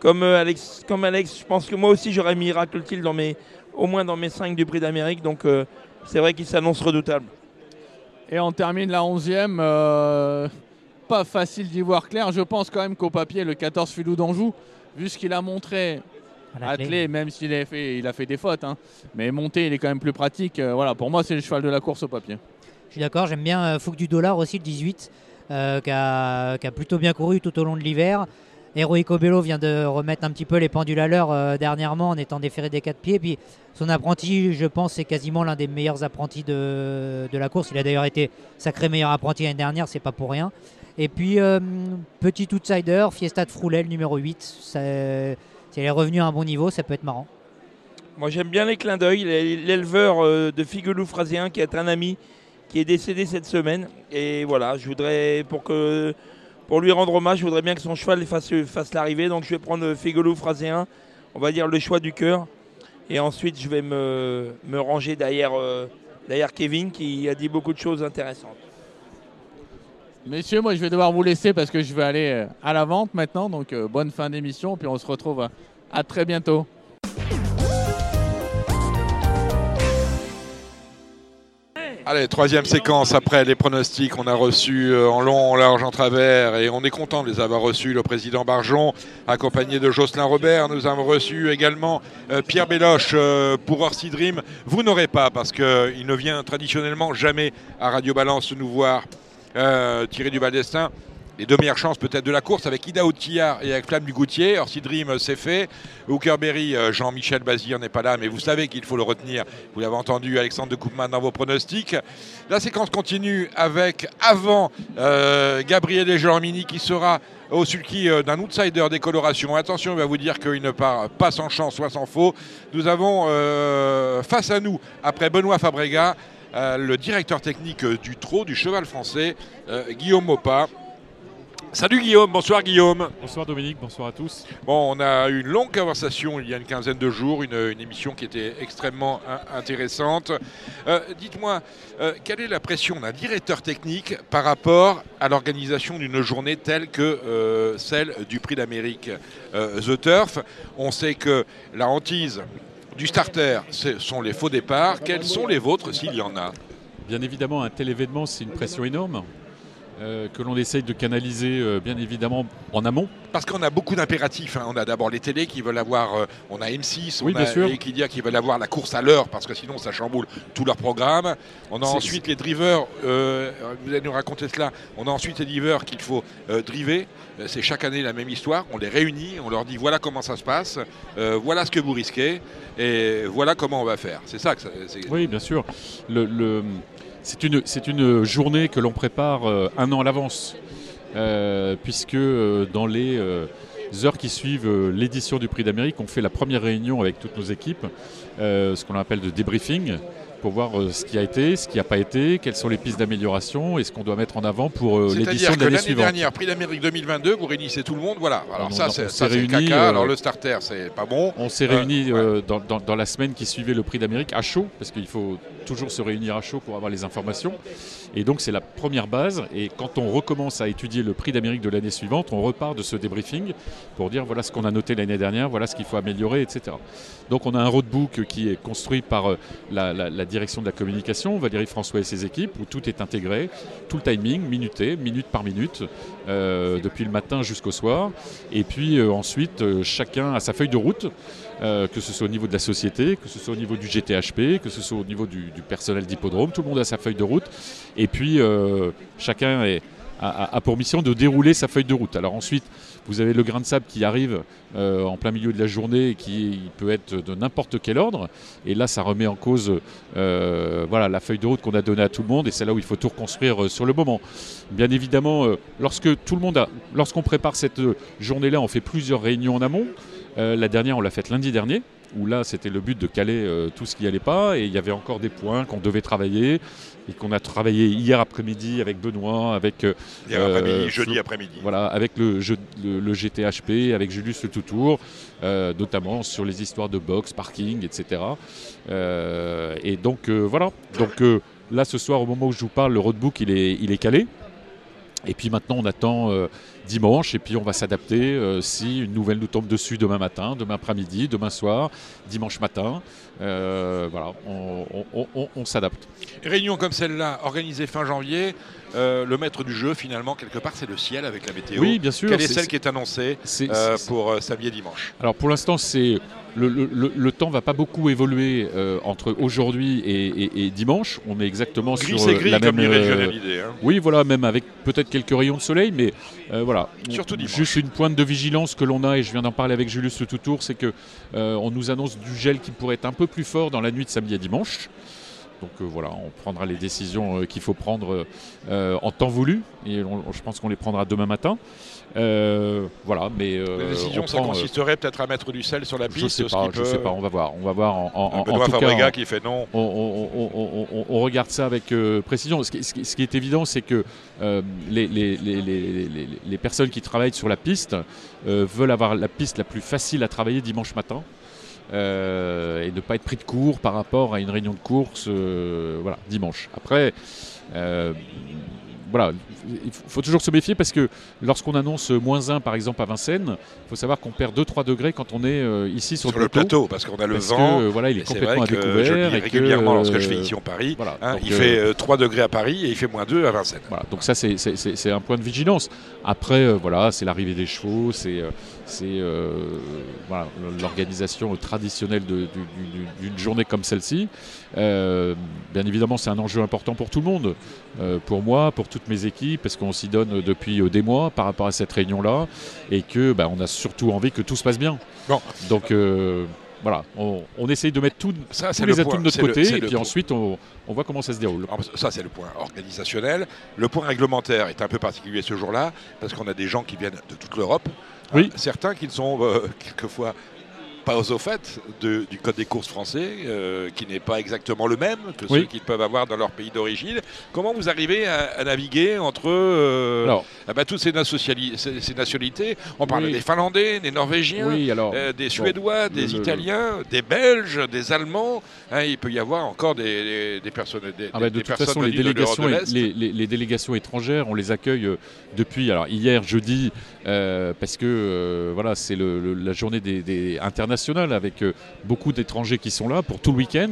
comme, Alex, comme Alex, je pense que moi aussi j'aurais mis Miracle Till dans mes, au moins dans mes 5 du prix d'Amérique. Donc euh, c'est vrai qu'il s'annonce redoutable. Et on termine la 11e. Pas facile d'y voir clair. Je pense quand même qu'au papier, le 14 Filou d'Anjou, vu ce qu'il a montré À clé. même s'il a fait, il a fait des fautes, hein, mais monté, il est quand même plus pratique. Euh, voilà, pour moi, c'est le cheval de la course au papier. Je suis d'accord, j'aime bien euh, Fouque du Dollar aussi, le 18, euh, qui, a, plutôt bien couru tout au long de l'hiver. Heroico Bello vient de remettre un petit peu les pendules à l'heure dernièrement en étant déféré des quatre pieds. Puis son apprenti, je pense, c'est quasiment l'un des meilleurs apprentis de, de la course. Il a d'ailleurs été sacré meilleur apprenti l'année dernière, c'est pas pour rien. Et puis, euh, petit outsider, Fiesta de Froulet, le numéro 8. Ça, si elle est revenue à un bon niveau, ça peut être marrant. Moi j'aime bien les clins d'œil. L'éleveur euh, de Figuelou Phrasien qui est un ami qui est décédé cette semaine. Et voilà, je voudrais, pour, que, pour lui rendre hommage, je voudrais bien que son cheval fasse, l'arrivée. Donc je vais prendre Figuelou Phrasien, on va dire le choix du cœur. Et ensuite je vais me, me ranger derrière, euh, derrière Kevin qui a dit beaucoup de choses intéressantes. Messieurs, moi, je vais devoir vous laisser parce que je vais aller euh, à la vente maintenant. Donc, euh, bonne fin d'émission. Puis, on se retrouve à- à très bientôt. Allez, troisième séquence après les pronostics. On a reçu euh, en long, en large, en travers et on est content de les avoir reçus. Le président Barjon, accompagné de Jocelyn Robert. Nous avons reçu également euh, Pierre Béloche euh, pour Orsi Dream. Vous n'aurez pas parce qu'il ne vient traditionnellement jamais à Radio Balance nous voir euh, tirer du bas destin. Les deux meilleures chances peut-être de la course avec Ida et avec Flamme du Goutier. Orsi euh, c'est fait. Hookerberry, euh, Jean-Michel Bazir n'est pas là, mais vous savez qu'il faut le retenir. Vous l'avez entendu, Alexandre de Koopman, dans vos pronostics. La séquence continue avec, avant, Gabriel Jean-Mini qui sera au sulky d'un outsider des colorations. Attention, il va vous dire qu'il ne part pas sans chance, soit sans faux. Nous avons face à nous, après Benoît Fabrega, le directeur technique euh, du trot du cheval français, euh, Guillaume Mopa. Salut Guillaume, bonsoir Guillaume. Bonsoir Dominique, bonsoir à tous. Bon, on a eu une longue conversation il y a une quinzaine de jours, une, une émission qui était extrêmement in- intéressante. Euh, Dites-moi, euh, quelle est la pression d'un directeur technique par rapport à l'organisation d'une journée telle que euh, celle du Prix d'Amérique euh, The Turf? On sait que la hantise du starter, ce sont les faux départs. Quels sont les vôtres s'il y en a? Bien évidemment, un tel événement, c'est une pression énorme euh, que l'on essaye de canaliser euh, bien évidemment en amont. Parce qu'on a beaucoup d'impératifs. hein. On a d'abord les télés qui veulent avoir, euh, on a M6, Oui, on a. Equidia qui veulent avoir la course à l'heure parce que sinon ça chamboule tout leur programme. On a ensuite les drivers, vous allez nous raconter cela. On a ensuite les drivers qu'il faut driver. C'est chaque année la même histoire. On les réunit, on leur dit voilà comment ça se passe, voilà ce que vous risquez et voilà comment on va faire. C'est ça que ça- c'est. Oui, bien sûr. Le- le- c'est une, journée que l'on prépare euh, un an à l'avance, euh, puisque euh, dans les heures qui suivent l'édition du Prix d'Amérique, on fait la première réunion avec toutes nos équipes, ce qu'on appelle de débriefing, pour voir euh, ce qui a été, ce qui n'a pas été, quelles sont les pistes d'amélioration et ce qu'on doit mettre en avant pour euh, l'édition de l'année l'année suivante. dernière, Prix d'Amérique 2022, vous réunissez tout le monde, voilà. Alors On- ça, c'est caca. euh, Alors le starter, c'est pas bon. On s'est Euh, réunis euh, dans, dans- dans la semaine qui suivait le prix d'Amérique à chaud, parce qu'il faut toujours se réunir à chaud pour avoir les informations. Et donc c'est la première base. Et quand on recommence à étudier le prix d'Amérique de l'année suivante, on repart de ce débriefing pour dire voilà ce qu'on a noté l'année dernière, voilà ce qu'il faut améliorer, etc. Donc on a un roadbook qui est construit par la, la- la direction de la communication, Valérie François et ses équipes, où tout est intégré, tout le timing, minuté, minute par minute, euh, depuis le matin jusqu'au soir. Et puis euh, ensuite, euh, chacun a sa feuille de route, que ce soit au niveau de la société, que ce soit au niveau du GTHP, que ce soit au niveau du, personnel d'hippodrome, tout le monde a sa feuille de route. Et puis chacun a pour mission de dérouler sa feuille de route. Alors ensuite, vous avez le grain de sable qui arrive euh, en plein milieu de la journée, et qui peut être de n'importe quel ordre. Et là, ça remet en cause euh, voilà, la feuille de route qu'on a donnée à tout le monde. Et c'est là où il faut tout reconstruire euh, sur le moment. Bien évidemment, lorsque tout le monde a, lorsqu'on prépare cette journée-là, on fait plusieurs réunions en amont. La dernière, on l'a faite lundi dernier, où là, c'était le but de caler tout ce qui allait pas. Et il y avait encore des points qu'on devait travailler et qu'on a travaillé hier après-midi avec Benoît, avec euh, Hier après-midi, euh, jeudi après-midi. Voilà, avec le, jeu- le, le GTHP, avec Julius Le Toutour, euh, notamment sur les histoires de box, parking, etc. Et donc voilà. Donc là, ce soir, au moment où je vous parle, le roadbook il est, il est calé. Et puis maintenant, on attend euh, dimanche et puis on va s'adapter euh, si une nouvelle nous tombe dessus demain matin, demain après-midi, demain soir, dimanche matin. Euh, voilà, on, s'adapte. Réunion comme celle-là, organisée fin janvier, euh, le maître du jeu, finalement, quelque part, c'est le ciel avec la météo. Oui, bien sûr, Quelle est celle qui est annoncée c'est- euh, pour euh, samedi et dimanche Alors pour l'instant, c'est le, le- le- le temps va pas beaucoup évoluer entre aujourd'hui et, et- et dimanche. On est exactement Gris, sur gris, la comme même. hein. Oui, voilà, même avec peut-être quelques rayons de soleil, mais voilà. Surtout dimanche. Juste une pointe de vigilance que l'on a, et je viens d'en parler avec Julius Le Toutour, c'est que on nous annonce du gel qui pourrait être un peu plus fort dans la nuit de samedi à dimanche. Donc euh, voilà, on prendra les décisions euh, qu'il faut prendre euh, en temps voulu, et on- je pense qu'on les prendra demain matin. Voilà, mais La décision, on ça prend, consisterait peut-être à mettre du sel sur la piste je sais pas, qui je peut- sais pas, on va voir, on va voir. En, en- en- Benoît en tout cas, qui fait non. On, regarde ça avec précision. Ce qui, ce qui- ce qui est évident, c'est que les, les- les- les- les- les personnes qui travaillent sur la piste veulent avoir la piste la plus facile à travailler dimanche matin. Euh, et ne pas être pris de court par rapport à une réunion de course euh, voilà, dimanche. Après, euh, voilà, il faut- toujours se méfier parce que lorsqu'on annonce moins 1 par exemple à Vincennes, il faut savoir qu'on perd 2-3 degrés quand on est euh, ici sur, Sur le plateau, parce qu'on a le Parce vent. que, euh, voilà, il est complètement à découvert. Je et que, régulièrement lorsque je euh, fais ici en Paris. voilà, hein, il euh, fait euh, 3 degrés à Paris et il fait moins 2 à Vincennes. Voilà, donc ça c'est- un point de vigilance. Après, euh, voilà, c'est l'arrivée des chevaux, c'est euh, euh, voilà, l'organisation traditionnelle d'une journée comme celle-ci. Euh, bien évidemment, c'est un enjeu important pour tout le monde, euh, pour moi, pour toutes mes équipes, parce qu'on s'y donne depuis euh, des mois par rapport à cette réunion-là, et que bah, on a surtout envie que tout se passe bien. Bon. Donc euh, voilà, on, on essaye de mettre tout, Ça, le atouts point, de notre le- côté, et puis point. ensuite on, on voit comment ça se déroule. Alors, Ça, c'est le point organisationnel. Le point réglementaire est un peu particulier ce jour-là, parce qu'on a des gens qui viennent de toute l'Europe. Oui. Hein, certains qui ne sont euh, quelquefois pas au fait de- du code des courses français, euh, qui n'est pas exactement le même que Oui. ceux qu'ils peuvent avoir dans leur pays d'origine. Comment vous arrivez à, à naviguer entre euh, Alors. ah bah, toutes ces, nationali- ces- ces nationalités? On parle Oui. des Finlandais, des Norvégiens, Oui, alors, euh, des bon, Suédois, des le- le- Italiens, des Belges, des Allemands. Hein, il peut y avoir encore des, personnes, des, Ah bah, des de toute personnes façon, les de délégations, de les- les délégations étrangères, on les accueille euh, depuis alors hier jeudi euh, parce que euh, voilà c'est le- le- la journée des, des internationale avec euh, beaucoup d'étrangers qui sont là pour tout le week-end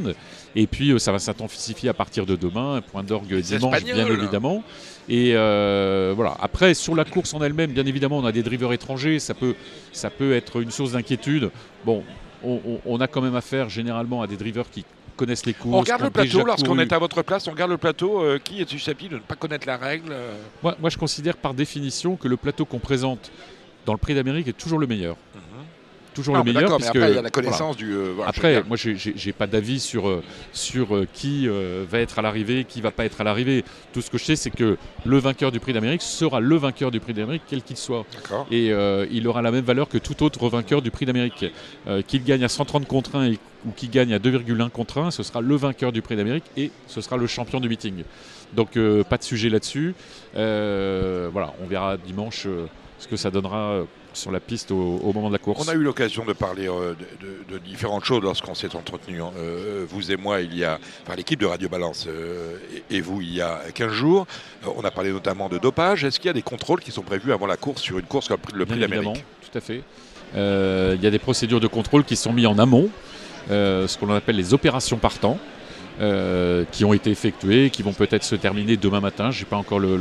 et puis ça va s'intensifier à partir de demain, point d'orgue dimanche bien Espagnols. évidemment. Et voilà. Après, sur la course en elle-même, bien évidemment, on a des drivers étrangers. Ça peut, ça peut être une source d'inquiétude. Bon, on, on- on a quand même affaire généralement à des drivers qui connaissent les courses. On regarde le plateau lorsqu'on est à votre place. On regarde le plateau. euh, qui est susceptible de ne pas connaître la règle euh Moi, moi, je considère par définition que le plateau qu'on présente dans le Prix d'Amérique est toujours le meilleur. Toujours Ah, le meilleur. mais puisque, après, il y a la voilà. connaissance du, euh, voilà, après, moi, j'ai- pas d'avis sur, sur euh, qui va être à l'arrivée, qui va pas être à l'arrivée. Tout ce que je sais, c'est que le vainqueur du Prix d'Amérique sera le vainqueur du Prix d'Amérique, quel qu'il soit. D'accord. Et il aura la même valeur que tout autre vainqueur du Prix d'Amérique. Qu'il gagne à 130 contre 1 et- ou qu'il gagne à 2,1 contre 1, ce sera le vainqueur du Prix d'Amérique et ce sera le champion du meeting. Donc euh, pas de sujet là-dessus. Euh, voilà, on verra dimanche euh, ce que ça donnera sur la piste au, au moment de la course. On a eu l'occasion de parler euh, de, de- de différentes choses lorsqu'on s'est entretenu, hein. Euh, vous et moi, il y a, enfin l'équipe de Radio Balance euh, et, et vous, il y a 15 jours. On a parlé notamment de dopage. Est-ce qu'il y a des contrôles qui sont prévus avant la course sur une course comme le Prix d'Amérique? tout à fait. Il y a des procédures de contrôle qui sont mises en amont, ce qu'on appelle les opérations partant, euh, qui ont été effectuées, qui vont peut-être se terminer demain matin. Je n'ai pas encore le,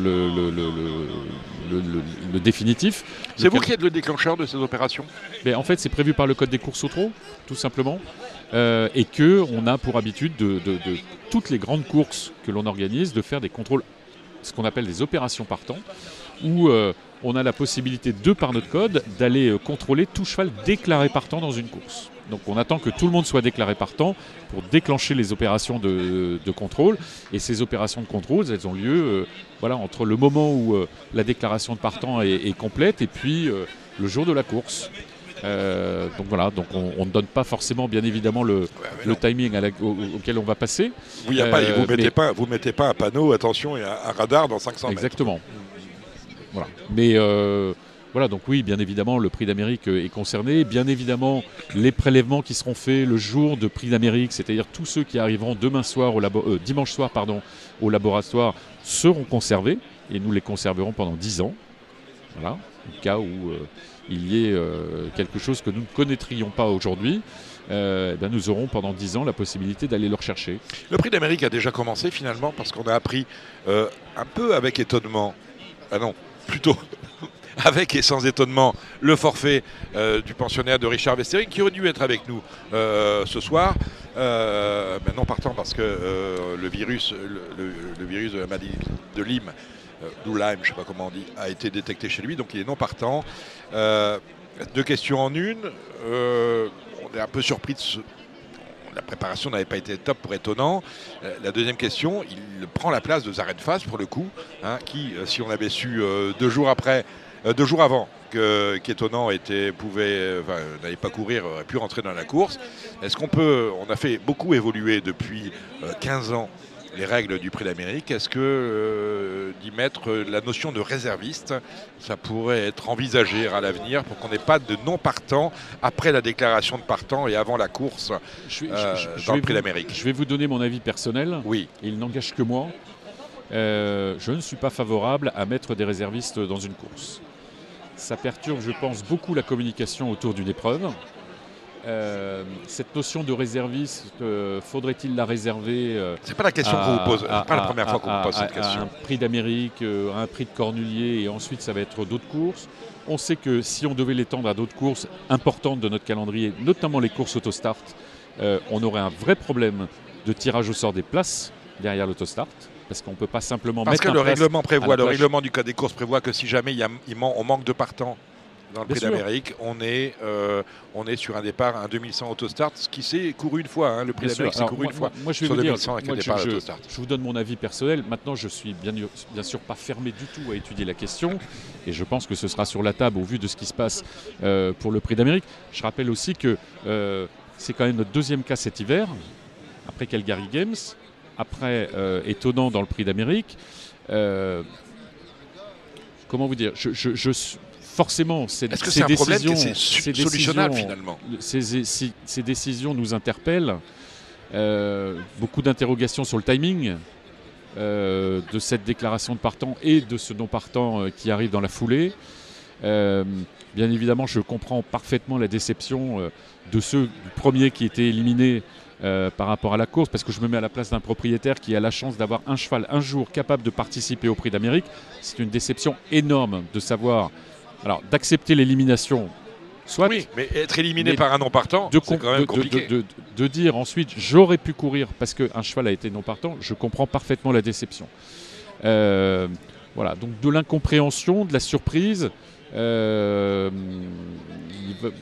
définitif. C'est vous qui êtes le déclencheur de ces opérations? Mais en fait, c'est prévu par le code des courses au trot, tout simplement. Euh, et que on a pour habitude de, de- de toutes les grandes courses que l'on organise de faire des contrôles, ce qu'on appelle des opérations partant, où euh, on a la possibilité de par notre code d'aller euh, contrôler tout cheval déclaré partant dans une course. Donc on attend que tout le monde soit déclaré partant pour déclencher les opérations de, de contrôle. Et ces opérations de contrôle, elles ont lieu euh, voilà, entre le moment où euh, la déclaration de partant est, est complète et puis euh, le jour de la course. Euh, donc voilà, donc on, ne donne pas forcément bien évidemment le, timing à la- au- auquel on va passer. Vous y a pas, vous mettez mais- pas, vous mettez pas un panneau, attention, et un, un radar dans 500 mètres. Exactement. Voilà. Mais euh, voilà, donc oui, bien évidemment, le prix d'Amérique euh, est concerné. Bien évidemment, les prélèvements qui seront faits le jour de prix d'Amérique, c'est-à-dire tous ceux qui arriveront demain soir au euh, dimanche soir pardon, au laboratoire, seront conservés et nous les conserverons pendant 10 ans. Voilà, au cas où euh, il y ait quelque chose que nous ne connaîtrions pas aujourd'hui. eh ben, nous aurons pendant 10 ans la possibilité d'aller le rechercher. Le prix d'Amérique a déjà commencé finalement parce qu'on a appris un peu avec étonnement, ah non, plutôt avec et sans étonnement, le forfait euh, du pensionnaire de Richard Westering qui aurait dû être avec nous euh, ce soir. Euh, ben non partant parce que euh, le virus, le, virus de la maladie de Lyme, d'où je ne sais pas comment on dit, a été détecté chez lui, donc il est non partant. Deux questions en une. On est un peu surpris de ce, la préparation n'avait pas été top pour étonnant. La deuxième question, il prend la place de Zarenfas pour le coup, hein, qui, si on avait su deux jours après, deux jours avant que qu'étonnant était pouvait, euh, enfin, n'allait pas courir, aurait pu rentrer dans la course. Est-ce qu'on peut, on a fait beaucoup évoluer depuis euh, 15 ans les règles du prix d'Amérique. Est-ce que euh, d'y mettre euh, la notion de réserviste, ça pourrait être envisagé à l'avenir pour qu'on n'ait pas de non partant après la déclaration de partant et avant la course Je vais- euh, je- je dans le prix d'Amérique? Je vais vous donner mon avis personnel. Oui. Il n'engage que moi. Euh, je ne suis pas favorable à mettre des réservistes dans une course. Ça perturbe, je pense, beaucoup la communication autour d'une épreuve. Euh, cette notion de réserviste, euh, faudrait-il la réserver euh, C'est pas la question qu'on vous pose, c'est pas la première fois qu'on vous pose cette à- question. À un prix d'Amérique, euh, à un prix de Cornulier, et ensuite ça va être d'autres courses. On sait que si on devait l'étendre à d'autres courses importantes de notre calendrier, notamment les courses autostart, on aurait un vrai problème de tirage au sort des places derrière l'autostart. Parce qu'on ne peut pas simplement Parce mettre que le règlement prévoit, le plage. règlement du code des courses prévoit que si jamais il y a- il man- on manque de partants dans le Bien prix d'Amérique, on est, euh, on est sur un départ, un 2100 autostart, ce qui s'est couru une fois. hein, le prix d'Amérique s'est couru moi- une fois. moi- je vais sur vous dire, 2100 avec moi, le je, vous donne mon avis personnel. Maintenant, je suis bien, bien sûr pas fermé du tout à étudier la question. Et je pense que ce sera sur la table au vu de ce qui se passe euh, pour le prix d'Amérique. Je rappelle aussi que euh, c'est quand même notre deuxième cas cet hiver, après Calgary Games, après euh, étonnant dans le prix d'Amérique. Euh, comment vous dire je, je- je suis- Forcément, ces, que décisions- ces décisions- finalement ces, décisions nous interpellent. Euh, beaucoup d'interrogations sur le timing euh, de cette déclaration de partant et de ce non partant euh, qui arrive dans la foulée. Bien évidemment, je comprends parfaitement la déception de ceux du premier qui était éliminé euh, par rapport à la course, parce que je me mets à la place d'un propriétaire qui a la chance d'avoir un cheval un jour capable de participer au Prix d'Amérique. C'est une déception énorme de savoir, alors d'accepter l'élimination, soit. Oui, mais être éliminé mais par un non partant, de, c'est com- quand même de- de- compliqué. de- de- de dire ensuite j'aurais pu courir parce qu'un cheval a été non partant, je comprends parfaitement la déception. Euh, voilà, donc de l'incompréhension, de la surprise. Euh,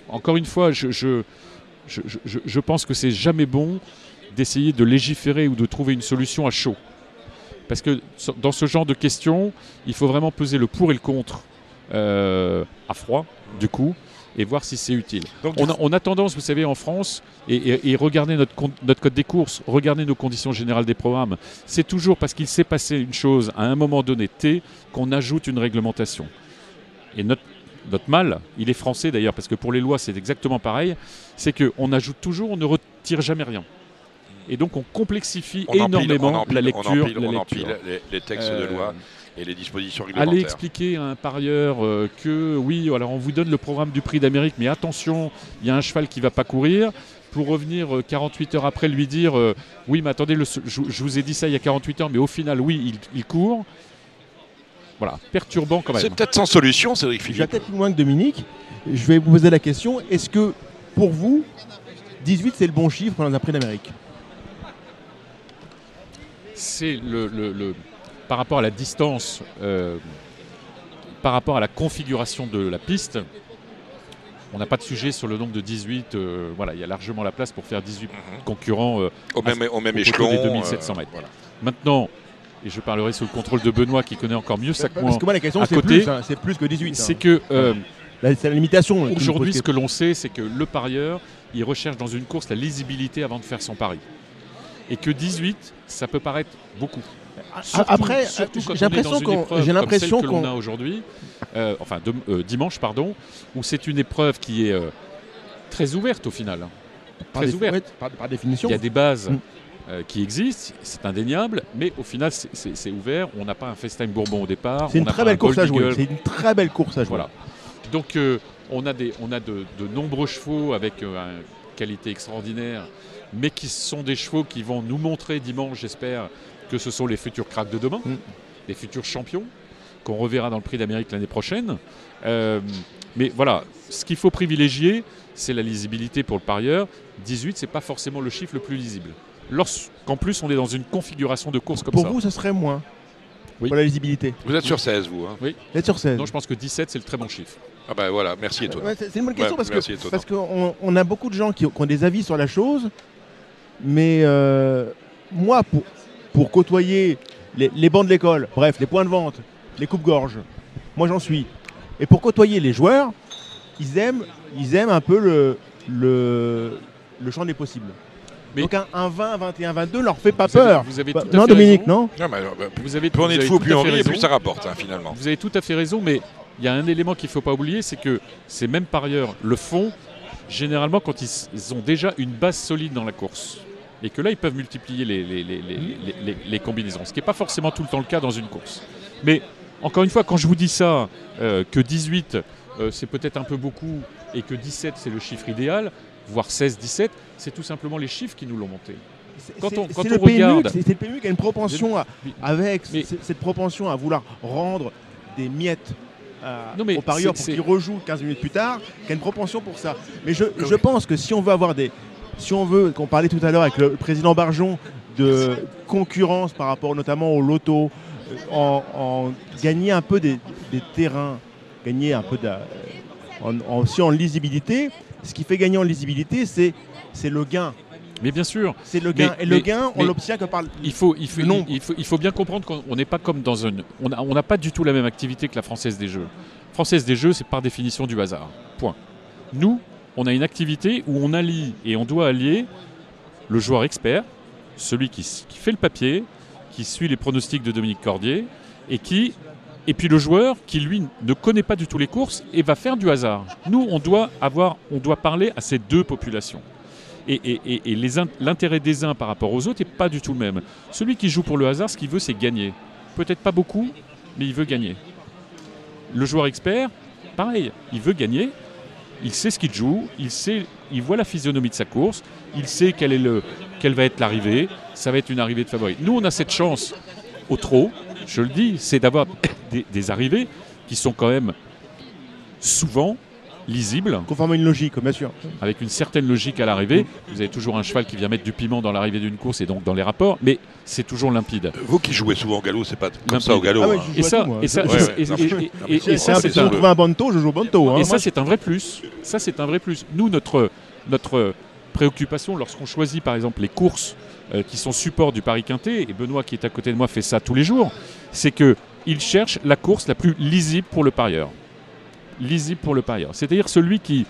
encore une fois, je, je, je, je- je pense que c'est jamais bon d'essayer de légiférer ou de trouver une solution à chaud. Parce que dans ce genre de questions, il faut vraiment peser le pour et le contre euh, à froid, du coup, et voir si c'est utile. Donc, on, a, on a tendance, vous savez, en France, et, et, et regardez notre, notre code des courses, regardez nos conditions générales des programmes, c'est toujours parce qu'il s'est passé une chose à un moment donné T qu'on ajoute une réglementation. Et notre, notre mal, il est français d'ailleurs, parce que pour les lois c'est exactement pareil, c'est qu'on ajoute toujours, on ne retire jamais rien. Et donc on complexifie on énormément empile, la on lecture. empile, la on lecture. empile les, les textes de Euh, loi et les dispositions Allez réglementaires. expliquer à un parieur euh, que oui, alors on vous donne le programme du prix d'Amérique, mais attention, il y a un cheval qui va pas courir. Pour revenir euh, 48 heures après lui dire euh, oui, mais attendez, le- je, je vous ai dit ça il y a 48 heures, mais au final, oui, il, il court. Voilà, perturbant quand même. C'est peut-être sans solution, Cédric Je vais Philippe. peut-être plus loin que Dominique. Je vais vous poser la question est-ce que pour vous, 18 c'est le bon chiffre dans un prix d'Amérique? C'est le, le- le- par rapport à la distance, euh, par rapport à la configuration de la piste. On n'a pas de sujet sur le nombre de 18. euh, voilà, il y a largement la place pour faire 18 concurrents euh, Au même- au même échelon, des euh, 2700 mètres. voilà. Maintenant, et je parlerai sous le contrôle de Benoît qui connaît encore mieux ça que moi. Parce que moi la question c'est plus, hein, c'est plus que 18. c'est hein. que euh, c'est la limitation. pose Aujourd'hui, ce que l'on sait, c'est que le parieur, il recherche dans une course la lisibilité avant de faire son pari. Et que 18, ça peut paraître beaucoup. Surtout- après, surtout j'ai quand on est l'impression qu'on- j'ai l'impression qu'on- a aujourd'hui, euh, enfin de- euh, dimanche, pardon, où c'est une épreuve qui est euh, très ouverte au final. hein. Par Très ouverte. par définition. Il y a des bases Mm. Euh, qui existe, c'est indéniable, mais au final c'est- ouvert. On n'a pas un FaceTime Bourbon au départ. C'est une très belle course à jouer. C'est une très belle course à jouer. Voilà. Donc euh, on a, des, on a de, de nombreux chevaux avec euh, une qualité extraordinaire, mais qui sont des chevaux qui vont nous montrer dimanche, j'espère, que ce sont les futurs cracks de demain, Mm. les futurs champions, qu'on reverra dans le prix d'Amérique l'année prochaine. Euh, mais voilà, ce qu'il faut privilégier, c'est la lisibilité pour le parieur. 18, c'est pas forcément le chiffre le plus lisible. Lorsqu'en plus on est dans une configuration de course comme Pour ça. vous, ce serait moins Oui. pour la lisibilité. Vous êtes sur 16, vous hein Oui. Vous êtes sur 16. Non, je pense que 17, c'est le très bon chiffre. Ah ben voilà, merci étonnant. Ouais, c'est une bonne question Ouais, parce qu'on on a beaucoup de gens qui, qui ont des avis sur la chose, mais euh, moi, pour, pour côtoyer les, les bancs de l'école, bref, les points de vente, les coupes-gorges, moi j'en suis. Et pour côtoyer les joueurs, ils aiment, ils aiment un peu le, le, le champ des possibles. Mais- Donc un, un 20, 21, 22 leur fait pas Vous avez- peur. vous avez Bah, tout à non fait Dominique, raison. non Non, mais, euh, bah, Vous avez, plus on vous est de fou, plus à on fait rit, plus raison. ça rapporte hein, finalement. Vous avez tout à fait raison, mais il y a un élément qu'il ne faut pas oublier, c'est que ces mêmes parieurs le font généralement quand ils, ont déjà une base solide dans la course. Et que là, ils peuvent multiplier les, les- les- les- les- les- les combinaisons, ce qui n'est pas forcément tout le temps le cas dans une course. Mais encore une fois, quand je vous dis ça, euh, que 18, euh, c'est peut-être un peu beaucoup, et que 17, c'est le chiffre idéal, voire 16, 17, c'est tout simplement les chiffres qui nous l'ont monté. C'est- Quand on- quand on le PMU, regarde- c'est le PMU qui a une propension à, avec mais- cette propension à vouloir rendre des miettes euh, Non, mais aux parieurs pour qu'ils rejouent 15 minutes plus tard, qui a une propension pour ça. Mais je, je pense que si on veut avoir des. Si on veut, qu'on parlait tout à l'heure avec le président Barjon, de concurrence par rapport notamment au loto, euh, en, en gagner un peu des, des terrains, gagner un peu de, en, en- aussi en lisibilité, ce qui fait gagner en lisibilité, c'est c'est le gain. Mais bien sûr, C'est le gain. Mais- Et le mais- gain, on l'obtient que par il faut, il, faut, Le nombre. il, faut, il faut bien comprendre qu'on n'est pas comme dans une. On n'a on pas du tout la même activité que la Française des Jeux. Française des Jeux, c'est par définition du hasard. Point. Nous, on a une activité où on allie et on doit allier le joueur expert, celui qui fait le papier, qui suit les pronostics de Dominique Cordier, et qui. Et puis le joueur qui, lui, ne connaît pas du tout les courses et va faire du hasard. Nous, on doit, avoir, on doit parler à ces deux populations. Et, l'intérêt des uns par rapport aux autres n'est pas du tout le même. Celui qui joue pour le hasard, ce qu'il veut, c'est gagner. Peut-être pas beaucoup, mais il veut gagner. Le joueur expert, pareil, il veut gagner. Il sait ce qu'il joue, il sait, il voit la physionomie de sa course, il sait est le, quelle va être l'arrivée. Ça va être une arrivée de favori. Nous, on a cette chance au trot, je le dis, c'est d'avoir des, des arrivées qui sont quand même souvent lisibles conformément à une logique, bien sûr. avec une certaine logique à l'arrivée. Vous avez toujours un cheval qui vient mettre du piment dans l'arrivée d'une course et donc dans les rapports, mais c'est toujours limpide. Vous qui jouez souvent au galop, c'est pas comme Limpide. ça au galop. Ah ouais, hein. je joue Et ça, tout, et ça, et- C'est ça, un- c'est un, on trouve un bonto, je joue au bonto. hein. et ça, c'est un vrai plus. Ça, c'est un vrai plus. Nous, notre, notre préoccupation lorsqu'on choisit, par exemple, les courses euh, qui sont support du Paris Quintet, et Benoît qui est à côté de moi fait ça tous les jours, c'est que il cherche la course la plus lisible pour le parieur. Lisible pour le parieur. C'est-à-dire celui qui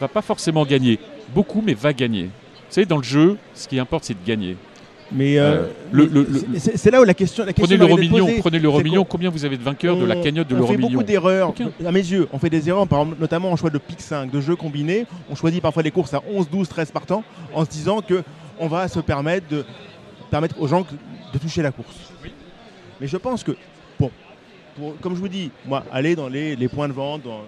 va pas forcément gagner beaucoup, mais va gagner. Vous savez, dans le jeu, ce qui importe, c'est de gagner. Mais, euh, Euh, mais c'est- là où la question, la question Prenez l'euro million, prenez l'euro million. Combien vous avez de vainqueurs de la on- cagnotte de on l'euro fait million beaucoup d'erreurs. À mes yeux, on fait des erreurs, par exemple, notamment en choix de pick 5, de jeux combinés. On choisit parfois des courses à 11, 12, 13 partants en se disant que on va se permettre de permettre aux gens de toucher la course. Mais je pense que, bon, pour- comme je vous dis, moi, aller dans les, les points de vente dans-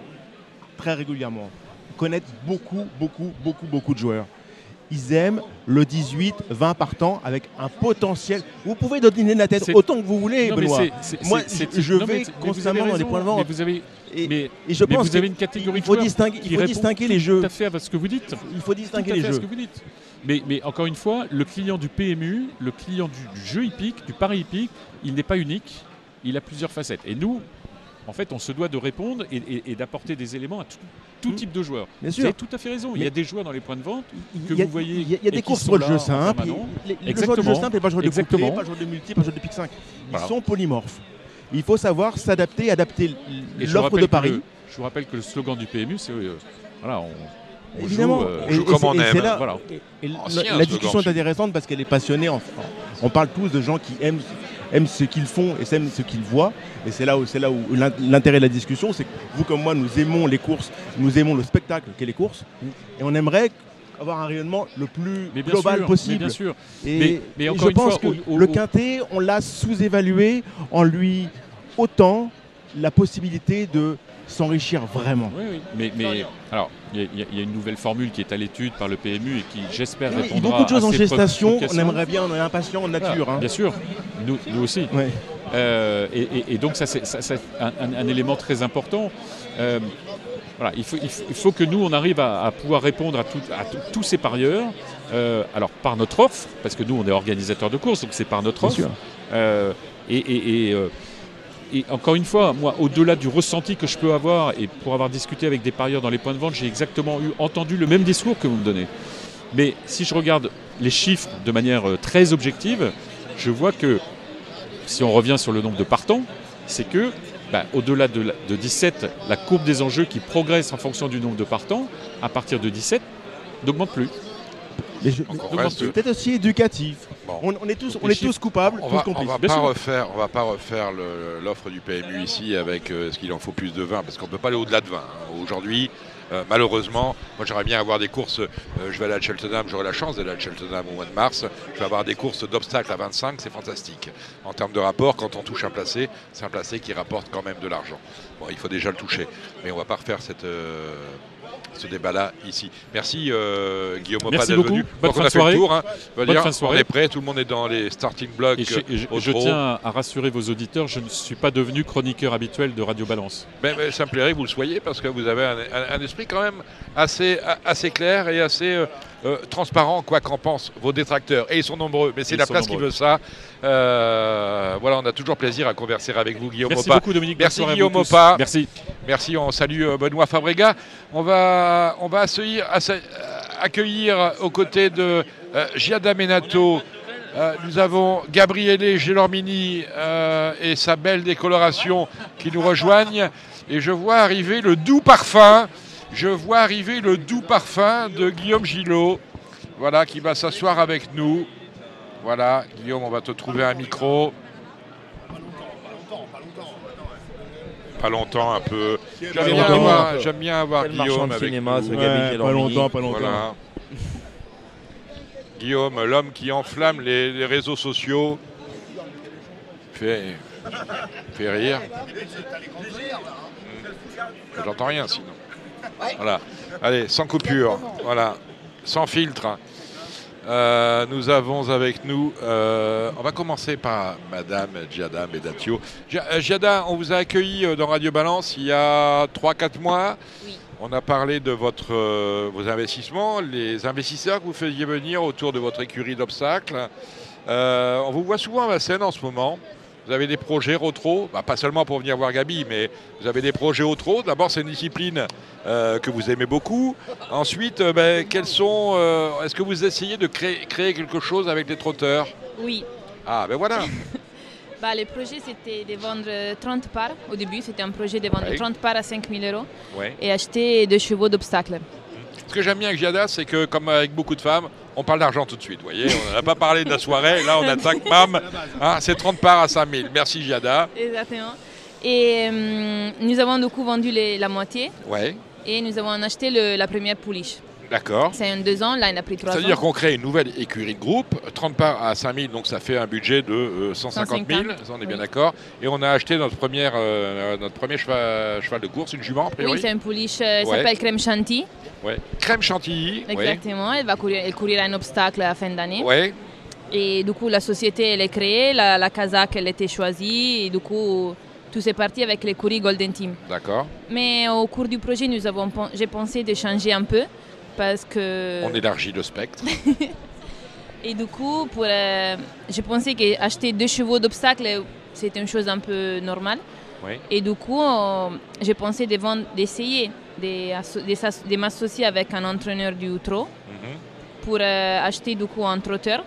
très régulièrement, connaître beaucoup, beaucoup, beaucoup, beaucoup de joueurs. Ils aiment le 18, 20 partants avec un potentiel. Vous pouvez donner la tête autant que vous voulez, Non, mais Benoît. Moi, je- je non, mais vais constamment dans les points de vente. Mais vous avez, Et, mais, et je pense vous avez une catégorie il faut distinguer, il faut distinguer les jeux. Tout à fait à ce que vous dites. Il faut Tout distinguer les fait à ce jeux. que vous dites. Mais, mais encore une fois, le client du PMU, le client du, jeu hippique, du pari hippique, il n'est pas unique. Il a plusieurs facettes. Et nous, en fait, on se doit de répondre et, et- et d'apporter des éléments à tout, tout Mm. type de joueurs. Bien Vous sûr. avez tout à fait raison. Il y a des joueurs dans les points de vente que a- vous voyez Il y a, il y a et des courses pour le jeu simple. les- Le joueur de Exactement. jeu simple et pas le joueur de Exactement. couplet, pas le joueur de multi, pas le joueur de pick 5. Ils Voilà. sont polymorphes. Il faut savoir s'adapter, adapter vous l'offre de Paris. le- Je vous rappelle que le slogan du PMU, c'est euh, voilà, on, on Évidemment. joue, on joue comme c'est- on et aime. c'est là- Voilà. et- et Ancien, la, la discussion est intéressante parce qu'elle est passionnée. en- on parle tous de gens qui aiment, aiment ce qu'ils font et aiment ce qu'ils voient. Et c'est là où, c'est là où l'in- l'intérêt de la discussion, c'est que vous comme moi, nous aimons les courses, nous aimons le spectacle qu'est les courses. Et on aimerait avoir un rayonnement le plus Mais global sûr, possible. mais bien sûr. Et, Mais- mais et encore je une pense fois, que au- au- le quintet, on l'a sous-évalué en lui ôtant la possibilité de s'enrichir vraiment. Oui, oui. Mais, mais alors, il y, a- il y a- il y a une nouvelle formule qui est à l'étude par le PMU et qui, j'espère, Oui, répondra beaucoup de choses à en gestation, on aimerait bien, on est impatient en nature. Voilà, hein. Bien sûr, nous, nous aussi. Ouais. Euh, et, et- et donc ça c'est un, un- un élément très important. Euh, voilà, il, faut, il, faut, il faut que nous on arrive à, à pouvoir répondre à, tout- à tout- tous ces parieurs. euh, alors par notre offre, parce que nous on est organisateur de courses, donc c'est par notre Bien offre. sûr. Euh, et, et- et, euh, et encore une fois, moi, au-delà du ressenti que je peux avoir, et pour avoir discuté avec des parieurs dans les points de vente, j'ai exactement eu, entendu le même discours que vous me donnez. Mais si je regarde les chiffres de manière euh, très objective, je vois que si on revient sur le nombre de partants, c'est que bah, au-delà de, de 17, la courbe des enjeux qui progresse en fonction du nombre de partants, à partir de 17, n'augmente plus. Mais je- Donc, on reste- peut-être aussi éducatif. Bon. On, on est tous, on est tous coupables, On tous va, on pas sûr. refaire, on va pas refaire l'offre du PMU ici avec euh, ce qu'il en faut plus de 20 parce qu'on peut pas aller au-delà de 20. hein. Aujourd'hui, euh, malheureusement, moi j'aimerais bien avoir des courses. euh, je vais aller à Cheltenham, j'aurai la chance d'aller à Cheltenham au mois de mars. Je vais avoir des courses d'obstacles à 25, c'est fantastique. En termes de rapport, quand on touche un placé, c'est un placé qui rapporte quand même de l'argent. Bon, il faut déjà le toucher, mais on va pas refaire cette. euh, ce débat-là ici. Merci euh, Guillaume Merci d'être beaucoup. venu. Bonne fin de soirée. tour. hein. Bonne dire, fin de soirée. On est prêt, tout le monde est dans les starting blocks. Et je, et je- je tiens à rassurer vos auditeurs, je ne suis pas devenu chroniqueur habituel de Radio Balance. Ben, ben, ça me plairait que vous le soyez parce que vous avez un, un- un esprit quand même assez, assez clair et assez euh, euh, transparent, quoi qu'en pensent vos détracteurs. Et ils sont nombreux, mais c'est la place qui veut ça. Euh, voilà, on a toujours plaisir à converser avec vous, Guillaume Merci Opa. beaucoup Dominique. Merci, Guillaume vous tous. Opa. Merci. Merci, on salue euh, Benoît Fabrega. On va, on va accueillir, accueillir aux côtés de euh, Giada Menato. euh, nous avons Gabriele Gelormini euh, et sa belle décoloration qui nous rejoignent. Et je vois arriver le doux parfum. Je vois arriver le doux parfum de Guillaume Gillot. Voilà, qui va s'asseoir avec nous. Voilà, Guillaume, on va te trouver un micro. Pas longtemps, un peu. J'aime Pas bien, longtemps, avoir- un peu. j'aime bien avoir Guillaume de avec cinéma, nous. ce Ouais, Gabi pas longtemps, pas longtemps. Voilà. Guillaume, l'homme qui enflamme les, les réseaux sociaux, fait, fait rire. Hmm. J'entends rien sinon. Voilà. Allez, sans coupure. Voilà. Sans filtre. Euh, nous avons avec nous, euh, on va commencer par Madame Giada Medatio. Euh, Giada, on vous a accueilli dans Radio Balance il y a 3-4 mois. Oui. On a parlé de votre, euh, vos investissements, les investisseurs que vous faisiez venir autour de votre écurie d'obstacles. On vous voit souvent à la scène en ce moment. Vous avez des projets retro, bah, pas seulement pour venir voir Gabi, mais vous avez des projets retro. D'abord, c'est une discipline euh, que vous aimez beaucoup. Ensuite, euh, ben, quels sont, euh, est-ce que vous essayez de créer, créer quelque chose avec les trotteurs? Oui. Ah, ben voilà. Bah, le projet, c'était de vendre 30 parts. Au début, c'était un projet de vendre Oui. 30 parts à 5 000 euros Ouais. et acheter deux chevaux d'obstacles. Ce que j'aime bien avec Giada, c'est que, comme avec beaucoup de femmes, on parle d'argent tout de suite. Vous voyez, on n'a pas parlé de la soirée. Là, on attaque, bam. Hein, c'est 30 parts à 5 000. Merci, Giada. Exactement. Et euh, nous avons du coup vendu les- la moitié Ouais, et nous avons acheté le- la première pouliche. D'accord. C'est un deux ans, là, il a pris trois ans. C'est-à-dire qu'on crée une nouvelle écurie de groupe, 30 parts à 5 000, donc ça fait un budget de euh, 150 000, 150, ça, on est bien d'accord. Et on a acheté notre, première, euh, notre premier cheval, cheval de course, une jument a priori. Oui, c'est une pouliche, euh, Ouais. s'appelle Crème Chantilly. Ouais. Crème chantilly. ouais. Exactement, elle va courir, elle un obstacle à la fin d'année. Ouais. Et du coup, la société, elle est créée, la, la Kazakh, elle a été choisie, et du coup, tout s'est parti avec l'écurie Golden Team. D'accord. Mais au cours du projet, nous avons, j'ai pensé de changer un peu, parce que... On élargit le spectre. Et du coup, pour, euh, j'ai pensé qu'acheter deux chevaux d'obstacle, c'était une chose un peu normale. Oui. Et du coup, euh, j'ai pensé de vendre- d'essayer de, m'associer avec un entraîneur du trot Mhm. pour euh, acheter du coup un trotteur.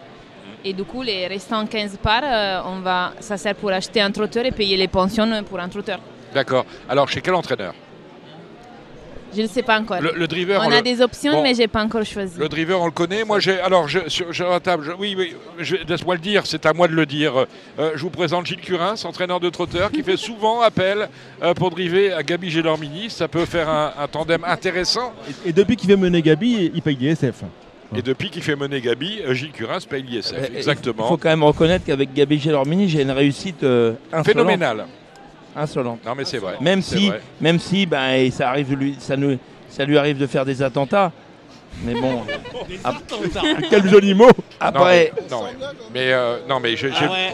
Et du coup, les restants 15 parts, euh, on va, ça sert pour acheter un trotteur et payer les pensions pour un trotteur. D'accord. Alors, chez quel entraîneur? Je ne sais pas encore. Le, le driver, on on a le- des options, Bon. mais j'ai pas encore choisi. Le driver, on le connaît. Moi, j'ai. Alors, je, sur, sur la table, je- oui, oui, je- laisse-moi le dire, c'est à moi de le dire. Euh, je vous présente Gilles Curins, entraîneur de trotteur, qui fait souvent appel euh, pour driver à Gabi Gélormini. Ça peut faire un, un tandem intéressant. Et, et depuis qu'il veut mener Gabi, il paye des SF. Et depuis qu'il fait mener Gabi, euh, Gilles Curins paye l'ISF. Eh, Il Exactement. faut quand même reconnaître qu'avec Gabi Gelormini, j'ai une réussite euh, insolente. Insolente. Non, mais c'est vrai. Même si, vrai. même si ben, et ça, arrive, lui, ça, nous, ça lui arrive de faire des attentats. Mais bon. ap- Quel joli mot Après, Non, mais, mais, euh, non, mais j'ai- j'ai- Ah ouais.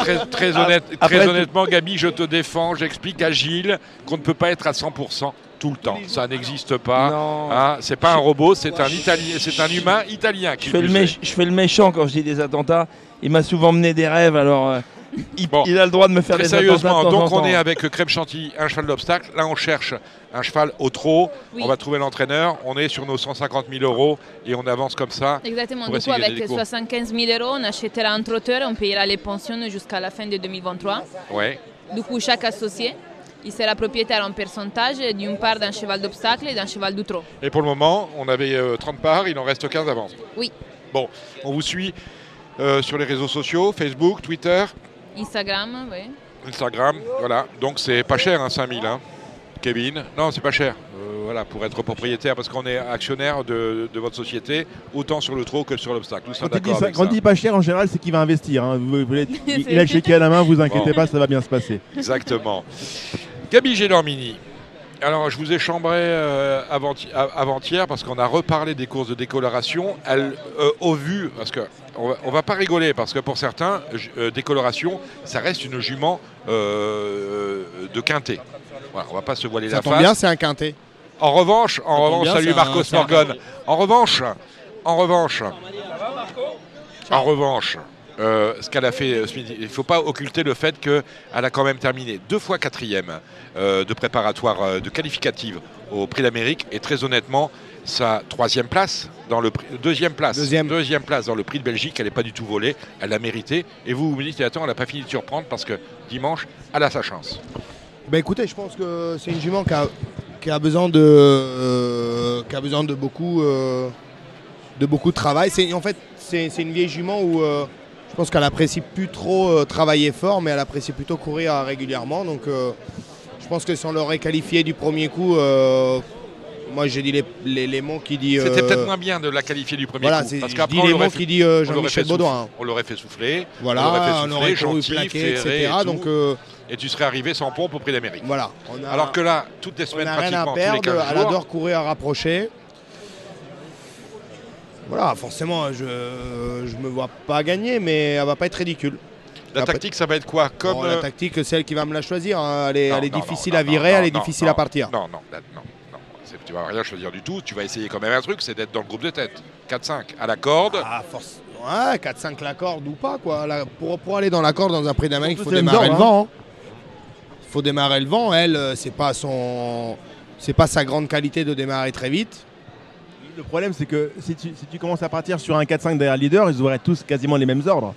très, très, honnête, Après- très honnêtement, Gabi, je te défends. J'explique à Gilles qu'on ne peut pas être à 100% tout le temps. Ça n'existe pas. Non. Hein, c'est pas un robot, c'est un italien, c'est un humain italien qui je fais, le plus est. méch- je fais le méchant quand je dis des attentats. Il m'a souvent mené des rêves, alors euh, il, il a le droit de me faire Très des sérieusement, de temps donc on est avec Crème Chantilly, un cheval d'obstacle. Là, on cherche un cheval au trot. Oui. On va trouver l'entraîneur. On est sur nos 150 000 euros et on avance comme ça. Exactement. Du coup, avec des cours. 75 000 euros, on achètera un trotteur, on payera les pensions jusqu'à la fin de 2023. Ouais. Du coup, chaque associé, il sera propriétaire en pourcentage d'une part d'un cheval d'obstacle et d'un cheval du trot. Et pour le moment, on avait euh, 30 parts, il en reste 15 à vendre. Oui. Bon, on vous suit euh, sur les réseaux sociaux, Facebook, Twitter, Instagram, oui. Instagram. Voilà, donc c'est pas cher, hein, 5000. Hein. Kevin, non, c'est pas cher. Euh, voilà, pour être propriétaire, parce qu'on est actionnaire de, de votre société, autant sur le trot que sur l'obstacle. Quand dit d'accord ça- quand ça. dit pas cher, en général, c'est qu'il va investir. hein. Vous- vous il, a le chéquier à la main, vous inquiétez Bon. pas, ça va bien se passer. Exactement. Gabi Gélormini. Alors, je vous ai chambré euh, avant-hier parce qu'on a reparlé des courses de décoloration. Elle, euh, au vu, parce que on va, on va pas rigoler, parce que pour certains, euh, décoloration, ça reste une jument euh, de quintet. Voilà, on va pas se voiler Ça la tombe face. bien, c'est un quintet. En revanche, en revanche, bien, salut Marcos un Morgan. En revanche, en revanche, en revanche, euh, ce qu'elle a fait ce midi, il ne faut pas occulter le fait qu'elle a quand même terminé deux fois quatrième euh, de préparatoire euh, de qualificative au Prix d'Amérique et très honnêtement, sa troisième place dans le prix, deuxième place, deuxième. place dans le Prix de Belgique, elle n'est pas du tout volée, elle l'a mérité. Et vous vous me dites, attends, elle n'a pas fini de surprendre parce que dimanche, elle a sa chance. Ben écoutez, je pense que c'est une jument qui a, qui a besoin de, euh, qui a besoin de beaucoup, euh, de beaucoup de travail. C'est en fait c'est une vieille jument où euh, je pense qu'elle apprécie plus trop travailler fort, mais elle apprécie plutôt courir régulièrement. Donc je pense que si on l'aurait qualifié du premier coup, moi j'ai dit les- l'élément qui dit. C'était euh, peut-être moins bien de la qualifier du premier voilà, coup. Parce qu'après, on les l'aurait mots fait- euh, on souffler-. On l'aurait fait souffler. Voilà, on l'aurait fait on souffler, aurait couru gentil, plaqué, etc. et Donc, tout. euh, Et tu serais arrivé sans pompe au Prix d'Amérique. Voilà. On a- Alors que là, toutes les on semaines, n'a rien pratiquement, à tous les perdre. 15 Elle jours, adore courir à rapprocher. Voilà, forcément, je je me vois pas gagner, mais elle va pas être ridicule. La tactique, ça va être quoi Comme Bon, euh, la tactique, c'est elle qui va me la choisir. hein. Elle est, Non, elle est non, difficile non, à virer, elle est difficile à partir. Non, non, non, Tu vas rien choisir du tout. Tu vas essayer quand même un truc, c'est d'être dans le groupe de tête. 4-5 à la corde. Ah, force. Ouais, 4-5 la corde ou pas, quoi. Là, pour, pour aller dans la corde dans un prix d'Amérique, il faut démarrer le le vent. Il faut démarrer le vent. Elle, euh, c'est pas son. C'est pas sa grande qualité de démarrer très vite. Le problème, c'est que si tu, si tu commences à partir sur un 4-5 derrière le leader, ils auraient tous quasiment les mêmes ordres.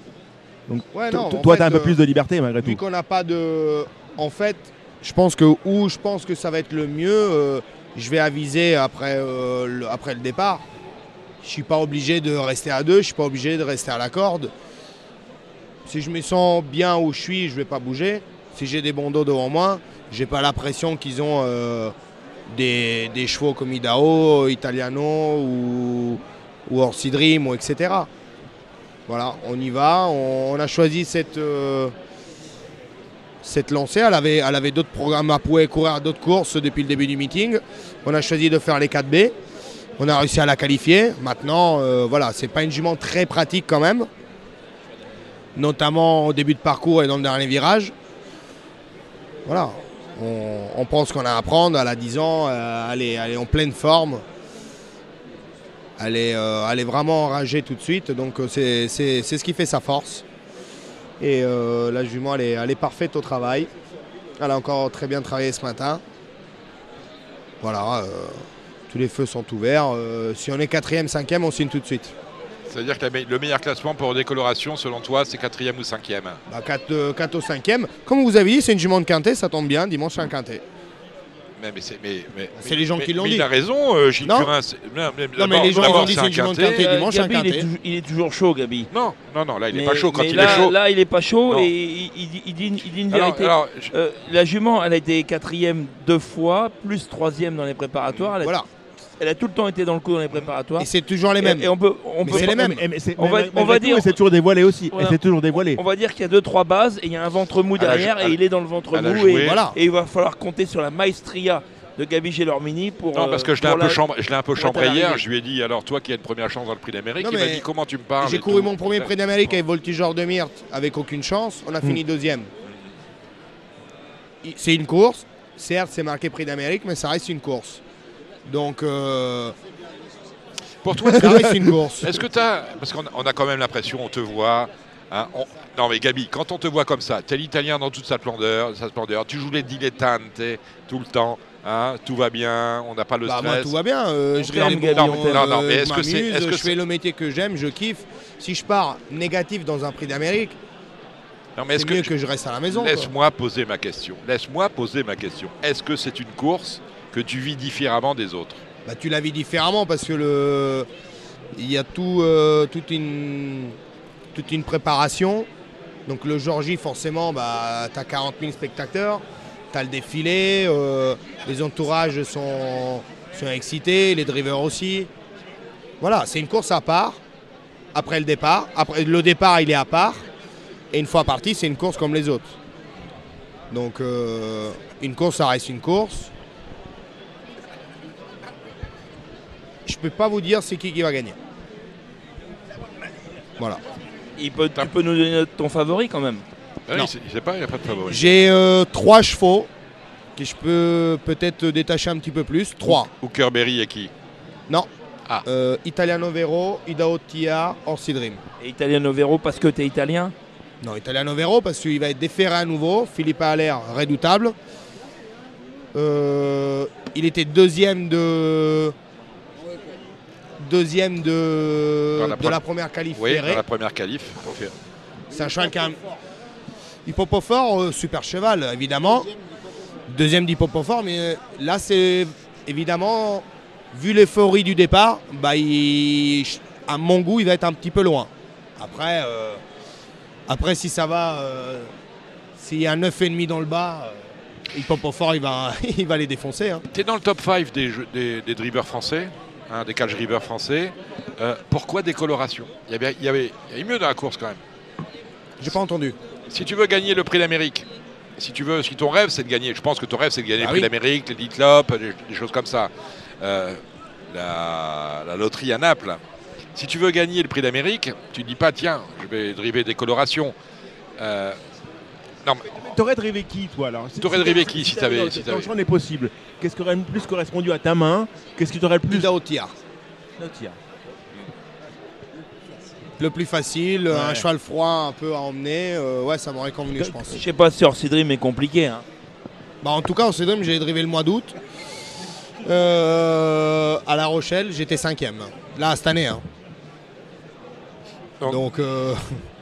Donc, Ouais, non, toi, tu as un peu euh, plus de liberté malgré Vu tout. qu'on n'a pas de. En fait, je pense que où je pense que ça va être le mieux, euh, je vais aviser après, euh, le, après le départ. Je suis pas obligé de rester à deux, je suis pas obligé de rester à la corde. Si je me sens bien où je suis, je vais pas bouger. Si j'ai des bons dos devant moi, j'ai pas la pression qu'ils ont euh, des, des chevaux comme Idaho, Italiano ou, ou Orsi Dream, ou etc. Voilà, on y va. On, on a choisi cette, euh, cette lancée. Elle avait, d'autres programmes à pouvoir courir d'autres courses depuis le début du meeting. On a choisi de faire les 4B. On a réussi à la qualifier. Maintenant, euh, voilà, c'est pas une jument très pratique quand même, notamment au début de parcours et dans le dernier virage. Voilà, on, pense qu'on a à apprendre. Elle a 10 ans, euh, elle, est, en pleine forme. Elle est, euh, elle est vraiment enragée tout de suite, donc euh, c'est ce qui fait sa force. Et euh, la jument, elle est, elle est parfaite au travail. Elle a encore très bien travaillé ce matin. Voilà, euh, tous les feux sont ouverts. Euh, si on est quatrième, cinquième, on signe tout de suite. C'est-à-dire que la le meilleur classement pour décoloration, selon toi, c'est quatrième ou cinquième? Bah, 4, au 5e. Comme vous avez dit, c'est une jument de quintet, ça tombe bien. Dimanche, c'est un quintet. Mais, mais c'est mais, mais- les gens mais- qui l'ont dit. Il a raison, euh, Gilles Non. Turin. c'est- Non, mais, Non, mais les gens, ils d'abord, ont dit c'est c'est un dimanche quintet. quintet, Euh, dimanche un Gabi, il est, quintet. toujours, il est toujours chaud, Gabi. Non, non, non, là il n'est pas chaud. Quand mais il là, est chaud. Là, il est pas chaud Non. et il, il- il dit, il dit une Alors- vérité. alors, Euh, la jument, elle a été quatrième deux fois, plus troisième dans les préparatoires. Elle a, Voilà. Elle a tout le temps été dans le coup dans les préparatoires. Et c'est toujours les Et- mêmes. Et, on peut, on Mais peut c'est les mêmes. Mais- mais c'est- On va- on va dire- s'est toujours dévoilée aussi. Voilà. Elle s'est toujours dévoilée. On va dire qu'il y a deux trois bases et il y a un ventre mou derrière et il est dans le ventre mou et, Voilà. et il va falloir compter sur la maestria de Gabi Gelormini pour. Non, euh, parce que je l'ai pour un peu la- chambré, un peu hier. Je lui ai dit alors toi qui as une première chance dans le Prix d'Amérique, il m'a dit comment tu me parles. J'ai et couru tout. mon premier prix d'Amérique avec Voltigeur de Myrte avec aucune chance. On a fini deuxième. C'est une course. Certes, c'est marqué prix d'Amérique, mais ça reste une course. Donc, euh, Pour toi, reste une course. Est-ce que tu as. Parce qu'on a, on a quand même l'impression, on te voit. hein, on- Non, mais Gabi, quand on te voit comme ça, tu es l'italien dans toute sa splendeur, sa splendeur, tu joues les dilettantes tout le temps, hein, tout va bien, on n'a pas le Bah, stress. moi, tout va bien. euh, je regarde. Non, non, mais est-ce je que c'est- m'amuse, est-ce que je c'est- fais le métier que j'aime, je kiffe. Si je pars négatif dans un prix d'Amérique, c'est mieux que je reste à la maison. Laisse-moi poser ma question. Laisse-moi poser ma question. Est-ce que c'est une course que tu vis différemment des autres Bah, tu la vis différemment parce que le il y a tout, euh, toute, une, toute une préparation. Donc le jour J, forcément, bah, tu as 40 000 spectateurs, tu as le défilé, euh, les entourages sont, sont excités, les drivers aussi. Voilà, c'est une course à part. Après le départ, après le départ, il est à part. Et une fois parti, c'est une course comme les autres. Donc euh, une course, ça reste une course. Je peux pas vous dire c'est qui qui va gagner. Voilà. Il peut, tu peux nous donner ton favori quand même. Ah oui, Non. il sait- pas, il n'y a pas de favori. J'ai euh, trois chevaux que je peux peut-être détacher un petit peu plus. Trois. Hooker Berry et qui? Non. Ah. Euh, Italiano Vero, Idao Tia, Orsi Dream. Et Italiano Vero parce que tu es italien? Non, Italiano Vero parce qu'il va être déféré à nouveau. Philippe Allaire, redoutable. Euh, il était deuxième de. Deuxième de, la de pre- la première qualif Oui, dans la première qualif. C'est un cheval qui a. Hippopofort, euh, super cheval, évidemment. Deuxième d'Hippopofort, mais euh, là, c'est évidemment, vu l'euphorie du départ, bah, il- à mon goût, il va être un petit peu loin. Après, euh, après si ça va, euh, s'il y a un 9,5 dans le bas, Hippopofort, il va, il va les défoncer. hein. Tu es dans le top 5 des, jeux- des, des drivers français, hein, des catch drivers français. Euh, pourquoi décoloration? Il y avait, il y avait il y avait mieux dans la course quand même. J'ai pas entendu. Si tu veux gagner le prix d'Amérique, si tu veux, si ton rêve c'est de gagner, je pense que ton rêve c'est de gagner Ah le prix oui. d'Amérique, l'Elite Lop, des, des choses comme ça. Euh, la, la loterie à Naples. Si tu veux gagner le prix d'Amérique, tu dis pas tiens, je vais driver des colorations. Euh, non, T'aurais drivé qui, toi alors Si- T'aurais si- drivé si- qui, si t'avais- si Ton n'est possible. Qu'est-ce qui aurait le plus correspondu à ta main Qu'est-ce qui t'aurait le plus. Idao Tia. Notia. Le plus facile, Ouais. un cheval froid un peu à emmener, euh, ouais, ça m'aurait convenu, je pense. Je sais pas si Orsi Dream est compliqué. Hein. Bah, en tout cas, Cédrum, j'ai drivé le mois d'août. Euh, à La Rochelle, j'étais cinquième. Là, cette année. hein. Donc- Donc, euh,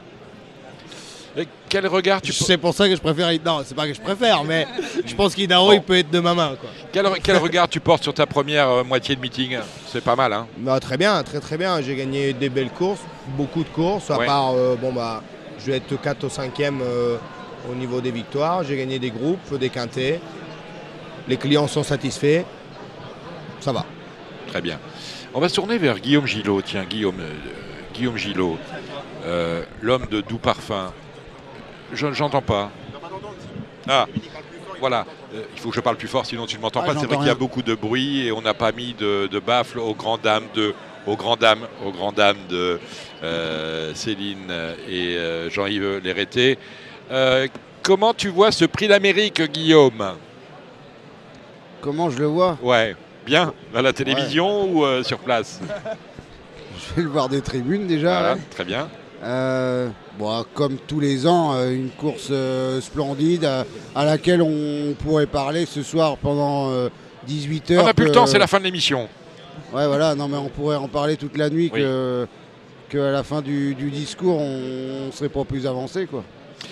quel regard tu c'est pour ça que je préfère. Non, c'est pas que je préfère, mais je pense qu'Idao, il peut être de ma main. Quoi. quel, quel regard tu portes sur ta première euh, moitié de meeting? C'est pas mal, hein Bah, très bien, très très bien. J'ai gagné des belles courses, beaucoup de courses. À Ouais. part, euh, bon, bah, je vais être 4 au 5e au niveau des victoires. J'ai gagné des groupes, des quintés. Les clients sont satisfaits. Ça va. Très bien. On va se tourner vers Guillaume Gillot. Tiens, Guillaume, euh, Guillaume Gillot, euh, l'homme de doux parfum. Je J'entends pas. Ah, voilà. Euh, il faut que je parle plus fort, sinon tu ne m'entends Ah, pas. C'est vrai qu'il y a beaucoup de bruit et on n'a pas mis de, de baffle aux grandes dames de, aux grandes dames, aux grandes dames de euh, Céline et euh, Jean-Yves Léreté. Euh, comment tu vois ce prix d'Amérique, Guillaume? Comment je le vois? Ouais, bien? À la télévision ou euh, sur place? Je vais le voir des tribunes déjà. Voilà, ouais. très bien. Euh, bon, comme tous les ans, euh, une course euh, splendide à, à laquelle on pourrait parler ce soir pendant euh, 18 heures. On n'a plus le temps, c'est la fin de l'émission. Ouais, voilà, non, mais on pourrait en parler toute la nuit que, que à la fin du, du discours, on, on serait pas plus avancé, quoi.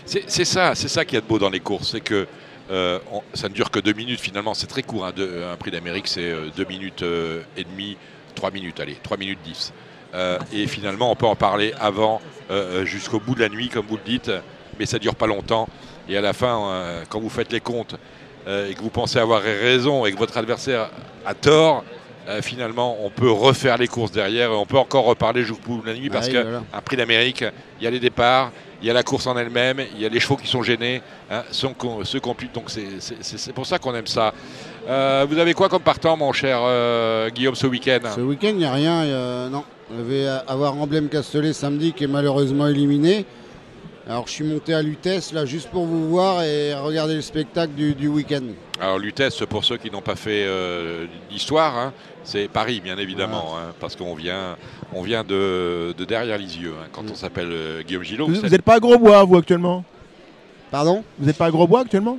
C'est ça, c'est ça qui est de beau dans les courses, c'est que Euh, on- ça ne dure que deux minutes finalement, c'est très court. hein, un prix d'Amérique, c'est euh, deux minutes euh, et demie, trois minutes, allez, trois minutes dix. Euh, et finalement, on peut en parler avant, euh, jusqu'au bout de la nuit, comme vous le dites, mais ça dure pas longtemps. Et à la fin, euh, quand vous faites les comptes euh, et que vous pensez avoir raison et que votre adversaire a tort, euh, finalement, on peut refaire les courses derrière et on peut encore reparler jusqu'au bout de la nuit parce qu'un voilà. prix d'Amérique, il y a les départs, il y a la course en elle-même, il y a les chevaux qui sont gênés, hein, ceux qu'on ceux qu'on. Donc c'est pour ça qu'on aime ça. Euh, vous avez quoi comme partant, mon cher euh, Guillaume, ce week-end? Ce week-end, il n'y a rien. il y a- Non. On devait avoir Emblème Castellet samedi qui est malheureusement éliminé. Alors je suis monté à Lutèce là juste pour vous voir et regarder le spectacle du, du week-end. Alors Lutèce, pour ceux qui n'ont pas fait euh, d'histoire, hein, c'est Paris, bien évidemment, hein, parce qu'on vient, on vient de, de derrière les yeux. hein, quand on s'appelle euh, Guillaume Gillot, Vous n'êtes pas à Grosbois, vous, actuellement? Pardon? Vous n'êtes pas à Grosbois, actuellement?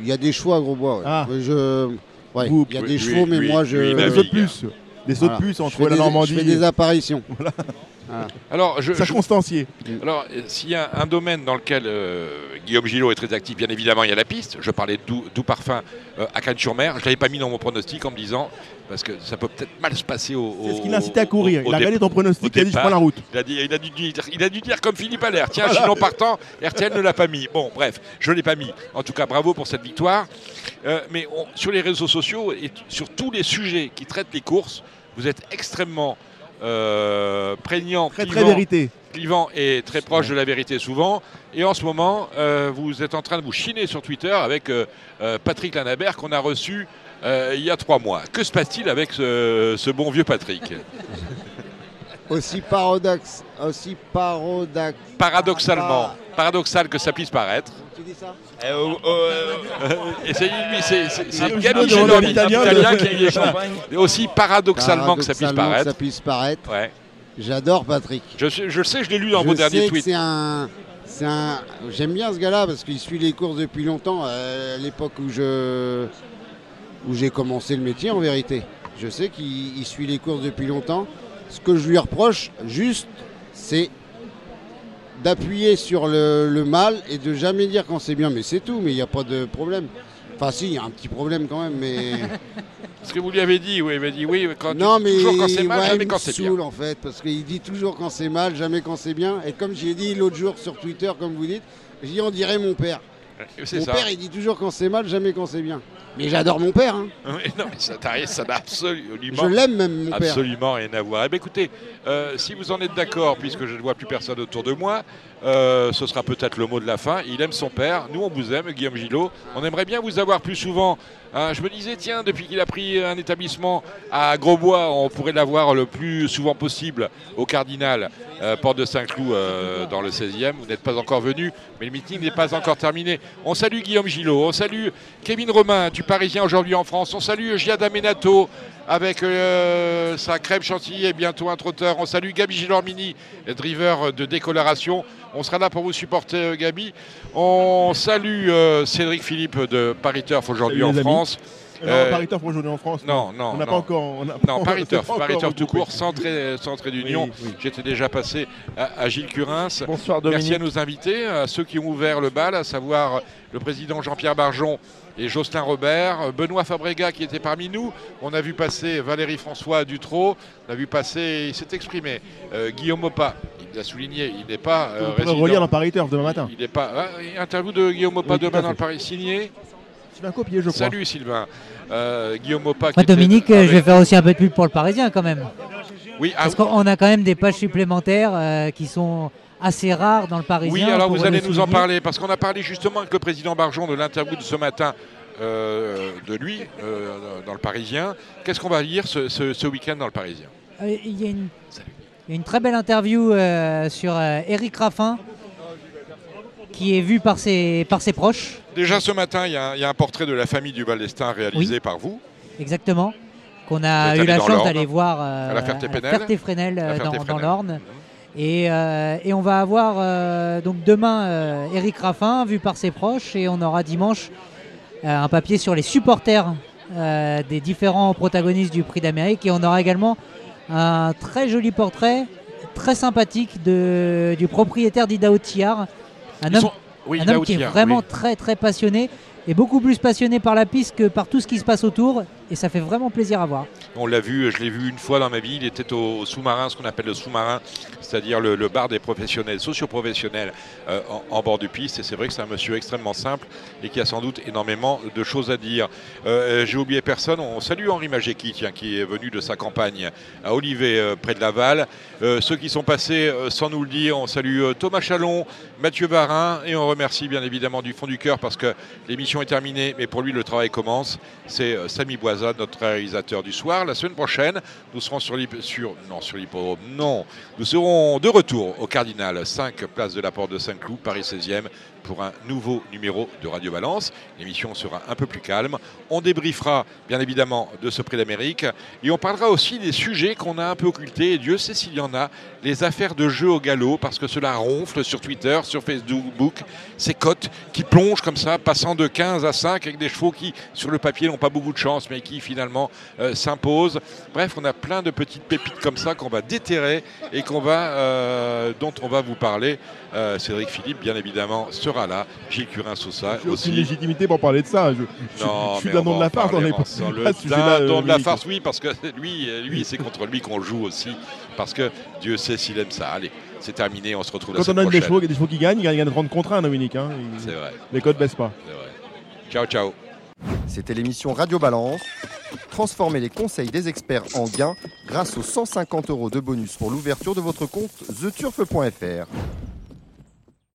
Il y a des chevaux à Grosbois. ouais. Ah. Je... ouais, Vous- il y a lui- des chevaux, mais lui- moi je. lui, il Des navigue. sauts de puce. Des sauts de puce Je entre fais la des- Normandie Je fais des apparitions. Voilà. Voilà. Alors, je, euh, s'il y a un domaine dans lequel euh, Guillaume Gillot est très actif, bien évidemment, il y a la piste. Je parlais de Doux, Doux Parfum euh, à Cannes-sur-Mer. Je ne l'avais pas mis dans mon pronostic en me disant, parce que ça peut peut-être mal se passer au. C'est ce qui incité à courir. au Il a dé- regardé ton pronostic, il a dit je prends la route. Il a, dit- il a dû, dire, il a dû dire comme Philippe Allaire. Tiens, Voilà. Gillon partant, RTL ne l'a pas mis. Bon, bref, je ne l'ai pas mis. En tout cas, bravo pour cette victoire. Euh, mais on- sur les réseaux sociaux et sur tous les sujets qui traitent les courses, vous êtes extrêmement euh, prégnant, Très, vérité. clivant et très proche de la vérité souvent. Et en ce moment, euh, vous êtes en train de vous chiner sur Twitter avec euh, Patrick Lanabert qu'on a reçu euh, il y a trois mois. Que se passe-t-il avec ce, ce bon vieux Patrick? Aussi paradoxe. Aussi. Paradoxalement, paradoxal que ça puisse paraître. Tu dis ça c'est lui, c'est c'est- c'est Guillaume Gabi Gillot, Gillot, l'italien, qui est champagne. Et aussi paradoxalement que ça puisse paraître. ça puisse paraître. Ouais. J'adore Patrick. Je, sais- je le sais, je l'ai lu dans Je vos derniers tweets. C'est un. J'aime bien ce gars-là parce qu'il suit les courses depuis longtemps. euh, À l'époque où je, où j'ai commencé le métier, en vérité, je sais qu'il il suit les courses depuis longtemps. Ce que je lui reproche, juste, c'est d'appuyer sur le, le mal et de jamais dire quand c'est bien. Mais c'est tout. Mais il n'y a pas de problème. Enfin, si, il y a un petit problème quand même, mais. Ce que vous lui avez dit, oui, il m'a dit oui, quand, Non, mais toujours quand c'est mal, ouais, jamais quand c'est bien. en fait, parce qu'il dit toujours quand c'est mal, jamais quand c'est bien. Et comme j'ai dit l'autre jour sur Twitter, comme vous dites, j'ai dit on dirait mon père. C'est Mon ça. père, il dit toujours quand c'est mal, jamais quand c'est bien. Mais j'adore mon père. hein. Oui, non, mais ça ça n'a absolument. Je l'aime même, mon père. Absolument rien à voir. Eh bien, écoutez, euh, si vous en êtes d'accord, puisque je ne vois plus personne autour de moi, euh, ce sera peut-être le mot de la fin. Il aime son père. Nous, on vous aime, Guillaume Gillot. On aimerait bien vous avoir plus souvent. Hein, je me disais, tiens, depuis qu'il a pris un établissement à Grosbois, on pourrait l'avoir le plus souvent possible au Cardinal, euh, porte de Saint-Cloud, euh, dans le 16e. Vous n'êtes pas encore venu, mais le meeting n'est pas encore terminé. On salue Guillaume Gillot, on salue Kevin Romain du Parisien aujourd'hui en France, on salue Giada Menato avec euh, sa crème chantilly et bientôt un trotteur. On salue Gabi Gilormini, driver de décoloration. On sera là pour vous supporter, euh, Gabi. On salue euh, Cédric Philippe de Paris Turf aujourd'hui en amis. France. Non, Paris Turf aujourd'hui en France. non, non, On n'a pas encore. on Non, Paris Turf, Paris Turf tout court, trait d'union. Oui, oui. J'étais déjà passé à, à Gilles Curins. Bonsoir, Merci Dominique. à nos invités, à ceux qui ont ouvert le bal, à savoir le président Jean-Pierre Barjon et Jocelyn Robert, Benoît Fabrega qui était parmi nous. On a vu passer Valérie François Dutro, on a vu passer, il s'est exprimé, euh, Guillaume Opa, il l'a souligné, il n'est pas euh, Vous résident. relire dans Paris Turf demain matin. Il n'est pas. Ah, interview de Guillaume Opa Oui, demain dans le Paris signé. Sylvain Copier, je crois. Salut Sylvain. Euh, Guillaume Opa. qui Moi, Dominique, avec- je vais faire aussi un peu de pub pour le Parisien quand même. Oui, ah, Parce qu'on a quand même des pages supplémentaires euh, qui sont assez rares dans le Parisien. Oui, alors vous allez le nous en parler, parce qu'on a parlé justement avec le président Barjon de l'interview de ce matin euh, de lui, euh, dans le Parisien. Qu'est-ce qu'on va lire ce, ce- ce week-end dans le Parisien? Euh, Il y, a une- il y a une très belle interview euh, sur Eric Raffin qui est vue par ses, par ses proches. Déjà ce matin, il y, a un- il y a un portrait de la famille du Baldestin réalisé Oui. par vous. Exactement. Qu'on a eu la chance d'aller voir à la. Ferté-Fresnel, dans, dans l'Orne. Et, euh, et on va avoir euh, donc demain euh, Eric Raffin vu par ses proches et on aura dimanche euh, un papier sur les supporters euh, des différents protagonistes du Prix d'Amérique. Et on aura également un très joli portrait très sympathique de, du propriétaire d'Idaho Tillard, un homme, sont- oui, un Idaho homme qui est vraiment oui. très très passionné est beaucoup plus passionné par la piste que par tout ce qui se passe autour et ça fait vraiment plaisir à voir. On l'a vu, je l'ai vu une fois dans ma vie, il était au sous-marin, ce qu'on appelle le sous-marin, c'est-à-dire le, bar des professionnels, socioprofessionnels euh, en, bord de piste. Et c'est vrai que c'est un monsieur extrêmement simple et qui a sans doute énormément de choses à dire. Euh, J'ai oublié personne, on salue Henri Majeki, tiens, qui est venu de sa campagne à Olivet, euh, près de Laval. Euh, ceux qui sont passés euh, sans nous le dire, on salue euh, Thomas Chalon, Mathieu Varin et on remercie bien évidemment du fond du cœur parce que l'émission est terminée, mais pour lui le travail commence. C'est euh, Samy Notre réalisateur du soir. La semaine prochaine, nous serons sur sur, non, non, nous serons de retour au Cardinal, 5 place de la Porte de Saint-Cloud, Paris 16e, pour un nouveau numéro de Radio Balance. L'émission sera un peu plus calme. On débriefera bien évidemment de ce prix d'Amérique et on parlera aussi des sujets qu'on a un peu occultés. Et Dieu sait s'il y en a, les affaires de jeu au galop, parce que cela ronfle sur Twitter, sur Facebook, ces cotes qui plongent comme ça, passant de 15 à 5 avec des chevaux qui, sur le papier, n'ont pas beaucoup de chance, mais qui finalement euh, s'imposent. Bref, on a plein de petites pépites comme ça qu'on va déterrer et euh, dont on va vous parler. Euh, Cédric Philippe, bien évidemment, sera là. Gilles Curin-Sosa J'ai aussi. aucune légitimité pour parler de ça. Je, je- Non, je suis d'un on nom de la farce dans les ce sujet-là, D'un euh, don de la farce, oui, parce que lui, lui c'est contre lui qu'on joue aussi. Parce que Dieu sait s'il aime ça. Allez, c'est terminé, on se retrouve la Quand on semaine donne des prochaine. chevaux, des chevaux qui gagnent, ils gagnent 30 contre 1, Dominique. hein. C'est vrai. Les codes baissent pas. C'est vrai. Ciao, ciao. C'était l'émission Radio Balance. Transformez les conseils des experts en gains grâce aux 150 euros de bonus pour l'ouverture de votre compte theturf.fr.